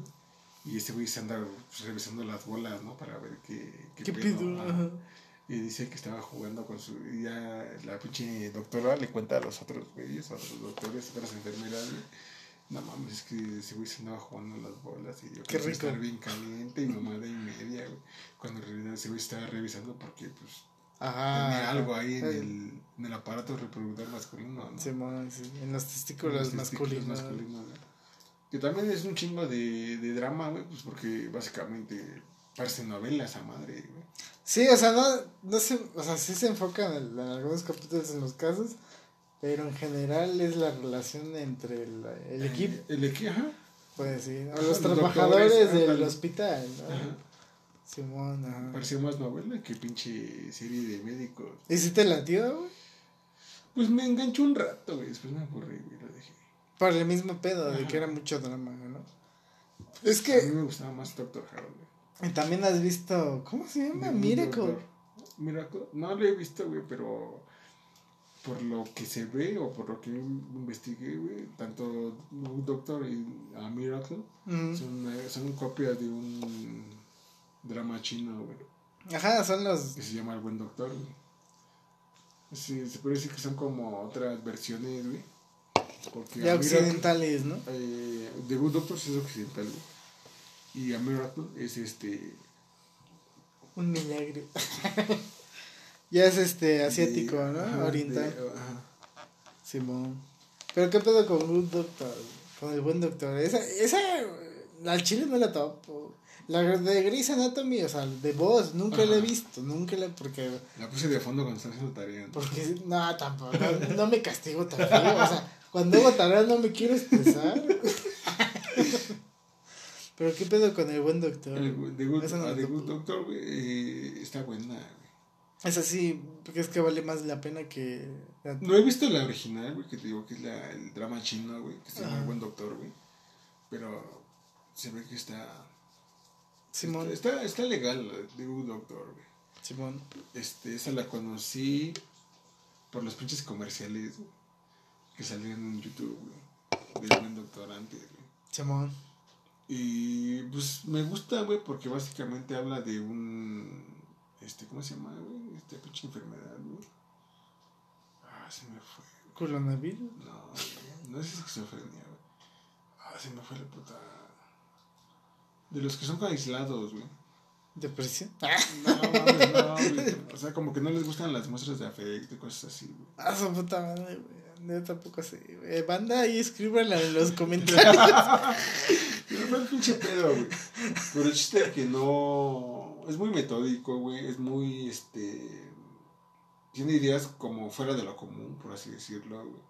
Speaker 2: Y ese güey se anda revisando las bolas, ¿no? Para ver qué,
Speaker 1: ¿Qué pedo?
Speaker 2: Ajá. Y dice que estaba jugando con su. Y ya la pinche doctora le cuenta a los otros güeyes, a otros doctores, a otras enfermeras, güey. No mames, es que ese güey se andaba jugando las bolas y yo
Speaker 1: Qué rico.
Speaker 2: estar bien caliente y mamada y media, güey. Cuando en realidad ese güey estaba revisando porque, pues,
Speaker 1: Ajá.
Speaker 2: tenía algo ahí en
Speaker 1: Ay,
Speaker 2: el, en el aparato reproductor masculino, ¿no?
Speaker 1: Simón, sí, En los
Speaker 2: En
Speaker 1: testículos
Speaker 2: los testículos
Speaker 1: masculinos.
Speaker 2: Que también es un chingo de, de drama, güey, pues porque básicamente parece novela esa madre, güey.
Speaker 1: Sí, o sea, no, no se, o sea, sí se enfocan en, en algunos capítulos en los casos, pero en general es la relación entre el, el equipo,
Speaker 2: El equipo, ajá.
Speaker 1: pues sí, o los
Speaker 2: los
Speaker 1: trabajadores del
Speaker 2: ándale.
Speaker 1: hospital, ¿no?
Speaker 2: Ajá.
Speaker 1: Simón, ajá.
Speaker 2: Parecía más novela que pinche serie de médicos.
Speaker 1: ¿Y si te latió, güey?
Speaker 2: Pues me enganchó un rato, güey. Después me aburrí, güey.
Speaker 1: Por el mismo pedo, de que era mucho drama, ¿no? Es
Speaker 2: A mí
Speaker 1: que
Speaker 2: me gustaba más Doctor
Speaker 1: y también has visto, ¿cómo se llama? Miracle.
Speaker 2: Doctor. Miracle. No lo he visto, güey, pero por lo que se ve o por lo que investigué, güey, tanto Doctor y a Miracle
Speaker 1: Ujú.
Speaker 2: son, eh, son copias de un drama chino, güey,
Speaker 1: Ajá, son los...
Speaker 2: que se llama El Buen Doctor, güey. Sí, se puede decir que son como otras versiones, güey. Porque
Speaker 1: Ya occidentales, ¿no?
Speaker 2: Eh, The Good Doctor sí es occidental, güey. Y a Miracle es este.
Speaker 1: Un milagro. ya es este asiático,
Speaker 2: de-
Speaker 1: ¿no?
Speaker 2: ajá,
Speaker 1: Oriental.
Speaker 2: de- ajá.
Speaker 1: Simón. Pero qué pedo con Good Doctor, con el buen doctor. Esa, esa, al chile no la topo. La de Grey's Anatomy, o sea, de voz, nunca la he visto, nunca la, porque,
Speaker 2: La puse de fondo cuando estaba haciendo tarea. ¿no?
Speaker 1: porque, no, tampoco, no, no me castigo tan feo, o sea, cuando hago no me quiero expresar. Pero qué pedo con el buen doctor.
Speaker 2: El, The Good,
Speaker 1: no
Speaker 2: ah. Good Doctor, güey, eh, está buena, güey.
Speaker 1: Es así, porque es que vale más la pena que.
Speaker 2: No he visto la original, güey, que te digo que es la, el drama chino, güey, que se llama. El Buen Doctor, güey. Pero se ve que está...
Speaker 1: Simón.
Speaker 2: Está, está legal, la The Good Doctor, güey.
Speaker 1: Simón.
Speaker 2: Este, esa la conocí por los pinches comerciales güey, que salían en YouTube, güey. Del buen doctor antes, güey.
Speaker 1: Simón.
Speaker 2: Y pues me gusta, güey, porque básicamente habla de un. Este, ¿cómo se llama, güey? Esta pinche enfermedad, güey. Ah, se me fue.
Speaker 1: Coronavirus.
Speaker 2: No, güey, no es esquizofrenia, güey. Ah, se me fue la puta. De los que son aislados, güey.
Speaker 1: Depresión.
Speaker 2: No, mames, no, güey. O sea, como que no les gustan las muestras de afecto y cosas así, güey.
Speaker 1: Ah, su puta madre, güey. Yo tampoco sé. güey. Banda ahí escríbanla en los comentarios.
Speaker 2: Pero el pinche pedo, güey. Pero el chiste es que no. Es muy metódico, güey. Es muy, este. Tiene ideas como fuera de lo común, por así decirlo, güey.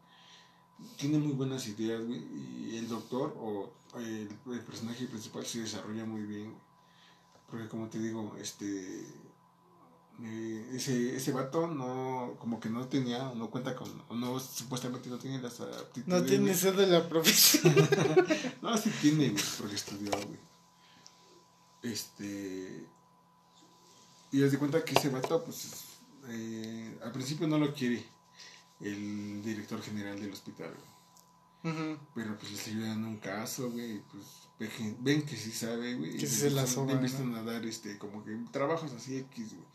Speaker 2: Tiene muy buenas ideas, güey. Y el doctor, o el, el personaje principal, se desarrolla muy bien, güey. Porque, como te digo, este. Eh, ese, ese vato no, como que no tenía, no cuenta con, o no, supuestamente no tiene las aptitudes.
Speaker 1: No tiene sed de la profesión.
Speaker 2: No, sí tiene, güey, porque estudió, güey. Este. Y haz de cuenta que ese vato, pues. eh, al principio no lo quiere el director general del hospital, güey. Pero pues les ayudan un caso, güey. Pues ven que, sí sabe, güey.
Speaker 1: Que se la soba,
Speaker 2: le empiezan
Speaker 1: ¿no?
Speaker 2: a dar, este, como que trabajos así X, güey.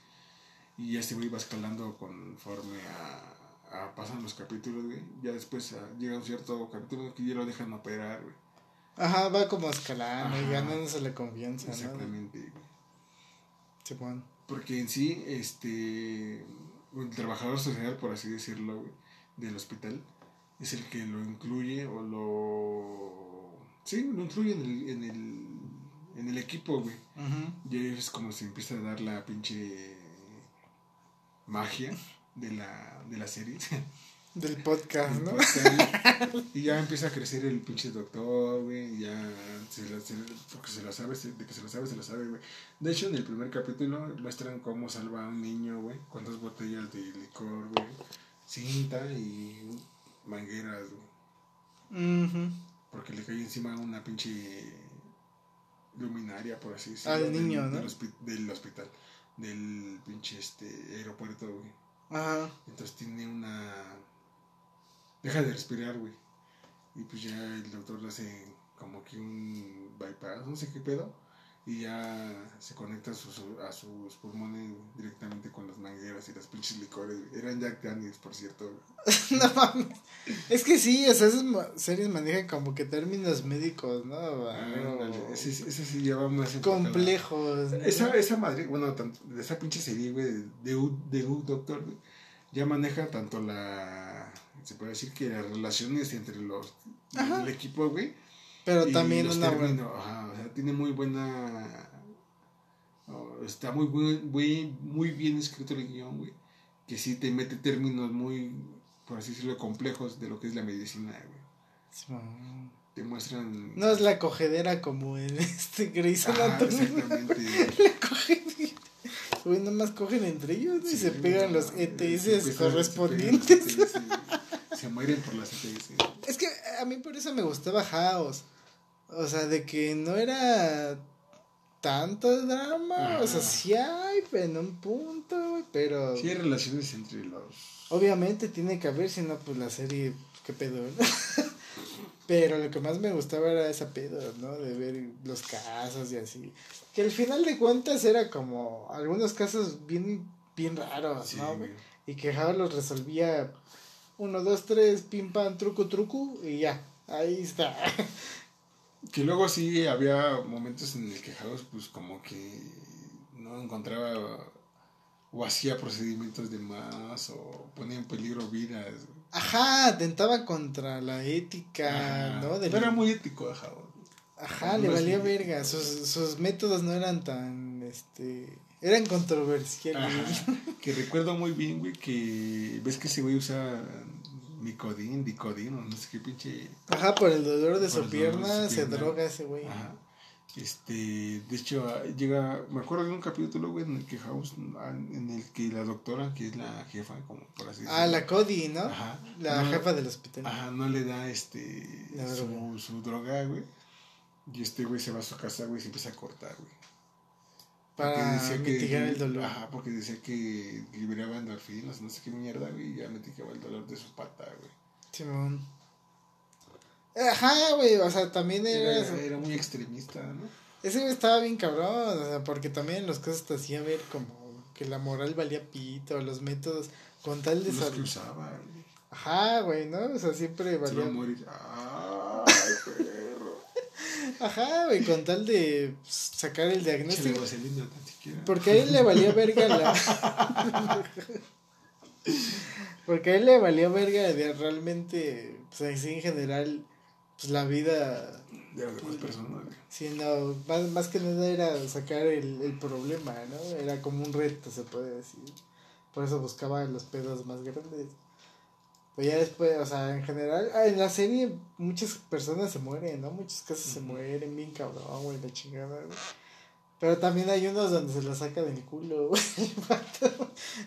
Speaker 2: Y ya ese güey va escalando conforme a, a pasan los capítulos, güey. Ya después ah, llega un cierto capítulo que ya lo dejan operar, güey.
Speaker 1: Ajá, va como escalando y
Speaker 2: Ajá.
Speaker 1: ganándose la confianza, ¿no?
Speaker 2: Exactamente, güey.
Speaker 1: Simón.
Speaker 2: Porque en sí, este, el trabajador social, por así decirlo, güey, del hospital, es el que lo incluye o lo... Sí, lo incluye en el, en el, en el equipo, güey.
Speaker 1: Ujú.
Speaker 2: Y ahí es como se empieza a dar la pinche magia de la, de la serie.
Speaker 1: Del podcast, ¿no?
Speaker 2: podcast, y ya empieza a crecer el pinche doctor, güey. y Ya se la, se, porque se la sabe, se- de que se la sabe, se la sabe, güey. De hecho, en el primer capítulo muestran cómo salva a un niño, güey, con dos botellas de licor, güey, cinta y mangueras, güey.
Speaker 1: Ujú.
Speaker 2: Porque le cae encima una pinche luminaria, por así decirlo.
Speaker 1: Al
Speaker 2: del-
Speaker 1: niño, ¿no?
Speaker 2: Del hospital, del pinche este, aeropuerto, güey.
Speaker 1: Ajá.
Speaker 2: Entonces tiene una. Deja de respirar, güey. Y pues ya el doctor le hace como que un bypass, no sé qué pedo. Y ya se conecta a sus, a sus pulmones directamente con las mangueras y las pinches licores. Eran Jack Daniels, por cierto.
Speaker 1: No mames. Es que sí, o sea, esas series manejan como que términos médicos, ¿no?
Speaker 2: Ándale,
Speaker 1: Algo
Speaker 2: ese, ese sí ya va más
Speaker 1: complejos. ¿no?
Speaker 2: Esa, esa madre, bueno, tanto, esa pinche serie, güey, de U, de U Doctor, güey, ya maneja tanto la. Se puede decir que las relaciones entre los.
Speaker 1: Ajá.
Speaker 2: El equipo, güey.
Speaker 1: Pero
Speaker 2: y
Speaker 1: también
Speaker 2: los
Speaker 1: una
Speaker 2: términos,
Speaker 1: buena.
Speaker 2: ajá, o sea, tiene muy buena. oh, está muy, muy, muy bien escrito el guion, güey. Que sí te mete términos muy, por así decirlo, complejos de lo que es la medicina, güey. Te muestran.
Speaker 1: No es la cogedera como en este Grey's Anatomy.
Speaker 2: exactamente.
Speaker 1: La cogedera. Güey, nomás cogen entre ellos y se pegan
Speaker 2: no,
Speaker 1: los ETS
Speaker 2: empiezan-
Speaker 1: correspondientes.
Speaker 2: Se mueren por las ETS.
Speaker 1: Es que a mí por eso me gustaba House. O sea, de que no era tanto drama. O sea, sí hay, en un punto, Pero
Speaker 2: Sí hay relaciones entre los...
Speaker 1: obviamente tiene que haber, si no, pues la serie, qué pedo, ¿no? Pero lo que más me gustaba era esa pedo, ¿no? De ver los casos y así. Que al final de cuentas era como algunos casos bien, bien raros,
Speaker 2: Sí,
Speaker 1: ¿no?
Speaker 2: güey.
Speaker 1: Y que House los resolvía uno, dos, tres, pim pam, truco, truco, y ya. Ahí está.
Speaker 2: Que luego sí había momentos en el que House pues como que no encontraba o hacía procedimientos de más o ponía en peligro vidas.
Speaker 1: Ajá, atentaba contra la ética,
Speaker 2: Ajá.
Speaker 1: ¿no?
Speaker 2: No era muy ético House.
Speaker 1: Ajá, le
Speaker 2: No
Speaker 1: valía
Speaker 2: muy-
Speaker 1: verga. Sus, sus métodos no eran tan, este, eran controversiales.
Speaker 2: Ajá. Que recuerdo muy bien, güey, que ves que ese güey usa micodín, dicodín o no sé qué pinche...
Speaker 1: Ajá, por el dolor de su
Speaker 2: de
Speaker 1: pierna
Speaker 2: su
Speaker 1: se
Speaker 2: pierna.
Speaker 1: droga ese güey.
Speaker 2: Ajá. Este, de hecho, ah, llega, me acuerdo de un capítulo, güey, en el que House, ah, en el que la doctora, que es la jefa, como por así
Speaker 1: decirlo. Ah, la Cody, ¿no? Ajá. La jefa del hospital.
Speaker 2: Ajá, no le da, este, su, su droga, güey. Y este güey se va a su casa, güey, y se empieza a cortar, güey. Para mitigar el dolor. Ajá, porque decía que liberaba endorfinas, no sé qué mierda, güey, y ya mitigaba el dolor de su pata, güey. Simón.
Speaker 1: Ajá, güey, o sea, también
Speaker 2: era... Era, muy extremista, ¿no?
Speaker 1: Ese güey estaba bien cabrón, o sea, porque también los casos te hacían ver como que la moral valía pito, los métodos, con tal de... Los que usaba, güey. Ajá, güey, ¿no? O sea, siempre valía... morir. Ay, perro. Ajá, güey, con tal de sacar el diagnóstico. Porque a él le valía verga la... Porque a él le valía verga de realmente, pues así en general, pues la vida
Speaker 2: de las demás personas.
Speaker 1: Sí, no, más, más que nada era sacar el, el problema, ¿no? Era como un reto, se puede decir. Por eso buscaba los pedos más grandes. Pues ya después, o sea, en general, ah, en la serie muchas personas se mueren, ¿no? Muchos casos se mueren, bien cabrón, güey, la chingada, güey. Pero también hay unos donde se lo saca del culo, güey.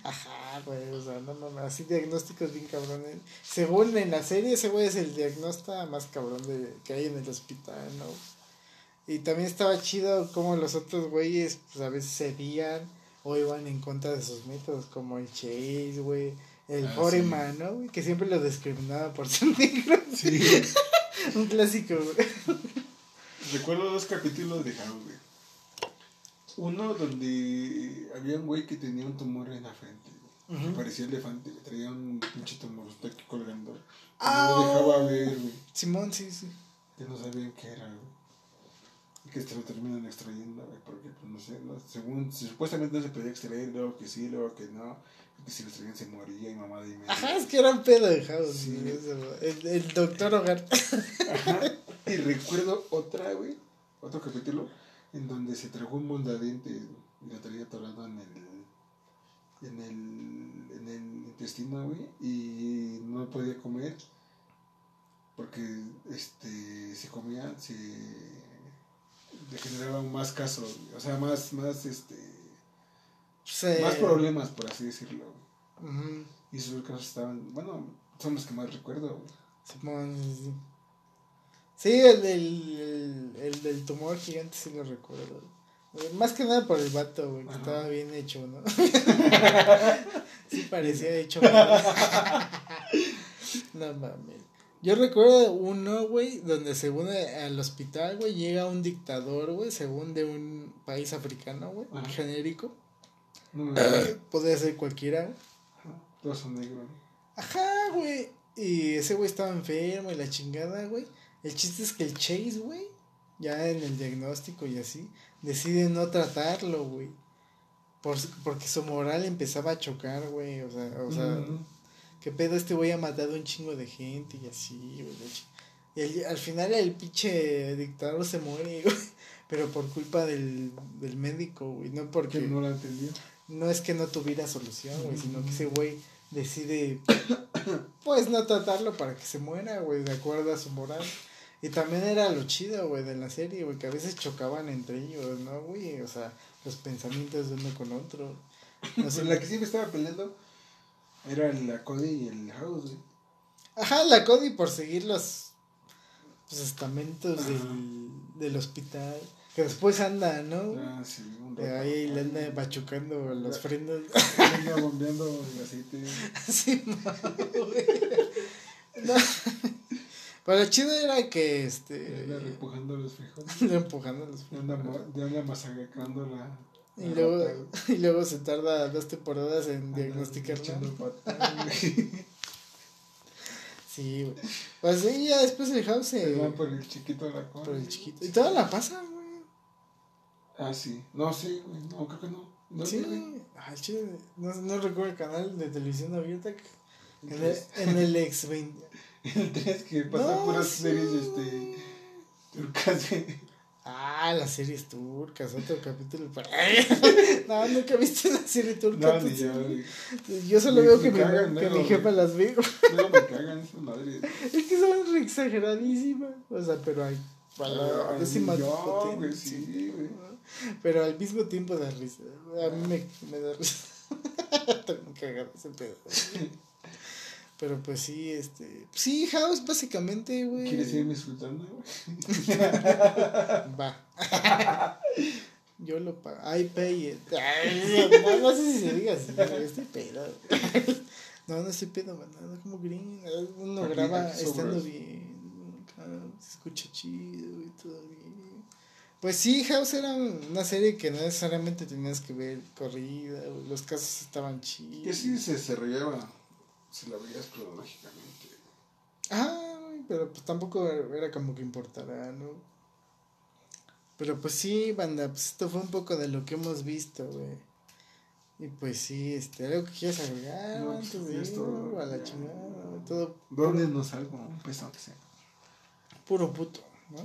Speaker 1: Ajá, güey, o sea, no mames, así diagnósticos bien cabrones. Según en la serie, ese güey es el diagnóstico más cabrón de, que hay en el hospital, ¿no? Y también estaba chido como los otros güeyes, pues a veces cedían o iban en contra de sus métodos, como el Chase, güey. El ah, Foreman, ¿no? Que siempre lo discriminaba por ser negro. Sí. Un clásico, güey.
Speaker 2: Recuerdo dos capítulos de House, güey. Uno donde había un güey que tenía un tumor en la frente. Parecía elefante, traía un pinche tumor, está aquí colgando. Ah, no lo dejaba ver, güey.
Speaker 1: Simón, sí, sí.
Speaker 2: Que no sabían qué era, güey. Que se lo terminan extrayendo, porque, pues no sé, ¿no? según, supuestamente no se podía extraer, luego que sí, luego que no. Que si lo extraían se moría y mamá de
Speaker 1: Ajá, es que era un pedo de House, sí. el, el doctor Hogar.
Speaker 2: Ajá. Y recuerdo otra, güey, otro capítulo en donde se trajo un mondadiente y lo traía atorado en el, en el, en el intestino, güey, y no podía comer porque este se comía, se le generaba más casos, o sea, más, más este más problemas por así decirlo. Y sus casos estaban, bueno, son los que más recuerdo.
Speaker 1: Sí, Sí, el del, el, del tumor gigante sí lo recuerdo. Más que nada por el vato, güey, que estaba bien hecho, ¿no? sí parecía hecho. no mames. Yo recuerdo uno, güey, donde según al hospital, güey, llega un dictador, güey, según de un país africano, güey, genérico. No, Podría ser cualquiera, güey.
Speaker 2: Todos son negros.
Speaker 1: Ajá, güey. Y ese güey estaba enfermo y la chingada, güey. El chiste es que el Chase, güey, ya en el diagnóstico y así, decide no tratarlo, güey. Por, porque su moral empezaba a chocar, güey. O sea, o sea, ¿qué pedo este güey ha matado un chingo de gente y así, güey? Y al final el pinche dictador se muere, güey. Pero por culpa del, del médico, güey. No porque.
Speaker 2: no la entendió.
Speaker 1: No es que no tuviera solución, güey, sino que ese güey decide, pues, no tratarlo para que se muera, güey, de acuerdo a su moral. Y también era lo chido, güey, de la serie, güey, que a veces chocaban entre ellos, ¿no, güey? O sea, los pensamientos de uno con otro.
Speaker 2: No sé. la que siempre estaba peleando era la Cody y el House, güey.
Speaker 1: Ajá, la Cody por seguir los, los estamentos del, del hospital. Que después anda, ¿no? Ah, sí, un rato. Ahí le anda machucando los frenos.
Speaker 2: Anda bombeando el aceite. Sí, no,
Speaker 1: güey. No. Pero lo chido era que este.
Speaker 2: Anda empujando los frijoles.
Speaker 1: empujando los
Speaker 2: frijoles. Anda, anda masacrando la.
Speaker 1: Y luego, y luego se tarda dos temporadas en diagnosticar Sí, güey. Pues sí, ya después el house se.
Speaker 2: van por el chiquito de la cosa.
Speaker 1: Por el chiquito. Y toda la pasa, güey.
Speaker 2: Ah, sí. No, sí, güey. No, creo que no.
Speaker 1: sí. Ah, chido. No, no recuerdo el canal de televisión abierta. En el, en el ex 20.
Speaker 2: El 3 que pasa puras series este, turcas.
Speaker 1: Ah, las series turcas, otro capítulo para... no, nunca he visto una serie turca. No, yo, yo solo veo que, mi, que mi jefa las.
Speaker 2: No me cagan esas madres.
Speaker 1: Es que son exageradísimas. O sea, pero hay. Para la décima
Speaker 2: yo,
Speaker 1: potencia.
Speaker 2: güey, sí, güey.
Speaker 1: Pero al mismo tiempo da risa. A mí me, me da risa. Estoy muy cagado ese pedo. Pero pues sí, este. Sí, House, básicamente, güey.
Speaker 2: ¿Quieres seguirme disfrutando, güey?
Speaker 1: Va. Yo lo pago. I pay it. Ay, no, no sé si se diga así, estoy pedo. No, no estoy pedo, man. No, como green. Uno
Speaker 2: Aquí-
Speaker 1: graba estando bien. acá Se escucha chido y todo bien. Pues sí, House era una serie que no necesariamente tenías que ver corrida. Los casos estaban chidos.
Speaker 2: Que sí se desarrollaba si la veías cronológicamente.
Speaker 1: Ah, pero pues tampoco era como que importara, ¿no? Pero pues sí, banda, pues esto fue un poco de lo que hemos visto, güey. Y pues sí, este, algo que quieras agregar
Speaker 2: No,
Speaker 1: antes
Speaker 2: pues,
Speaker 1: de
Speaker 2: ya es
Speaker 1: ir
Speaker 2: todo,
Speaker 1: a la
Speaker 2: ya.
Speaker 1: chingada, todo
Speaker 2: Dónenos algo, un peso que sea.
Speaker 1: puro puto, ¿no?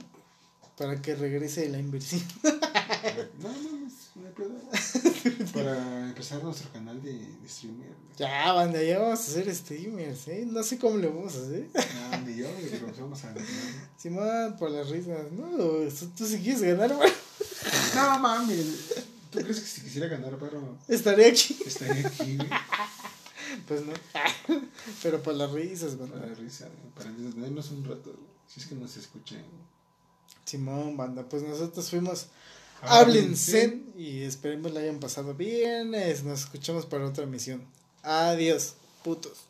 Speaker 1: Para que regrese la inversión.
Speaker 2: No, no, no hay pedo. Para empezar nuestro canal de, de streamer.
Speaker 1: ya, banda, ya vamos a hacer streamers, ¿eh? No sé cómo lo vamos a hacer.
Speaker 2: No, ni yo, pero vamos a ganar.
Speaker 1: Simón, por las risas, ¿no? Tú si quieres ganar, güey,
Speaker 2: No mames. ¿Tú crees que si quisiera ganar, pero
Speaker 1: estaré aquí.
Speaker 2: estaría aquí, güey?
Speaker 1: Pues no. Pero por las risas,
Speaker 2: Para
Speaker 1: banda.
Speaker 2: la risa, güey, para entretenernos un rato, güey. Si es que nos escuchen.
Speaker 1: Simón, banda, pues nosotros fuimos Háblense y esperemos la hayan pasado bien. es- Nos escuchamos para otra emisión. Adiós, putos.